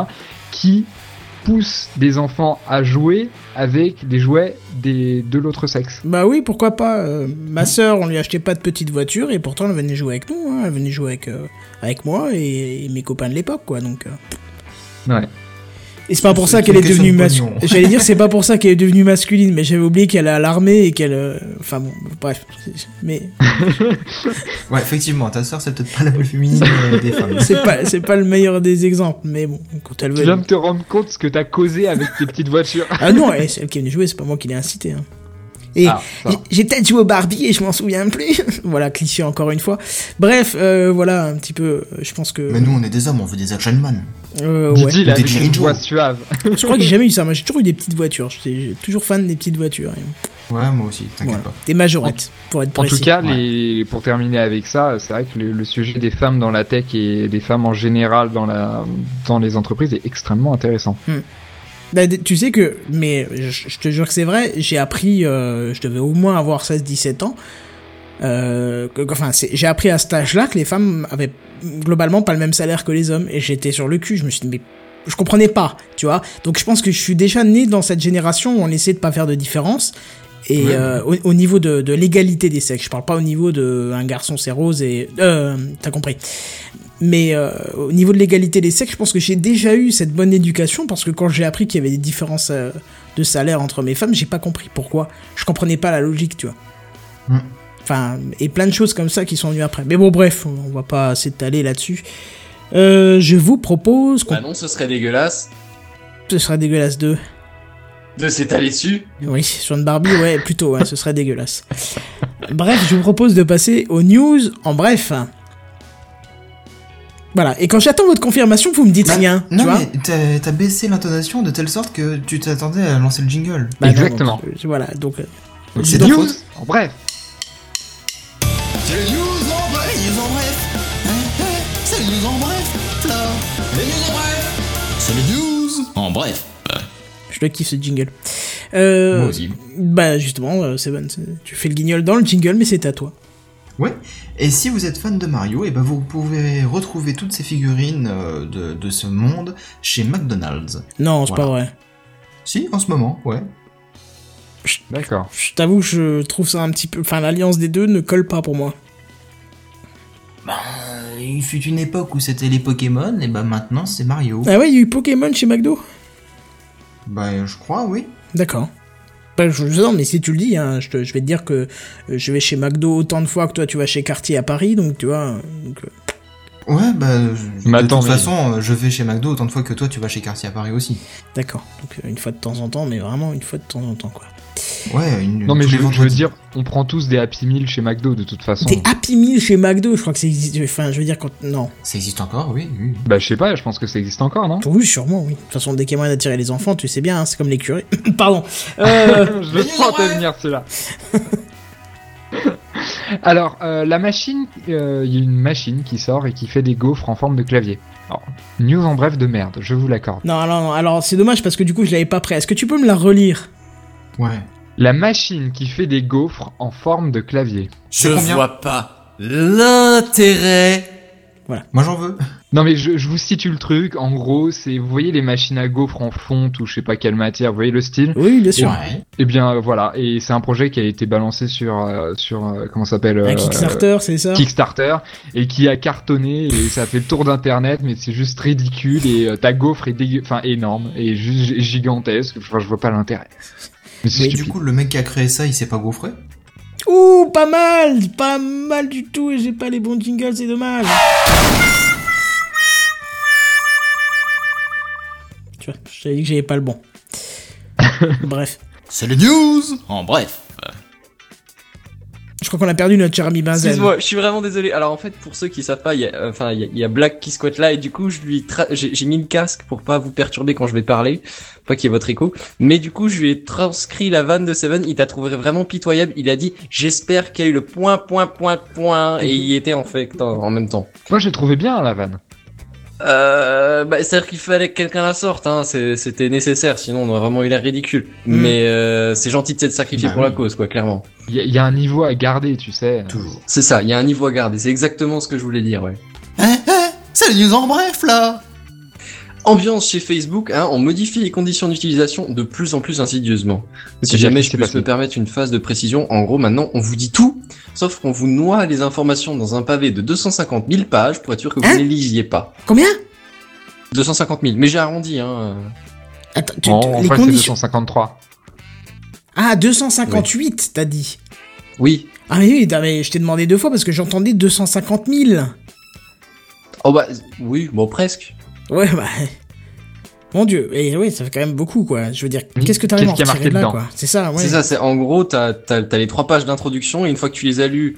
qui poussent des enfants à jouer avec des jouets des, de l'autre sexe. Bah oui, pourquoi pas. ma sœur, on lui achetait pas de petite voiture et pourtant elle venait jouer avec nous. hein, elle venait jouer avec, avec moi et, et mes copains de l'époque, quoi. Donc. euh. Ouais. Et c'est pas pour ça qu'elle est devenue de masculine. J'allais dire c'est pas pour ça qu'elle est devenue masculine, mais j'avais oublié qu'elle est à l'armée et qu'elle. euh, Enfin bon, bref. Mais Ouais, effectivement, ta sœur, c'est peut-être pas la plus féminine euh, des femmes. c'est pas c'est pas le meilleur des exemples. Mais bon, quand elle Tu veut. viens de te rendre compte ce que t'as causé avec tes petites voitures. Ah non, c'est elle qui est venue jouer, c'est pas moi qui l'ai incité. Hein. Et Ah, j'ai- peut-être joué au Barbie et je m'en souviens plus. voilà, cliché encore une fois. Bref, euh, voilà un petit peu. euh, Je pense que. Mais nous, on est des hommes, on veut des action man. Euh, ouais. Ou des voix suave. Je crois que j'ai jamais eu ça. Moi, j'ai toujours eu des petites voitures. J'étais toujours fan des petites voitures. Ouais, moi aussi, t'inquiète voilà. pas. Des majorettes, pour être En précis. tout cas, Ouais. les, pour terminer avec ça, c'est vrai que le, le sujet des femmes dans la tech et des femmes en général dans, la, dans les entreprises est extrêmement intéressant. D- tu sais que, mais je, je te jure que c'est vrai, j'ai appris, euh, je devais au moins avoir 16-17 ans. Euh, que- enfin, j'ai appris à cet âge-là que les femmes avaient globalement pas le même salaire que les hommes. Et j'étais sur le cul. Je me suis dit, mais je comprenais pas, tu vois. Donc je pense que je suis déjà né dans cette génération où on essaie de pas faire de différence. Et Ouais. euh, au, au niveau de, de l'égalité des sexes, je parle pas au niveau de un garçon c'est rose et euh, t'as compris. Mais euh, au niveau de l'égalité des sexes, je pense que j'ai déjà eu cette bonne éducation parce que quand j'ai appris qu'il y avait des différences euh, de salaire entre mes femmes, j'ai pas compris pourquoi. Je comprenais pas la logique, tu vois. Hmm. Enfin, et plein de choses comme ça qui sont venues après. Mais bon, bref, on va pas s'étaler là-dessus. Euh, je vous propose qu'on... Bah non, ce serait dégueulasse Ce serait dégueulasse de... de s'étaler dessus. Oui, sur une Barbie, ouais, plutôt, ouais, ce serait dégueulasse. Bref, je vous propose de passer aux news en bref. Voilà, et quand j'attends votre confirmation, vous me dites Bah, rien, non, tu vois mais t'as- baissé l'intonation de telle sorte que tu t'attendais à lancer le jingle. Bah non, Exactement. donc, euh, voilà, donc... euh, Donc C'est news faute. En bref. C'est les news en bref, les news en bref. Hein, hein, C'est les news en bref, là. Les news en bref. C'est les news en bref. Je le kiffe ce jingle. Euh, Moi aussi. Bah justement, euh, Seven, tu fais le guignol dans le jingle, mais c'est à toi. Ouais. Et si vous êtes fan de Mario, et ben vous pouvez retrouver toutes ces figurines euh, de, de ce monde chez McDonald's. Non, c'est Voilà. pas vrai. Si, en ce moment, ouais. D'accord. Je t'avoue, je trouve ça un petit peu... Enfin, l'alliance des deux ne colle pas pour moi. Bah, il fut une époque où c'était les Pokémon, et ben maintenant c'est Mario. Ah ouais, il y a eu Pokémon chez McDo? Bah, je crois, oui. D'accord. Bah, je, non, mais si tu le dis, hein, je, te- je vais te dire que euh, je vais chez McDo autant de fois que toi tu vas chez Cartier à Paris, donc tu vois... donc, euh, Ouais, bah, je- Mais de toute façon, euh, je vais chez McDo autant de fois que toi tu vas chez Cartier à Paris aussi. D'accord. Donc une fois de temps en temps, mais vraiment une fois de temps en temps, quoi. Ouais, une, Non mais je, veux- je veux vendredis. dire, on prend tous des Happy Meal chez McDo de toute façon. Des Happy Meal chez McDo, je crois que ça existe... Enfin, je veux dire, quand... Non. Ça existe encore, oui. oui. Bah je sais pas, je pense que ça existe encore, non? Oui, sûrement, oui. De toute façon, dès qu'il y a moyen d'attirer les enfants, tu sais bien, hein, c'est comme les curés. Pardon. Euh, Je le sentais venir celui-là. Alors, euh, la machine, euh, il y a une machine qui sort et qui fait des gaufres en forme de clavier. Alors, news en bref de merde, je vous l'accorde. Non, alors, non, alors c'est dommage parce que du coup, je l'avais pas prêt. Est-ce que tu peux me la relire? Ouais. La machine qui fait des gaufres en forme de clavier. Je vois pas l'intérêt Moi j'en veux. Non mais je, je vous situe le truc. En gros, c'est vous voyez les machines à gaufres en fonte ou je sais pas quelle matière. Vous voyez le style Oui, bien sûr. Ouais. Eh bien voilà. Et c'est un projet qui a été balancé sur euh, sur euh, comment ça s'appelle Un euh, Kickstarter, c'est ça? Kickstarter et qui a cartonné et ça a fait le tour d'internet mais c'est juste ridicule et euh, ta gaufre est dégueu enfin énorme et juste gigantesque enfin je vois pas l'intérêt mais du coup, le mec qui a créé ça, il s'est pas gaufré Ouh, pas mal Pas mal du tout, et j'ai pas les bons jingles, c'est dommage. Tu vois, je t'avais dit que j'avais pas le bon. Bref. C'est les news En bref. Je crois qu'on a perdu notre cher ami Benzen. Excuse-moi, je suis vraiment désolé. Alors en fait, pour ceux qui savent pas, il y a, euh, enfin, il y a, il y a Black qui squatte là et du coup, je lui, tra- j'ai j'ai mis le casque pour pas vous perturber quand je vais parler, pas qu'il y ait votre écho. Mais du coup, je lui ai transcrit la vanne de Seven. Il t'a trouvé vraiment pitoyable. Il a dit, j'espère qu'il y a eu le point, point, point, point, et il y était en fait en, en même temps. moi j'ai trouvé bien la vanne Euh, bah, c'est-à-dire qu'il fallait que quelqu'un la sorte, hein. c'est- C'était nécessaire, sinon on aurait vraiment eu l'air ridicule. Mm. Mais euh, c'est gentil de s'être sacrifié Bah pour la cause, quoi, clairement. il y, a- il y a un niveau à garder tu sais Toujours. C'est ça. Il y a un niveau à garder. C'est exactement ce que je voulais dire, ouais. Hein, hein, c'est les news en bref là Ambiance chez Facebook, hein, on modifie les conditions d'utilisation de plus en plus insidieusement. Si jamais je peux me permettre une phase de précision, en gros maintenant on vous dit tout, sauf qu'on vous noie les informations dans un pavé de 250 000 pages pour être sûr que vous Hein ne les lisiez pas. Combien? 250 000, mais j'ai arrondi, hein. Attends, tu- en, tu- en les fait conditions. 253 Ah, 258, t'as dit. Oui. Ah, mais oui, mais je t'ai demandé deux fois parce que j'entendais 250 000. Oh bah, oui, bon presque. Ouais, bah. Mon dieu, et oui, ça fait quand même beaucoup, quoi. Je veux dire, qu'est-ce que t'arrives à retirer de là, quoi? C'est ça, ouais. C'est ça, c'est en gros, t'as as, les trois pages d'introduction et une fois que tu les as lues,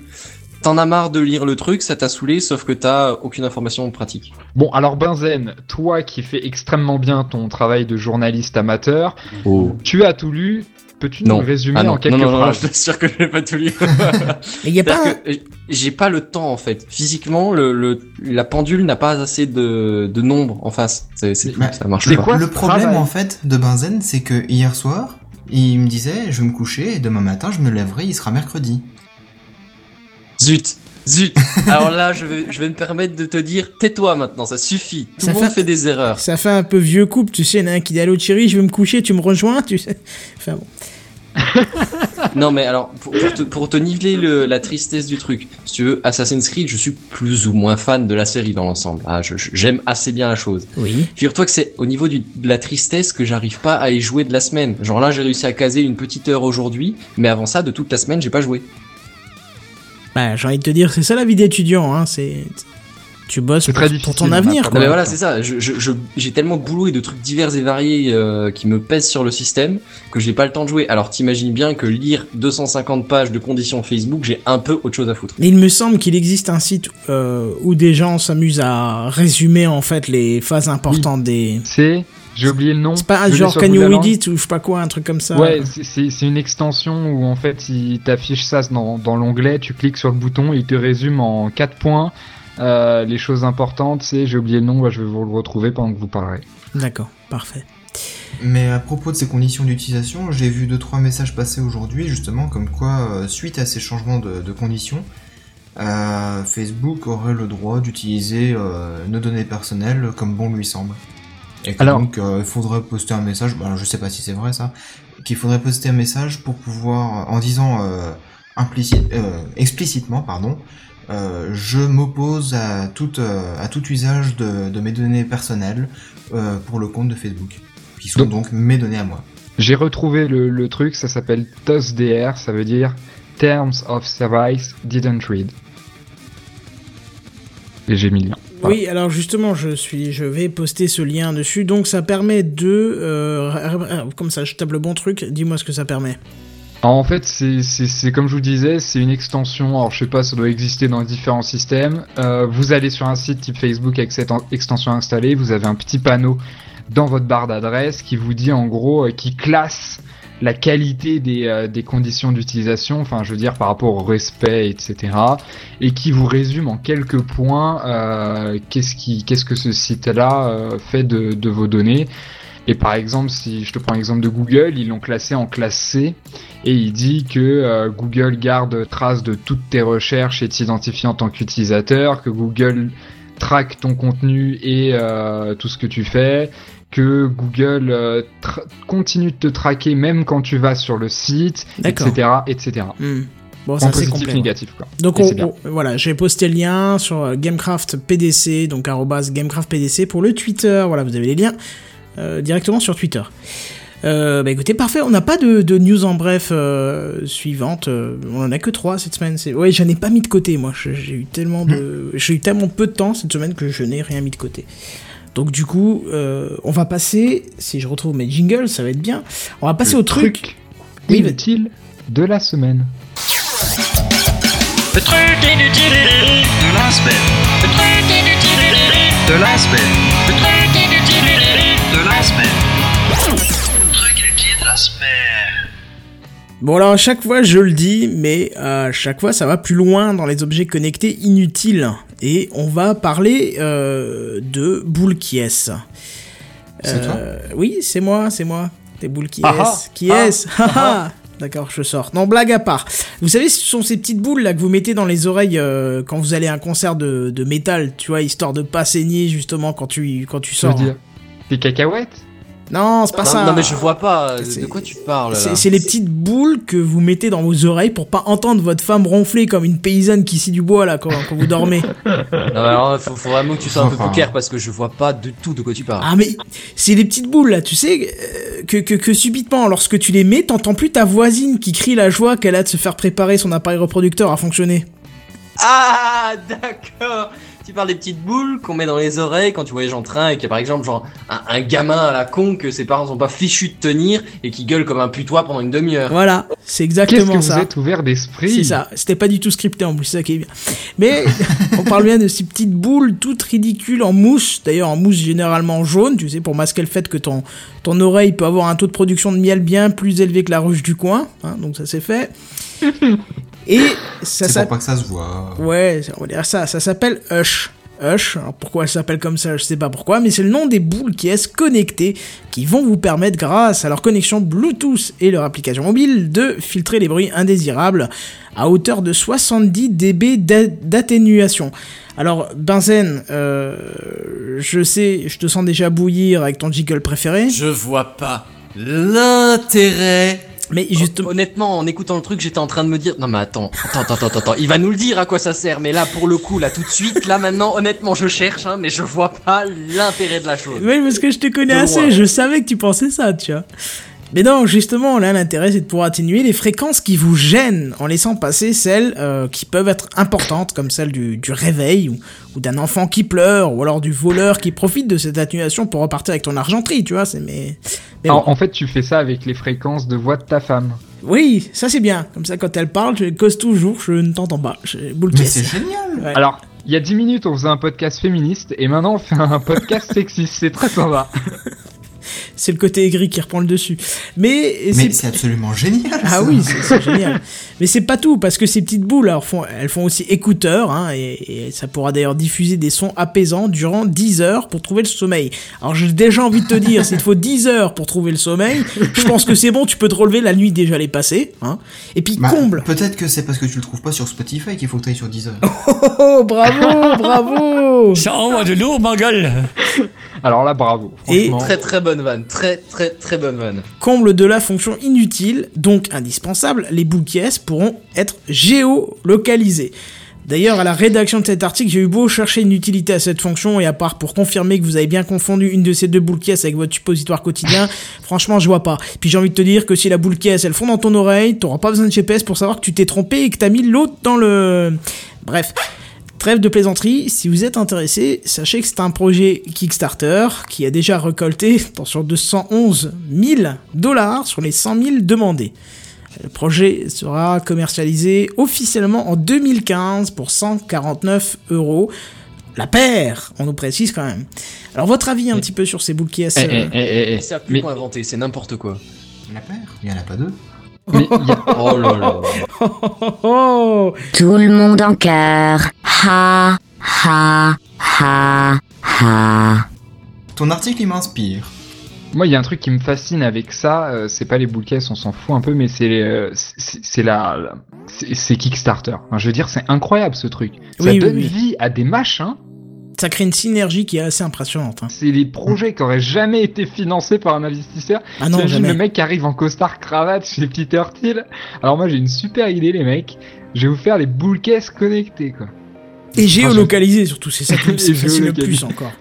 t'en as marre de lire le truc, ça t'a saoulé, sauf que t'as aucune information pratique. bon alors Benzen toi qui fais extrêmement bien ton travail de journaliste amateur Oh. tu as tout lu peux-tu nous Non. résumer Ah non, en quelques non, non, non, phrases je t'assure que je vais pas tout lire. Mais y a pas. un- euh, j'ai pas le temps en fait. Physiquement, le, le la pendule n'a pas assez de, de nombre en face. C'est, Mais ça marche c'est pas. quoi le problème travail en fait de Benzen, c'est que hier soir, il me disait je vais me coucher et demain matin je me lèverai, il sera mercredi. Zut, zut. Alors là, je vais, je vais me permettre de te dire, tais-toi maintenant, ça suffit. Tout Ça le monde fait- fait des erreurs. Ça fait un peu vieux couple, tu sais, il y en a un qui dit Allô Thierry, je vais me coucher, tu me rejoins, tu sais. Enfin bon. Non mais alors, pour, pour te, pour te niveler le, la tristesse du truc, si tu veux, Assassin's Creed, je suis plus ou moins fan de la série dans l'ensemble. Ah, j'aime assez bien la chose. Oui. Figure-toi que c'est au niveau du, de la tristesse que j'arrive pas à y jouer de la semaine. Genre là, j'ai réussi à caser une petite heure aujourd'hui, mais avant ça, de toute la semaine, j'ai pas joué. Bah, j'ai envie de te dire, c'est ça la vie d'étudiant, hein. C'est. Tu bosses pour, très pour difficile, ton on a avenir, quoi. Non, mais voilà, c'est ça. Je, je, je- j'ai tellement de boulot et de trucs divers et variés euh, qui me pèsent sur le système que j'ai pas le temps de jouer. Alors t'imagines bien que lire 250 pages de conditions Facebook, j'ai un peu autre chose à foutre. Mais il me semble qu'il existe un site euh, où des gens s'amusent à résumer en fait les phases importantes des. c'est j'ai oublié le nom C'est pas genre Can you read it ou je sais pas quoi, un truc comme ça. Ouais, c'est- une extension où en fait il t'affiche ça dans, dans l'onglet, tu cliques sur le bouton et il te résume en 4 points euh, les choses importantes. C'est, j'ai oublié le nom, bah, je vais vous le retrouver pendant que vous parlerez. D'accord, parfait. Mais à propos de ces conditions d'utilisation, j'ai vu deux trois messages passer aujourd'hui justement comme quoi euh, suite à ces changements de, de conditions, euh, Facebook aurait le droit d'utiliser euh, nos données personnelles comme bon lui semble. Et que Alors- donc euh, il faudrait poster un message, bah, je sais pas si c'est vrai ça, qu'il faudrait poster un message pour pouvoir en disant euh, implicite, euh, explicitement pardon, euh, je m'oppose à tout euh, à tout usage de, de mes données personnelles euh, pour le compte de Facebook, qui sont Donc- donc mes données à moi. J'ai retrouvé le, le truc, ça s'appelle TOSDR, ça veut dire Terms of Service Didn't Read. Et j'ai mis le lien. Voilà. Oui, alors justement, je suis, je vais poster ce lien dessus. Donc ça permet de, euh, comme ça, je tape le bon truc. Dis-moi ce que ça permet. En fait, c'est- comme je vous disais, c'est une extension. Alors, je sais pas, ça doit exister dans différents systèmes. Euh, vous allez sur un site type Facebook avec cette en- extension installée, vous avez un petit panneau dans votre barre d'adresse qui vous dit en gros, euh, qui classe la qualité des, euh, des conditions d'utilisation, enfin, je veux dire par rapport au respect, etc. Et qui vous résume en quelques points qu'est-ce qui, qu'est-ce que ce site-là fait de vos données. Et par exemple, si je te prends l'exemple de Google, ils l'ont classé en classe C et il dit que euh, Google garde trace de toutes tes recherches et t'identifie en tant qu'utilisateur, que Google traque ton contenu et euh, tout ce que tu fais, que Google euh, continue de te traquer même quand tu vas sur le site, etc., etc. Hmm. Bon, ça c'est positif, complet. négatif, quoi. Donc on- on- voilà, j'ai posté le lien sur euh, Gamecraft PDC, donc arrobas Gamecraft PDC pour le Twitter. Voilà, vous avez les liens directement sur Twitter. Euh, bah écoutez, parfait. On n'a pas de, de news en bref euh, suivante. Euh, on en a que trois cette semaine. C'est... Ouais, j'en ai pas mis de côté. Moi, j'ai eu tellement de, j'ai eu tellement peu de temps cette semaine que je n'ai rien mis de côté. Donc du coup, euh, on va passer. Si je retrouve mes jingles, ça va être bien. On va passer Le au truc. Oui, vas- inutile de la semaine. Le truc inutile de la semaine. Le truc inutile de la semaine. Le truc de la semaine. Le truc inutile de la semaine. Bon alors à chaque fois je le dis, mais à chaque fois ça va plus loin dans les objets connectés inutiles. Et on va parler euh, de boules qui est. C'est toi Oui, c'est moi, c'est moi. Des boules qui Ah ah. est. Qui Ah. est. D'accord, je sors. Non, blague à part. Vous savez, ce sont ces petites boules là que vous mettez dans les oreilles euh, quand vous allez à un concert de, de métal, tu vois, histoire de pas saigner justement quand tu quand tu Je veux sors. dire, des cacahuètes Non, c'est pas non, ça. non, mais je vois pas. euh, C'est- De quoi tu parles là C'est les petites boules que vous mettez dans vos oreilles pour pas entendre votre femme ronfler comme une paysanne qui scie du bois là quand, quand vous dormez. Non, mais alors, faut, faut vraiment que tu sois un peu plus clair parce que je vois pas du tout de quoi tu parles. Ah mais c'est les petites boules là, tu sais euh, que, que, que subitement lorsque tu les mets, t'entends plus ta voisine qui crie la joie qu'elle a de se faire préparer son appareil reproducteur à fonctionner. Ah, d'accord. Tu parles des petites boules qu'on met dans les oreilles quand tu voyages en train et qu'il y a par exemple genre un, un gamin à la con que ses parents sont pas fichus de tenir et qui gueule comme un putois pendant une demi-heure. Voilà, c'est exactement que vous ça. êtes ouvert d'esprit C'est ça, c'était pas du tout scripté en plus, c'est ça qui est bien. Mais on parle bien de ces petites boules toutes ridicules en mousse, d'ailleurs en mousse généralement jaune, tu sais, pour masquer le fait que ton, ton oreille peut avoir un taux de production de miel bien plus élevé que la ruche du coin, hein, donc ça c'est fait. Et ça C'est s'appelle... pour pas que ça se voit. Ouais, on va dire ça, ça s'appelle Hush. Hush, alors pourquoi elle s'appelle comme ça, je sais pas pourquoi, mais c'est le nom des boules qui est connectées qui vont vous permettre, grâce à leur connexion Bluetooth et leur application mobile, de filtrer les bruits indésirables à hauteur de 70 dB d'a- d'atténuation. Alors, Benzen, euh, je sais, je te sens déjà bouillir avec ton jiggle préféré, Je vois pas l'intérêt. Mais justement... Honnêtement, en écoutant le truc, j'étais en train de me dire non mais attends, attends, attends, attends, attends, il va nous le dire à quoi ça sert, mais là pour le coup, là tout de suite, là maintenant, honnêtement, je cherche, hein, mais je vois pas l'intérêt de la chose. Oui, parce que je te connais De assez, loin. je savais que tu pensais ça, tu vois. Mais non, justement, là, l'intérêt, c'est de pouvoir atténuer les fréquences qui vous gênent en laissant passer celles euh, qui peuvent être importantes, comme celle du, du réveil, ou, ou d'un enfant qui pleure, ou alors du voleur qui profite de cette atténuation pour repartir avec ton argenterie, tu vois. C'est mais, mais bon. en, en fait, tu fais ça avec les fréquences de voix de ta femme. Oui, ça c'est bien. Comme ça, quand elle parle, je cause toujours, je ne t'entends pas. Je boule Mais c'est génial Ouais. Alors, il y a 10 minutes, on faisait un podcast féministe, et maintenant on fait un podcast sexiste. C'est très sympa. C'est le côté aigri qui reprend le dessus. Mais, Mais c'est absolument génial Ah ça. oui, c'est génial. Mais c'est pas tout, parce que ces petites boules, alors, font, elles font aussi écouteurs, hein, et, et ça pourra d'ailleurs diffuser des sons apaisants durant 10 heures pour trouver le sommeil. Alors j'ai déjà envie de te dire, s'il te faut 10 heures pour trouver le sommeil, je pense que c'est bon, tu peux te relever, la nuit déjà l'est passée. Hein. Et puis Bah, comble Peut-être que c'est parce que tu le trouves pas sur Spotify qu'il faut que tu sur Deezer. oh, oh, bravo, bravo Ça envoie de lourd, ma gueule. Alors là, bravo. Et-. Très très bonne vanne, très très très bonne vanne. Comble de la fonction inutile, donc indispensable, les boules qui est pourront être géolocalisées. D'ailleurs, à la rédaction de cet article, j'ai eu beau chercher une utilité à cette fonction, et à part pour confirmer que vous avez bien confondu une de ces deux boules caisses avec votre suppositoire quotidien, franchement, je vois pas. Puis j'ai envie de te dire que si la boule caisse, elle fond dans ton oreille, t'auras pas besoin de GPS pour savoir que tu t'es trompé et que t'as mis l'autre dans le... Bref. Trêve de plaisanterie, si vous êtes intéressé, sachez que c'est un projet Kickstarter qui a déjà récolté attention, 211 000 dollars sur les 100 000 demandés. Le projet sera commercialisé officiellement en 2015 pour 149 euros. La paire, on nous précise quand même. Alors votre avis un petit peu sur ces boules qui Eh, eh, eh, eh, eh. C'est qu'on inventé, c'est n'importe quoi. La paire Il y en a pas deux. Mais il y a- Oh là là. Oh, oh, oh. Tout le monde en cœur. Ha, ha, ha, ha. Ton article, il m'inspire. moi, il y a un truc qui me fascine avec ça. euh, c'est pas les boules on s'en fout un peu, mais c'est euh, c'est la, la- c'est Kickstarter. Enfin, je veux dire, c'est incroyable ce truc. Ça Oui, oui, donne oui. vie à des machins. Ça crée une synergie qui est assez impressionnante. hein. C'est les projets qui auraient jamais été financés par un investisseur. Ah non, jamais. le mec qui arrive en costard cravate chez Peter Thiel. Alors moi j'ai une super idée les mecs. Je vais vous faire les boules caisses connectées quoi. Et géolocalisé surtout, c'est ça qui me le plus encore.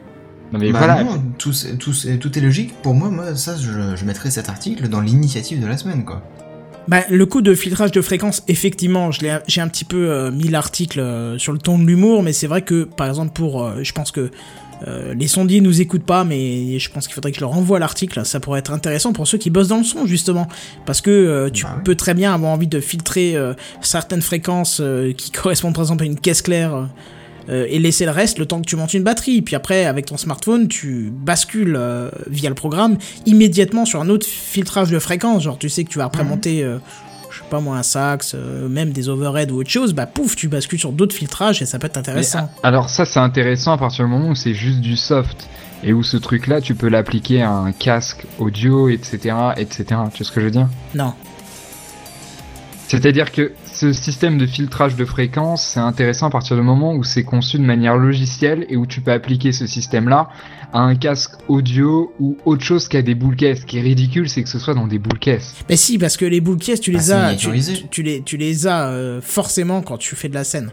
Non mais Bah voilà. non, tout, c'est- tout, c'est- tout est logique. Pour moi, moi ça, je, je mettrais cet article dans l'initiative de la semaine, quoi. Bah, le coup de filtrage de fréquence, effectivement, je l'ai- j'ai un petit peu euh, mis l'article euh, sur le ton de l'humour, mais c'est vrai que, par exemple, pour, euh, je pense que les sondiers nous écoutent pas, mais je pense qu'il faudrait que je leur envoie l'article. Ça pourrait être intéressant pour ceux qui bossent dans le son, justement, parce que tu Bah peux très bien avoir envie de filtrer certaines fréquences qui correspondent, par exemple, à une caisse claire. Euh, et laisser le reste le temps que tu montes une batterie. Puis après, avec ton smartphone, tu bascules euh, via le programme immédiatement sur un autre filtrage de fréquence. Genre, tu sais que tu vas après Mhm. monter, euh, je sais pas moi, un sax, même des overheads ou autre chose. Bah pouf, tu bascules sur d'autres filtrages et ça peut être intéressant. alors ça c'est intéressant à partir du moment où c'est juste du soft et où ce truc là tu peux l'appliquer à un casque audio etc etc. Tu vois ce que je veux dire? Non. C'est-à-dire que ce système de filtrage de fréquence, c'est intéressant à partir du moment où c'est conçu de manière logicielle et où tu peux appliquer ce système-là à un casque audio ou autre chose qu'à des boules caisses. Ce qui est ridicule, c'est que ce soit dans des boules caisses. Mais si, parce que les boules caisses, tu Bah, les c'est as, tu, miniaturisé. tu- tu les, tu les as euh, forcément quand tu fais de la scène.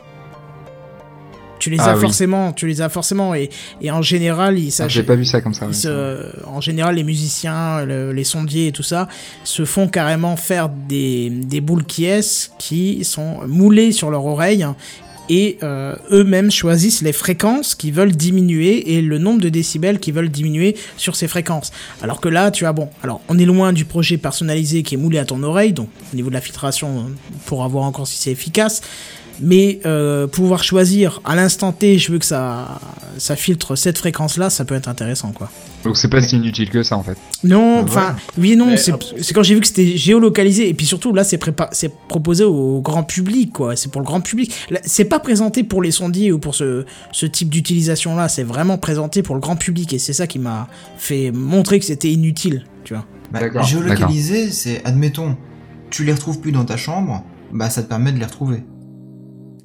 Tu les Ah as oui. forcément, tu les as forcément et, et en général, il Ah. J'ai pas vu ça comme ça. Ils ouais, se- en général, les musiciens, le- les sondiers et tout ça se font carrément faire des, des boules qui qui sont moulées sur leur oreille et euh, eux-mêmes choisissent les fréquences qu'ils veulent diminuer et le nombre de décibels qu'ils veulent diminuer sur ces fréquences. Alors que là, tu as bon, alors on est loin du projet personnalisé qui est moulé à ton oreille, donc au niveau de la filtration, pour avoir encore si c'est efficace. Mais euh, pouvoir choisir à l'instant T, je veux que ça, ça filtre cette fréquence-là, ça peut être intéressant, quoi. Donc c'est pas si inutile que ça en fait. Non, enfin, oui et non, c'est quand j'ai vu que c'était géolocalisé, et puis surtout là, c'est c'est proposé au grand public, quoi. C'est pour le grand public. C'est pas présenté pour les sondiers ou pour ce, ce type d'utilisation-là, c'est vraiment présenté pour le grand public, et c'est ça qui m'a fait montrer que c'était inutile, tu vois. Bah, D'accord, géolocaliser, c'est, admettons, tu les retrouves plus dans ta chambre, bah ça te permet de les retrouver.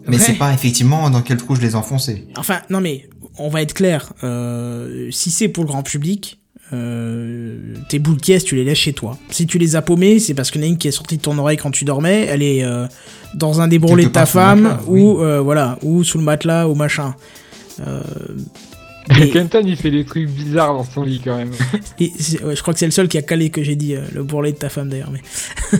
Mais Ouais. c'est pas effectivement dans quel trou je les ai enfoncés. Enfin, non mais, on va être clair, euh, si c'est pour le grand public, euh, tes boules caisses, tu les laisses chez toi. Si tu les as paumées, c'est parce qu'il y en a une qui est sortie de ton oreille quand tu dormais, elle est euh, dans un bourrelets de ta femme, matelas, ou euh, voilà, ou sous le matelas, ou machin. Mais- Kenton il fait des trucs bizarres dans son lit quand même. et ouais, je crois que c'est le seul qui a calé que j'ai dit, euh, le bourrelet de ta femme d'ailleurs. Mais...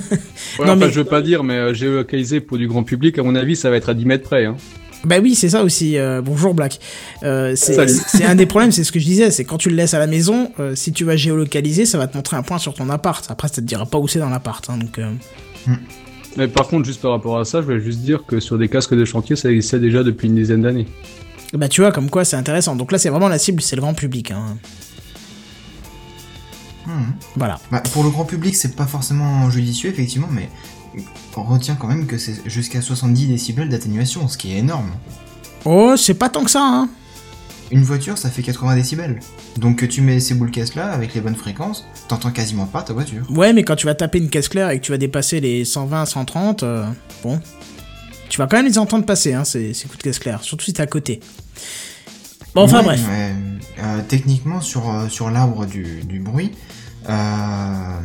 Ouais, Non, enfin, mais- je veux pas dire, mais euh, géolocalisé pour du grand public, à mon avis, ça va être à 10 mètres près. Hein. Bah oui, c'est ça aussi. euh, bonjour Black. Euh, c'est un des problèmes, c'est ce que je disais, c'est quand tu le laisses à la maison, euh, si tu vas géolocaliser, ça va te montrer un point sur ton appart. Après, ça te dira pas où c'est dans l'appart. Hein, donc, euh, Mais par contre, juste par rapport à ça, je voulais juste dire que sur des casques de chantier, ça existait déjà depuis une dizaine d'années. Bah tu vois, comme quoi c'est intéressant. Donc là, c'est vraiment la cible, c'est le grand public. Hein. Hmm. Voilà. Bah, pour le grand public, c'est pas forcément judicieux, effectivement, mais on retient quand même que c'est jusqu'à 70 décibels d'atténuation, ce qui est énorme. Oh, c'est pas tant que ça. Hein. Une voiture, ça fait 80 décibels. Donc que tu mets ces boules caisses là avec les bonnes fréquences, t'entends quasiment pas ta voiture. Ouais, mais quand tu vas taper une caisse claire et que tu vas dépasser les 120, 130, euh, bon, tu vas quand même les entendre passer, hein, ces, ces coups de caisse claire, surtout si t'es à côté. Bon, enfin Ouais, bref. euh, techniquement, sur, euh, sur l'arbre du, du bruit, euh,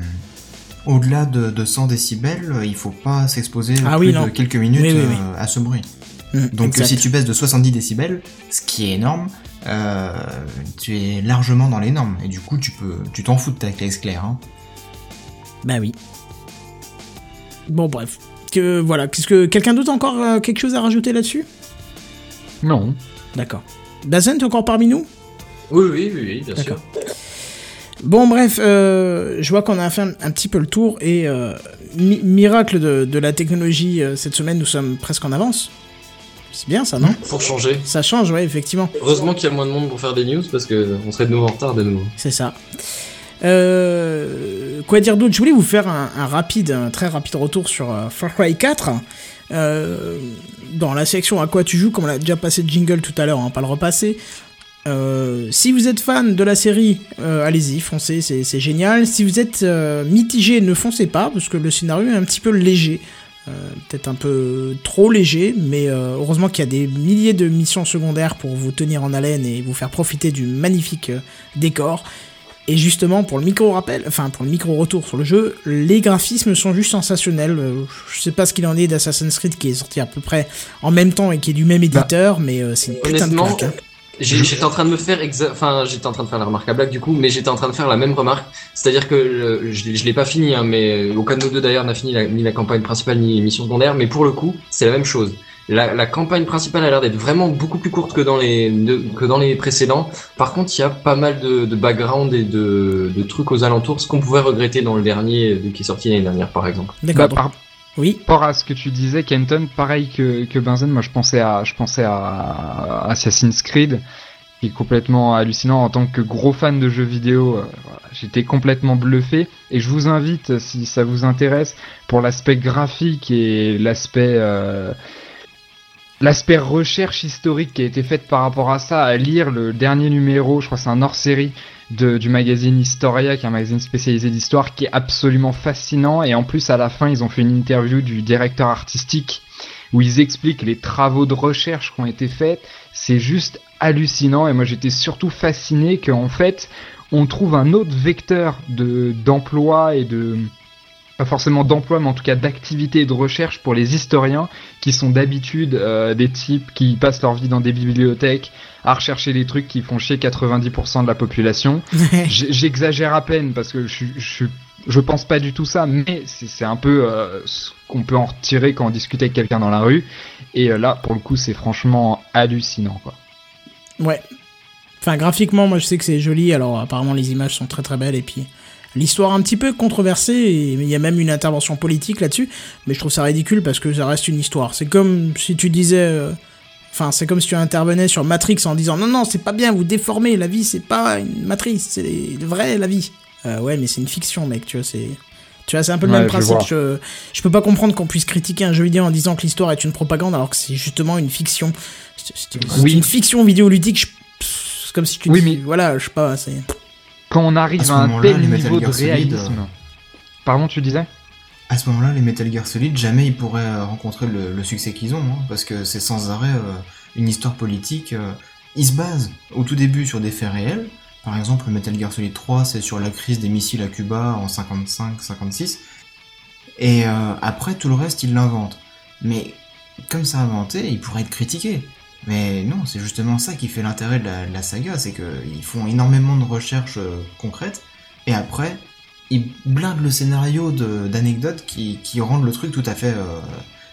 au-delà de, de 100 décibels, il faut pas s'exposer Ah plus oui, de quelques minutes Oui, oui, oui. euh, à ce bruit. Mm, Donc exact. si tu baisses de 70 décibels, ce qui est énorme, tu es largement dans les normes. Et du coup, tu peux, tu t'en fous de ta caisse claire. Hein. Bah oui. Bon, bref. Que, voilà. Qu'est-ce que quelqu'un d'autre a encore euh, quelque chose à rajouter là-dessus? Non. D'accord. Dazen, t'es encore parmi nous? Oui, oui, oui, oui, bien sûr. Bon, bref, euh, je vois qu'on a fait un, un petit peu le tour et euh, mi- miracle de, de la technologie euh, cette semaine, nous sommes presque en avance. C'est bien ça, non? Pour changer. Ça change, ouais, effectivement. Heureusement qu'il y a moins de monde pour faire des news parce que on serait de nouveau en retard de nouveau. C'est ça. Euh, quoi dire d'autre? Je voulais vous faire un, rapide, un très rapide retour sur euh, Far Cry 4. Euh, dans la section à quoi tu joues, comme on a déjà passé le jingle tout à l'heure, on va pas le repasser. Euh, si vous êtes fan de la série, allez-y, foncez, c'est génial. Si vous êtes mitigé, ne foncez pas, parce que le scénario est un petit peu léger. Peut-être un peu trop léger, mais heureusement qu'il y a des milliers de missions secondaires pour vous tenir en haleine et vous faire profiter du magnifique décor. Et justement, pour le micro rappel, enfin pour le micro retour sur le jeu, les graphismes sont juste sensationnels. Euh, Je sais pas ce qu'il en est d'Assassin's Creed qui est sorti à peu près en même temps et qui est du même éditeur, mais euh, c'est une putain de Honnêtement, claque. hein. j'étais en train de me faire exa- enfin j'étais en train de faire la remarque à blague du coup, mais j'étais en train de faire la même remarque, c'est-à-dire que euh, je, l'ai- je l'ai pas fini, hein, mais aucun de nous deux d'ailleurs n'a fini la- ni la campagne principale ni les missions secondaires, mais pour le coup c'est la même chose. La, la campagne principale a l'air d'être vraiment beaucoup plus courte que dans les de- que dans les précédents. Par contre, il y a pas mal de, de background et de, de trucs aux alentours, ce qu'on pouvait regretter dans le dernier euh, qui est sorti l'année dernière, par exemple. D'accord. Bah, par Oui. rapport à ce que tu disais, Kenton, pareil que, que Benzen, moi je pensais à, je pensais à Assassin's Creed, qui est complètement hallucinant en tant que gros fan de jeux vidéo. euh, J'étais complètement bluffé et je vous invite, si ça vous intéresse, pour l'aspect graphique et l'aspect euh, l'aspect recherche historique qui a été faite par rapport à ça, à lire le dernier numéro, je crois c'est un hors-série du magazine Historia, qui est un magazine spécialisé d'histoire, qui est absolument fascinant. Et en plus, à la fin, ils ont fait une interview du directeur artistique où ils expliquent les travaux de recherche qui ont été faits. C'est juste hallucinant. Et moi, j'étais surtout fasciné qu'en fait, on trouve un autre vecteur de d'emploi et de pas forcément d'emploi, mais en tout cas d'activité et de recherche pour les historiens qui sont d'habitude euh, des types qui passent leur vie dans des bibliothèques à rechercher des trucs qui font chier 90% de la population. J'exagère à peine parce que je, je, je pense pas du tout ça, mais c'est c'est un peu euh, ce qu'on peut en retirer quand on discute avec quelqu'un dans la rue. Et euh, là, pour le coup, c'est franchement hallucinant. Quoi. Ouais. Enfin, graphiquement, moi je sais que c'est joli, alors apparemment les images sont très très belles, et puis l'histoire un petit peu controversée, et il y a même une intervention politique là-dessus, mais je trouve ça ridicule parce que ça reste une histoire. C'est comme si tu disais. euh, Enfin, c'est comme si tu intervenais sur Matrix en disant non, non, c'est pas bien, vous déformez, la vie c'est pas une matrice, c'est vrai la vie. Euh, ouais, mais c'est une fiction, mec, tu vois, c'est. Tu vois, c'est un peu le Ouais, même principe. Je, je peux pas comprendre qu'on puisse critiquer un jeu vidéo en disant que l'histoire est une propagande alors que c'est justement une fiction. C'est c'est Oui. une fiction vidéoludique. je- C'est comme si tu Oui, dis, mais- voilà, je sais pas, c'est. Quand on arrive À un tel les Metal niveau de Gear Solid, réalisme. euh, Pardon, tu disais? À ce moment-là, les Metal Gear Solid, jamais ils pourraient euh, rencontrer le, le succès qu'ils ont, hein, parce que c'est sans arrêt euh, une histoire politique. euh, ils se basent au tout début sur des faits réels. Par exemple, Metal Gear Solid 3, c'est sur la crise des missiles à Cuba en 55-56. Et euh, après, tout le reste, ils l'inventent. Mais comme c'est inventé, il pourrait être critiqué. Mais non, c'est justement ça qui fait l'intérêt de la, de la saga, c'est qu'ils font énormément de recherches euh, concrètes, et après, ils blindent le scénario d'anecdotes qui, qui rendent le truc tout à fait euh,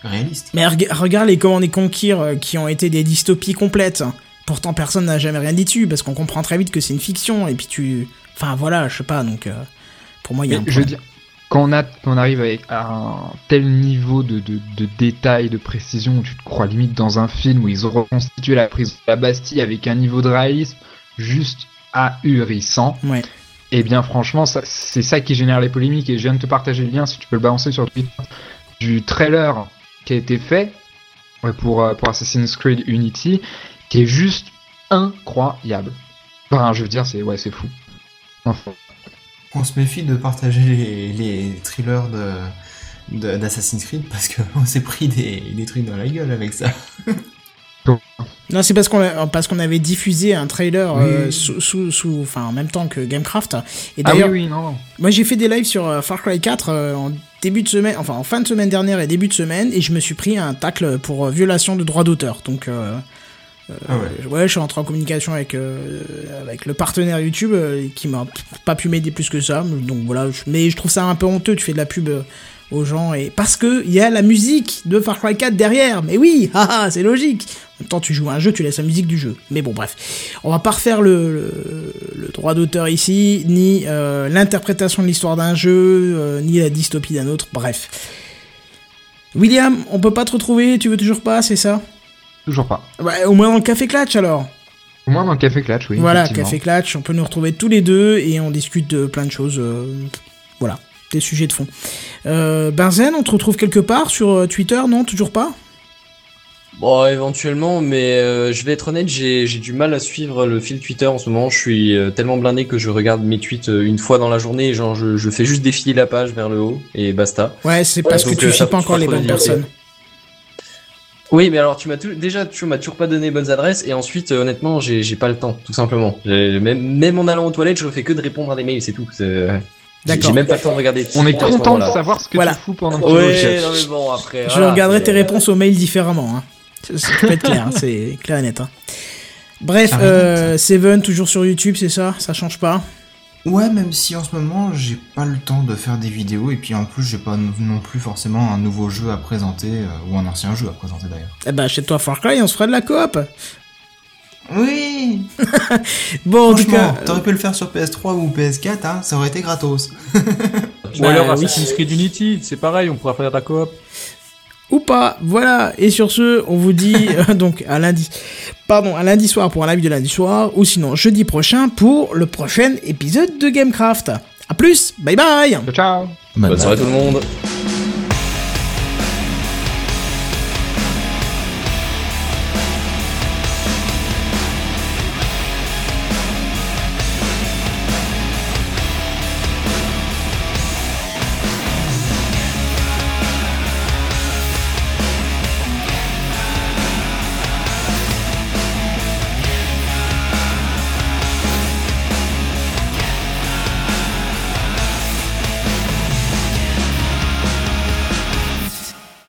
réaliste. Mais reg- regarde les Command et Conquer euh, qui ont été des dystopies complètes. Pourtant, personne n'a jamais rien dit dessus parce qu'on comprend très vite que c'est une fiction, et puis tu. Enfin voilà, je sais pas, donc. euh, pour moi, il y a un je veux problème. dire, quand on, a, quand on arrive avec à un tel niveau de, de, de détail, de précision, où tu te crois limite dans un film où ils ont reconstitué la prison de la Bastille avec un niveau de réalisme juste ahurissant. Ouais. Et bien franchement, c'est ça qui génère les polémiques. Et je viens de te partager le lien, si tu peux le balancer sur Twitter, du trailer qui a été fait pour, euh, pour Assassin's Creed Unity, qui est juste incroyable. Enfin, je veux dire, c'est ouais, c'est fou. Enfin, On se méfie de partager les, les thrillers de de- d'Assassin's Creed parce qu'on s'est pris des, des trucs dans la gueule avec ça. Non, c'est parce qu'on a- parce qu'on avait diffusé un trailer euh, Oui. sous, sous, sous- enfin, en même temps que Gamecraft. Et ah oui, oui, non. moi j'ai fait des lives sur euh, Far Cry 4 euh, en début de semaine, enfin en fin de semaine dernière et début de semaine, et je me suis pris un tacle pour euh, violation de droit d'auteur. Donc, Ah ouais. ouais, je suis entré en communication avec, euh, avec le partenaire YouTube euh, qui m'a pas pu m'aider plus que ça. Donc voilà, je- mais je trouve ça un peu honteux. Tu fais de la pub euh, aux gens et parce que il y a la musique de Far Cry 4 derrière. Mais oui, haha, c'est logique. En même temps, tu joues à un jeu, tu laisses la musique du jeu. Mais bon, bref, on va pas refaire le, le, le droit d'auteur ici, ni euh, l'interprétation de l'histoire d'un jeu, euh, ni la dystopie d'un autre. Bref. William, on peut pas te retrouver, tu veux toujours pas, c'est ça? Toujours pas. Bah, au moins dans le Café Clatch alors. Au moins dans le Café Clatch, oui. voilà. Café Clatch, on peut nous retrouver tous les deux et on discute de plein de choses. euh, voilà, des sujets de fond. Euh, Benzen, on te retrouve quelque part sur euh, Twitter, non Toujours pas? Bon, éventuellement, mais euh, je vais être honnête, j'ai j'ai du mal à suivre le fil Twitter en ce moment. Je suis tellement blindé que je regarde mes tweets une fois dans la journée. Genre, je, je fais juste défiler la page vers le haut et basta. Ouais, c'est parce que tu euh, suis pas encore les bonnes personnes. Oui, mais alors tu m'as déjà tu m'as toujours pas donné les bonnes adresses et ensuite euh, honnêtement j'ai j'ai pas le temps tout simplement. Même même en allant aux toilettes je fais que de répondre à des mails c'est tout. C'est- euh, J'ai D'accord. j'ai même pas le temps de regarder. On est content de savoir ce que Voilà. tu fous pendant que tu vas au Ouais, chef. non mais bon après. Je voilà, regarderai c'est- tes réponses aux mails différemment. Hein. Ça, peut être clair, hein, c'est clair et net. hein. Bref, euh, Seven toujours sur YouTube, c'est ça? Ça change pas? Ouais, même si en ce moment j'ai pas le temps de faire des vidéos et puis en plus j'ai pas non- plus forcément un nouveau jeu à présenter euh, ou un ancien jeu à présenter d'ailleurs. Eh ben, chez toi Far Cry, on se fera de la coop. Oui. Bon, en tout cas, t'aurais pu le faire sur PS3 ou PS4, hein, ça aurait été gratos. Ou Bah, alors oui. Assassin's Creed Unity, c'est pareil, on pourra faire de la coop. Ou pas. Voilà. Et sur ce, on vous dit euh, donc à lundi. Pardon, à lundi soir pour un live de lundi soir, ou sinon jeudi prochain pour le prochain épisode de Gamecraft. A plus, bye bye Ciao, ciao Bonne soirée tout le monde.